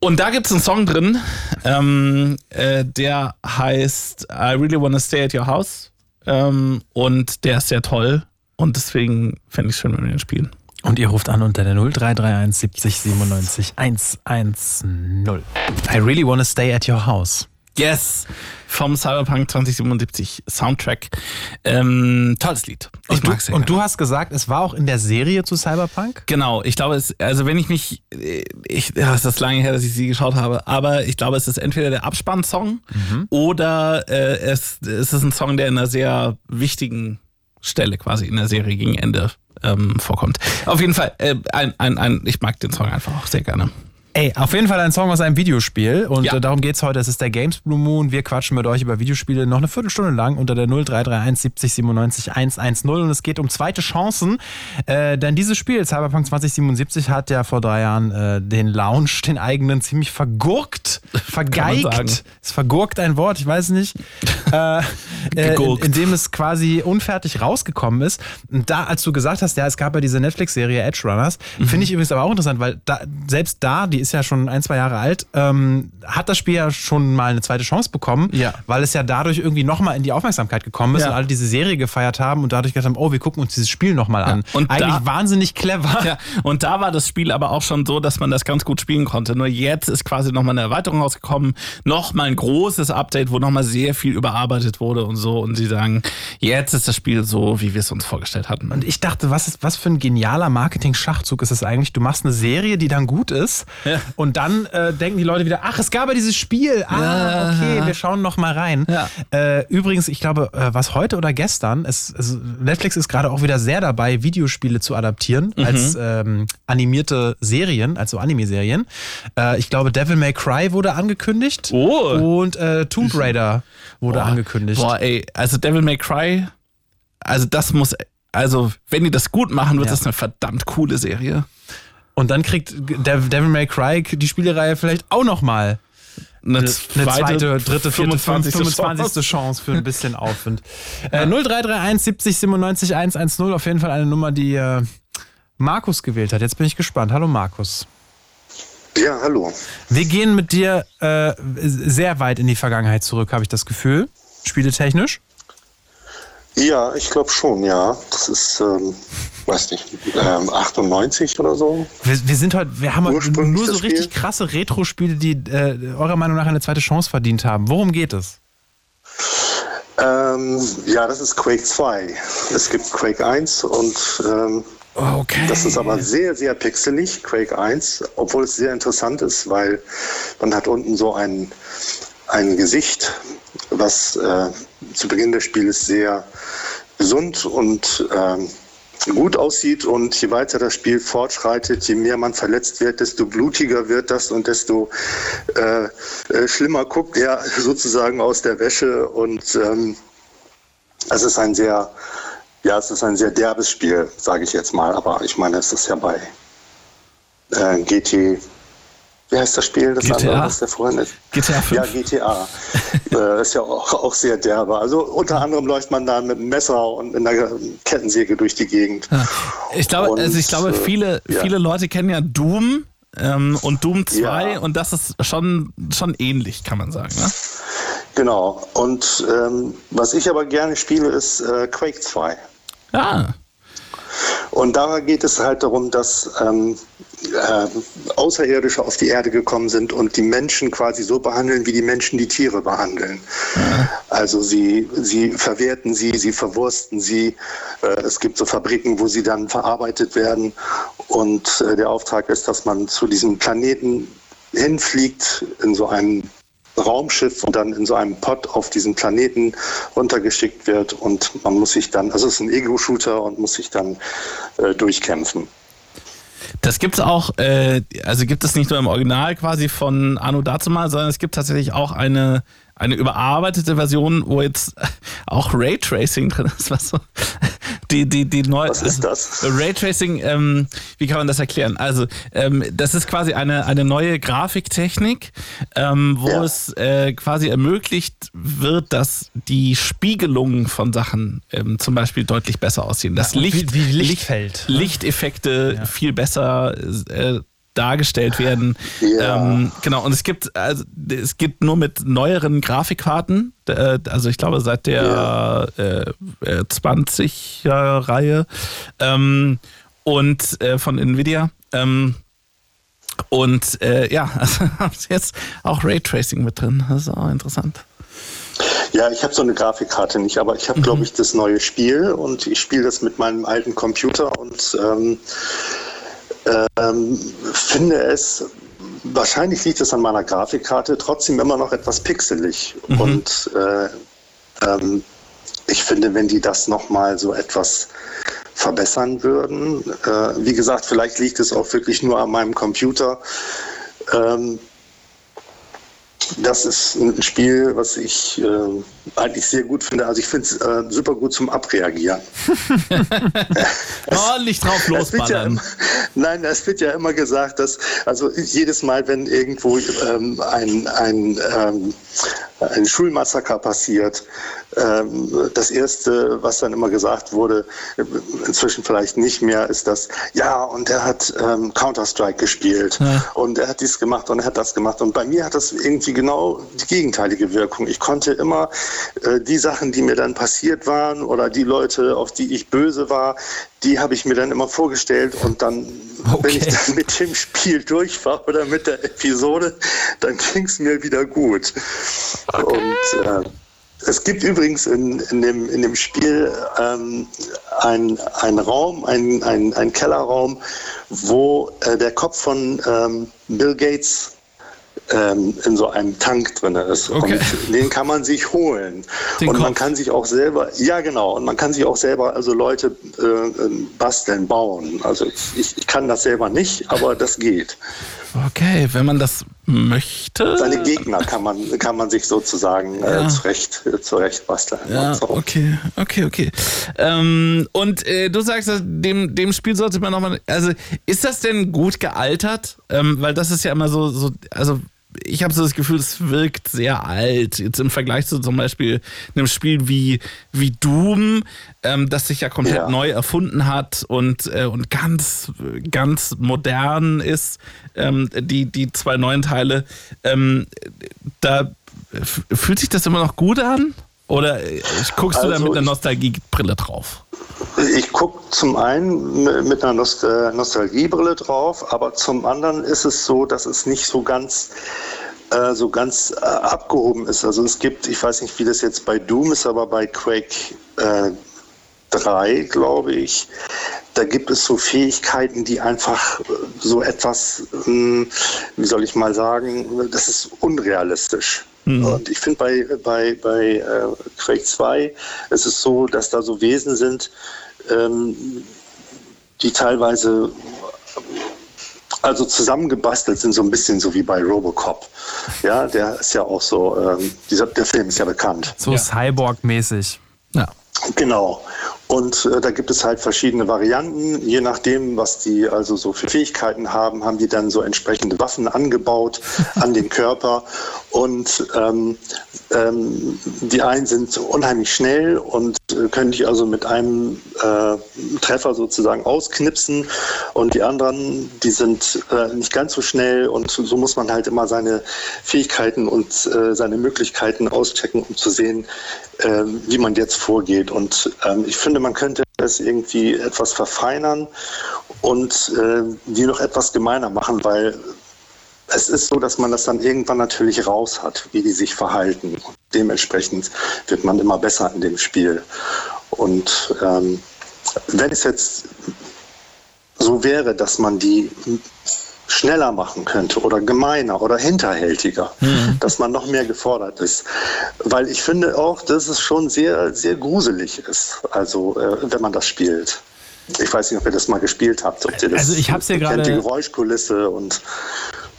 Und da gibt's einen Song drin, ähm, äh, der heißt I Really Wanna Stay at Your House. Ähm, und der ist sehr toll. Und deswegen fände ich schön, wenn wir den spielen.
Und ihr ruft an unter der 0331 70 97 110. I really wanna stay at your house.
Yes! Vom Cyberpunk 2077 Soundtrack. Ähm, tolles Lied. Ich
Und, du,
mag's sehr
und
gerne.
du hast gesagt, es war auch in der Serie zu Cyberpunk?
Genau, ich glaube, es, also wenn ich mich, ich, ja, es ist lange her, dass ich sie geschaut habe, aber ich glaube, es ist entweder der Abspannsong oder äh, es, es ist ein Song, der in einer sehr wichtigen Stelle quasi in der Serie gegen Ende ähm, vorkommt. Auf jeden Fall, äh, ein, ein, ein, ich mag den Song einfach auch sehr gerne.
Ey, auf jeden Fall ein Song aus einem Videospiel und
Ja.
äh, darum geht's heute. Es ist der Games Blue Moon. Wir quatschen mit euch über Videospiele noch eine Viertelstunde lang unter der 0331 70 97 110 und es geht um zweite Chancen. Äh, denn dieses Spiel, Cyberpunk 2077, hat ja vor drei Jahren äh, den Launch, den eigenen, ziemlich vergurkt, <laughs> vergeigt. Ist vergurkt ein Wort, ich weiß nicht. <laughs> äh, äh, in, in dem es quasi unfertig rausgekommen ist. Und da, als du gesagt hast, ja, es gab ja diese Netflix-Serie Edge Runners,
Mhm.
finde ich übrigens aber auch interessant, weil da, selbst da, die ist ja schon ein, zwei Jahre alt, ähm, hat das Spiel ja schon mal eine zweite Chance bekommen,
Ja.
weil es ja dadurch irgendwie nochmal in die Aufmerksamkeit gekommen ist
Ja.
und alle diese Serie gefeiert haben und dadurch gedacht haben, oh, wir gucken uns dieses Spiel nochmal an.
und
Eigentlich
da-
wahnsinnig clever.
Ja, und da war das Spiel aber auch schon so, dass man das ganz gut spielen konnte. Nur jetzt ist quasi nochmal eine Erweiterung rausgekommen, nochmal ein großes Update, wo nochmal sehr viel überarbeitet wurde und so. Und sie sagen, jetzt ist das Spiel so, wie wir es uns vorgestellt hatten.
Und ich dachte, was, ist, was für ein genialer Marketing-Schachzug ist es eigentlich? Du machst eine Serie, die dann gut ist
Ja.
und dann äh, denken die Leute wieder, ach, es gab ja dieses Spiel. Ah,
Ja.
okay, wir schauen noch mal rein.
Ja.
Äh, übrigens, ich glaube, äh, was heute oder gestern, es, es, Netflix ist gerade auch wieder sehr dabei, Videospiele zu adaptieren
Mhm.
als ähm, animierte Serien, also Anime-Serien. Äh, ich glaube, Devil May Cry wurde angekündigt
Oh.
und äh, Tomb Raider wurde angekündigt.
Boah, ey, also Devil May Cry, also das muss, also wenn die das gut machen, wird
Ja.
das eine verdammt coole Serie.
Und dann kriegt Dev- Devil May Cry die Spielereihe vielleicht auch noch mal
Eine,
eine zweite, dritte, vierte, 25. 25.
Chance.
Für ein bisschen Aufwind. <laughs> Äh, 0331 70 97 110 auf jeden Fall eine Nummer, die äh, Markus gewählt hat. Jetzt bin ich gespannt. Hallo Markus.
Ja, hallo.
Wir gehen mit dir äh, sehr weit in die Vergangenheit zurück, habe ich das Gefühl. Spieletechnisch.
Ja, ich glaube schon, ja. Das ist, ähm, weiß nicht, ähm, 98 oder so.
Wir, wir sind heute, wir haben heute nur so richtig
Spiel?
krasse Retro-Spiele, die äh, eurer Meinung nach eine zweite Chance verdient haben. Worum geht es?
Ähm, ja, das ist Quake 2. Es gibt Quake 1 und ähm,
Okay.
das ist aber sehr, sehr pixelig, Quake 1, obwohl es sehr interessant ist, weil man hat unten so ein, ein Gesicht, was äh, zu Beginn des Spiels sehr gesund und ähm, gut aussieht und je weiter das Spiel fortschreitet, je mehr man verletzt wird, desto blutiger wird das und desto äh, äh, schlimmer guckt er <laughs> sozusagen aus der Wäsche und ähm, es ist ein sehr, ja, es ist ein sehr derbes Spiel, sage ich jetzt mal, aber ich meine, es ist ja bei äh, GT, wie heißt das Spiel, das
GTA?
andere, was der vorhin ist?
GTA 5.
Ja, GTA. <laughs> äh, ist ja auch, auch sehr derbe. Also unter anderem läuft man da mit einem Messer und mit einer Kettensäge durch die Gegend.
Ich glaube,
Und,
also ich glaube,
äh,
viele,
ja.
viele Leute kennen ja Doom ähm, und Doom 2
Ja.
und das ist schon, schon ähnlich, kann man sagen. Ne?
Genau. Und ähm, was ich aber gerne spiele, ist äh, Quake 2.
Ja.
Und da geht es halt darum, dass ähm, äh, Außerirdische auf die Erde gekommen sind und die Menschen quasi so behandeln, wie die Menschen die Tiere behandeln. Also sie, sie verwerten sie, sie verwursten sie. Äh, es gibt so Fabriken, wo sie dann verarbeitet werden. Und äh, der Auftrag ist, dass man zu diesem Planeten hinfliegt in so einem Raumschiff und dann in so einem Pod auf diesen Planeten runtergeschickt wird und man muss sich dann, also es ist ein Ego-Shooter und muss sich dann äh, durchkämpfen.
Das gibt es auch, äh, also gibt es nicht nur im Original quasi von Anno Dazumal, sondern es gibt tatsächlich auch eine, eine überarbeitete Version, wo jetzt <laughs> auch Raytracing drin ist. Was so, die, die, die neu,
Was ist das?
Raytracing, ähm, wie kann man das erklären? Also, ähm, das ist quasi eine, eine neue Grafiktechnik, ähm, wo
Ja.
es äh, quasi ermöglicht wird, dass die Spiegelungen von Sachen ähm, zum Beispiel deutlich besser aussehen. Das
Ja,
Licht,
wie- wie Licht fällt, ne?
Lichteffekte viel besser äh, dargestellt werden.
Ja.
Ähm, genau, und es gibt, also, es gibt nur mit neueren Grafikkarten, äh, also ich glaube seit der äh, äh, 20er-Reihe ähm, und äh, von Nvidia. Ähm, und äh, ja, <laughs> also haben sie jetzt auch Raytracing mit drin. Das ist auch interessant.
Ja, ich habe so eine Grafikkarte nicht, aber ich habe, glaube ich, das neue Spiel und ich spiele das mit meinem alten Computer und ähm, finde es, wahrscheinlich liegt es an meiner Grafikkarte, trotzdem immer noch etwas pixelig. Und äh, ähm, ich finde, wenn die das nochmal so etwas verbessern würden, äh, wie gesagt, vielleicht liegt es auch wirklich nur an meinem Computer, Ähm, das ist ein Spiel, was ich äh, eigentlich sehr gut finde. Also ich finde es äh, super gut zum Abreagieren. <laughs>
Ordentlich drauf <laughs>
Es wird ja nein, es wird ja immer gesagt, dass also jedes Mal, wenn irgendwo ähm, ein, ein, ähm, ein Schulmassaker passiert, ähm, das erste, was dann immer gesagt wurde, äh, inzwischen vielleicht nicht mehr, ist das, ja, und er hat ähm, Counter-Strike gespielt und er hat dies gemacht und er hat das gemacht. Und bei mir hat das irgendwie genau die gegenteilige Wirkung. Ich konnte immer äh, die Sachen, die mir dann passiert waren oder die Leute, auf die ich böse war, die habe ich mir dann immer vorgestellt und dann, wenn ich dann mit dem Spiel durch war oder mit der Episode, dann ging es mir wieder gut. Und äh, es gibt übrigens in, in, dem, in dem Spiel ähm, einen ein Raum, einen ein, ein Kellerraum, wo äh, der Kopf von ähm, Bill Gates ähm, in so einem Tank drin ist.
Okay.
Und den kann man sich holen.
Den
und man
Kopf.
kann sich auch selber, ja genau, und man kann sich auch selber also Leute äh, ähm, basteln, bauen. Also ich, ich kann das selber nicht, aber das geht.
Okay, wenn man das möchte.
Seine Gegner kann man, kann man sich sozusagen
Ja.
äh, zurecht, äh, zurecht basteln.
Ja,
so.
okay, okay, okay. Ähm, und äh, du sagst, dem, dem Spiel sollte man nochmal. Also, ist das denn gut gealtert? Ähm, weil das ist ja immer so, so also ich habe so das Gefühl, es wirkt sehr alt. Jetzt im Vergleich zu zum Beispiel einem Spiel wie, wie Doom, ähm, das sich ja komplett
Ja.
neu erfunden hat und, äh, und ganz, ganz modern ist. Ähm, die, die zwei neuen Teile. Ähm, da fühlt sich das immer noch gut an? Oder äh, guckst du da
Also
mit einer
ich-
Nostalgiebrille drauf?
Ich gucke zum einen mit einer Nost äh, Nostalgiebrille drauf, aber zum anderen ist es so, dass es nicht so ganz äh, so ganz äh, abgehoben ist. Also es gibt, ich weiß nicht, wie das jetzt bei Doom ist, aber bei Quake äh, 3, glaube ich, da gibt es so Fähigkeiten, die einfach so etwas, ähm, wie soll ich mal sagen, das ist unrealistisch. Und ich finde bei, bei, bei äh, Quake 2 ist es so, dass da so Wesen sind, ähm, die teilweise also zusammengebastelt sind, so ein bisschen so wie bei Robocop. Ja, der ist ja auch so, ähm, dieser, der Film ist ja bekannt.
So Cyborg-mäßig.
Ja.
Genau. Und äh, da gibt es halt verschiedene Varianten. Je nachdem, was die also so für Fähigkeiten haben, haben die dann so entsprechende Waffen angebaut an den Körper. Und ähm, ähm, die einen sind unheimlich schnell und äh, können dich also mit einem äh, Treffer sozusagen ausknipsen. Und die anderen, die sind äh, nicht ganz so schnell. Und so muss man halt immer seine Fähigkeiten und äh, seine Möglichkeiten auschecken, um zu sehen, ähm, wie man jetzt vorgeht. Und ähm, ich finde, man könnte es irgendwie etwas verfeinern und äh, die noch etwas gemeiner machen, weil es ist so, dass man das dann irgendwann natürlich raus hat, wie die sich verhalten. Und dementsprechend wird man immer besser in dem Spiel. Und ähm, wenn es jetzt so wäre, dass man die schneller machen könnte oder gemeiner oder hinterhältiger, dass man noch mehr gefordert ist. Weil ich finde auch, dass es schon sehr, sehr gruselig ist, also äh, wenn man das spielt. Ich weiß nicht, ob ihr das mal gespielt habt. Ob ihr das,
Also ich hab's ja
ihr kennt
gerade-
die Geräuschkulisse und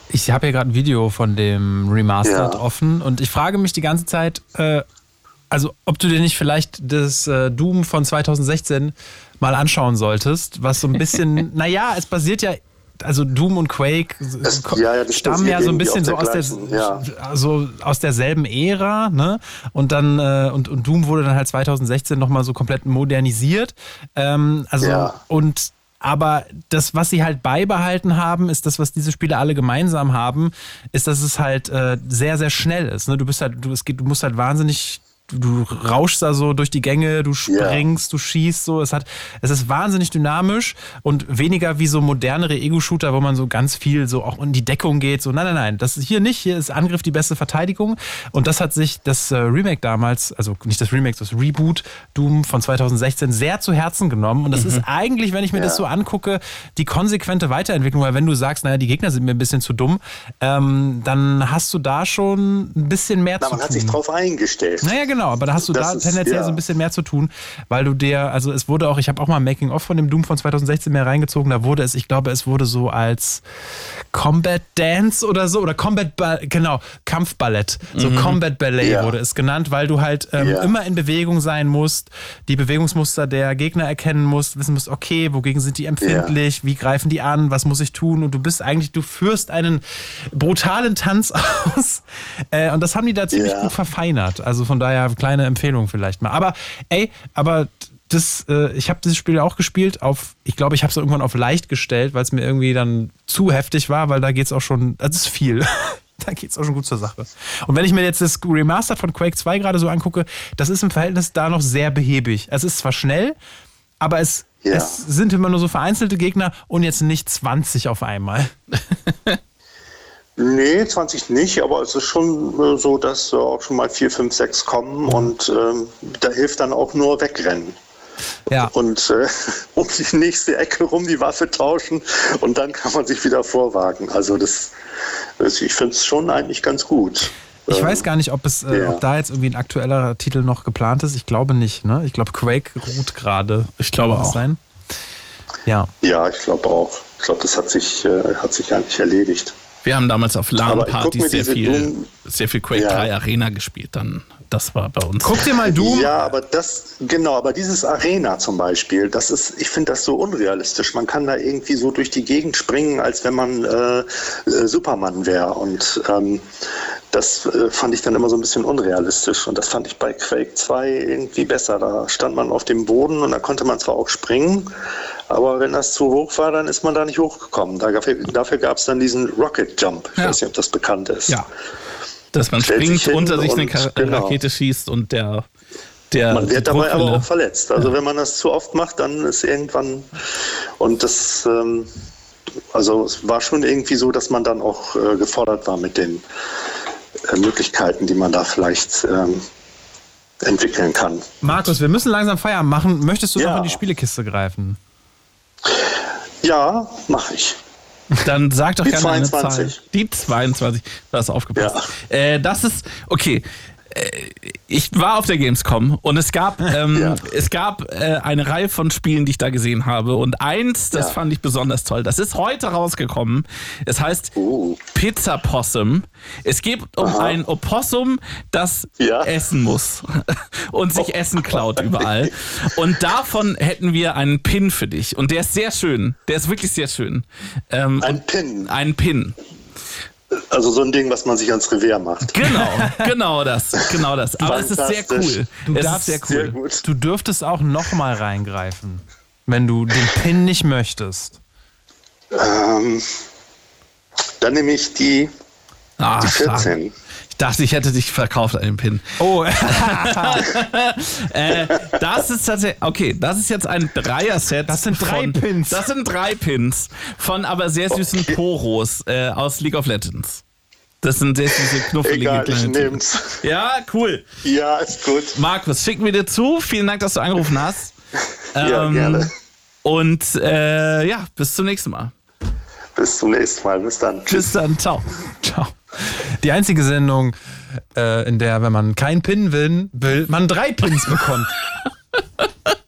Ich habe hier gerade ein Video von dem Remastered
Ja.
offen und ich frage mich die ganze Zeit, äh, also ob du dir nicht vielleicht das äh, Doom von 2016 mal anschauen solltest, was so ein bisschen, <laughs> naja, es basiert ja, also Doom und Quake ko-
ja, ja, das
stammen ja so ein bisschen so aus
der ja.
also aus derselben Ära, ne? Und dann äh, und, und Doom wurde dann halt 2016 nochmal so komplett modernisiert. Ähm, also und aber das, was sie halt beibehalten haben, ist das, was diese Spiele alle gemeinsam haben, ist, dass es halt äh, sehr, sehr schnell ist. Ne? Du bist halt, du, es geht, du musst halt wahnsinnig, du, rauschst da so durch die Gänge, du springst, du schießt so. Es hat, es ist wahnsinnig dynamisch und weniger wie so modernere Ego-Shooter, wo man so ganz viel so auch in die Deckung geht. So, nein, nein, nein, das ist hier nicht. Hier ist Angriff die beste Verteidigung. Und das hat sich das äh, Remake damals, also nicht das Remake, das Reboot Doom von 2016 sehr zu Herzen genommen. Und das ist eigentlich, wenn ich mir das so angucke, die konsequente Weiterentwicklung, weil wenn du sagst, naja, die Gegner sind mir ein bisschen zu dumm, ähm, dann hast du da schon ein bisschen mehr
na,
zu
man hat
tun.
sich drauf eingestellt.
Naja, genau. Genau, aber da hast du
Das
da
ist-
tendenziell
ja.
so ein bisschen mehr zu tun, weil du dir, also es wurde auch, ich habe auch mal ein Making-of von dem Doom von 2016 mehr reingezogen, da wurde es, ich glaube, es wurde so als Combat Dance oder so, oder Combat, ba genau, Kampfballett, so Combat Ballet
Ja.
wurde es genannt, weil du halt ähm,
Ja.
immer in Bewegung sein musst, die Bewegungsmuster der Gegner erkennen musst, wissen musst, okay, wogegen sind die empfindlich, wie greifen die an, was muss ich tun und du bist eigentlich, du führst einen brutalen Tanz <laughs> aus äh, und das haben die da ziemlich
Ja.
gut verfeinert, also von daher kleine Empfehlung vielleicht mal, aber ey, aber das, äh, ich habe dieses Spiel auch gespielt auf, ich glaube, ich habe es irgendwann auf leicht gestellt, weil es mir irgendwie dann zu heftig war, weil da geht es auch schon, das ist viel. <laughs> da geht es auch schon gut zur Sache. Und wenn ich mir jetzt das Remastered von Quake 2 gerade so angucke, das ist im Verhältnis da noch sehr behäbig. Es ist zwar schnell, aber es,
Ja.
es sind immer nur so vereinzelte Gegner und jetzt nicht 20 auf einmal. <laughs>
Nee, 20 nicht, aber es ist schon äh, so, dass auch schon mal 4, 5, 6 kommen und ähm, da hilft dann auch nur wegrennen.
Ja.
Und äh, <laughs> um die nächste Ecke rum die Waffe tauschen und dann kann man sich wieder vorwagen. Also das, das ich finde es schon eigentlich ganz gut.
Ich
Ähm,
weiß gar nicht, ob es, äh,
ja.
ob da jetzt irgendwie ein aktuellerer Titel noch geplant ist. Ich glaube nicht, ne? Ich glaube, Quake ruht gerade.
Ich glaube auch.
Sein? Ja.
Ja, ich glaube auch. Ich glaube, das hat sich, äh, hat sich eigentlich erledigt.
Wir haben damals auf LAN-Partys sehr viel,
Doom-
sehr viel Quake
Ja.
3 Arena gespielt. Dann, das war bei uns.
Guck dir mal Doom.
Ja, aber das, genau, aber dieses Arena zum Beispiel, das ist, ich finde das so unrealistisch. Man kann da irgendwie so durch die Gegend springen, als wenn man äh, äh, Superman wäre. Und ähm, das äh, fand ich dann immer so ein bisschen unrealistisch. Und das fand ich bei Quake 2 irgendwie besser. Da stand man auf dem Boden und da konnte man zwar auch springen, aber wenn das zu hoch war, dann ist man da nicht hochgekommen. Dafür, dafür gab es dann diesen Rocket Jump. Ich
Ja.
weiß nicht, ob das bekannt ist.
Ja.
Dass man
Stellt
springt,
sich
unter sich eine Ka
genau.
Rakete schießt und der, der
Man wird dabei aber auch verletzt. Also wenn man das zu oft macht, dann ist irgendwann und das ähm, also es war schon irgendwie so, dass man dann auch äh, gefordert war mit den äh, Möglichkeiten, die man da vielleicht ähm, entwickeln kann.
Markus, wir müssen langsam Feierabend machen. Möchtest du
Ja.
noch in die Spielekiste greifen?
Ja, mache ich.
Dann sag doch
Die
gerne eine
22.
Zahl. Die 22. Da hast du aufgepasst. Äh, das ist, okay. Äh, Ich war auf der Gamescom und es gab, <laughs> ähm,
Ja.
es gab äh, eine Reihe von Spielen, die ich da gesehen habe. Und eins, das
Ja.
fand ich besonders toll. Das ist heute rausgekommen. Es heißt
Oh.
Pizza Possum. Es geht um
Aha.
ein Opossum, das
Ja.
essen muss <laughs> und sich
Oh.
Essen klaut überall. Und davon hätten wir einen Pin für dich. Und der ist sehr schön. Der ist wirklich sehr schön. Ähm,
Ein Pin,
einen Pin.
Also so ein Ding, was man sich ans Revier macht.
Genau, genau das, genau das. Aber es ist sehr cool.
Du
es
darfst
sehr
Sehr
cool.
gut.
Du dürftest auch nochmal reingreifen, wenn du den Pin nicht möchtest.
Ähm, dann nehme ich die,
Ah,
die
stark.
14.
Ich dachte, ich hätte dich verkauft an den Pin.
Oh, <laughs>
Äh, das ist tatsächlich, okay, das ist jetzt ein Dreier-Set.
Das sind drei
von,
Pins.
Das sind drei Pins von aber sehr süßen Poros äh, aus League of Legends. Das sind sehr süße, knuffelige
Egal, ich
Tiere.
nehm's.
Ja, cool.
Ja, ist gut.
Markus, schicken wir dir zu. Vielen Dank, dass du angerufen hast.
Ja, gerne.
Und äh, ja, bis zum nächsten Mal.
Bis zum nächsten Mal. Bis dann. Tschüss.
Bis dann. Ciao.
ciao. Die einzige Sendung, äh, in der, wenn man keinen Pin will, will man drei Pins bekommt.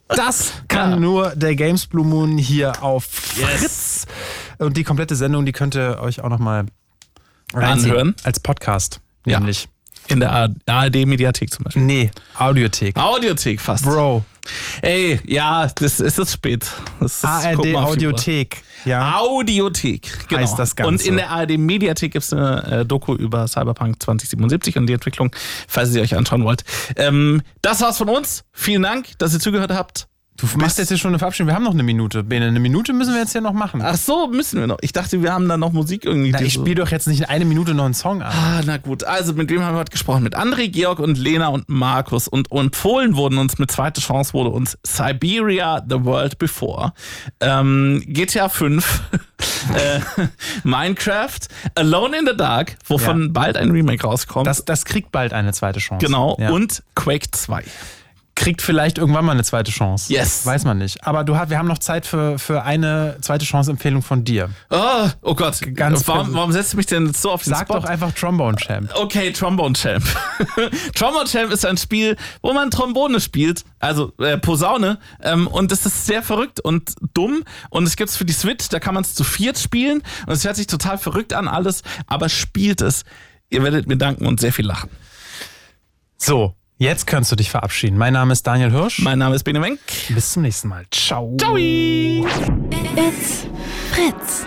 Das kann
Ja.
nur der Games Blue Moon hier auf Fritz. Und die komplette Sendung, die könnt ihr euch auch nochmal
Anhören.
Als Podcast.
Ja.
Nämlich.
In der ARD-Mediathek zum Beispiel.
Nee, Audiothek.
Audiothek fast.
Bro.
Ey, ja, das ist es spät. Das ist,
ARD. Audiothek. Ja.
Audiothek, genau.
Heißt das Ganze.
Und in der ARD-Mediathek gibt es eine äh, Doku über Cyberpunk 2077 und die Entwicklung, falls ihr sie euch anschauen wollt. Ähm, das war's von uns. Vielen Dank, dass ihr zugehört habt.
Du machst jetzt hier schon eine Verabschiedung. Wir haben noch eine Minute. Bene, eine Minute müssen wir jetzt hier noch machen.
Ach so, müssen wir noch. Ich dachte, wir haben da noch Musik irgendwie.
Na, ich spiele doch jetzt nicht in eine Minute noch einen Song an.
Ah, na gut. Also, mit wem haben wir heute gesprochen? Mit André, Georg und Lena und Markus. Und empfohlen wurden uns mit zweite Chance wurde uns Siberia The World Before. Ähm, GTA 5. <laughs> äh, Minecraft. Alone in the Dark, wovon
Ja.
bald ein Remake rauskommt.
Das, das kriegt bald eine zweite Chance.
genau.
Ja.
Und Quake 2.
kriegt vielleicht irgendwann mal eine zweite Chance.
Yes.
Weiß man nicht. Aber du, hast- wir haben noch Zeit für, für eine zweite Chance-Empfehlung von dir.
Oh, oh Gott.
Ganz
warum, warum setzt du mich denn so auf den
Sag
Spot?
doch einfach Trombone Champ.
Okay, Trombone Champ. <laughs> Trombone Champ ist ein Spiel, wo man Trombone spielt, also äh, Posaune, ähm, und das ist sehr verrückt und dumm. Und es gibt's für die Switch, da kann man es zu viert spielen. Und es hört sich total verrückt an alles, aber spielt es. Ihr werdet mir danken und sehr viel lachen.
So, jetzt kannst du dich verabschieden. Mein Name ist Daniel Hirsch.
Mein Name ist Bene Wenk.
Bis zum nächsten Mal. Ciao.
Ciao.
It's Fritz.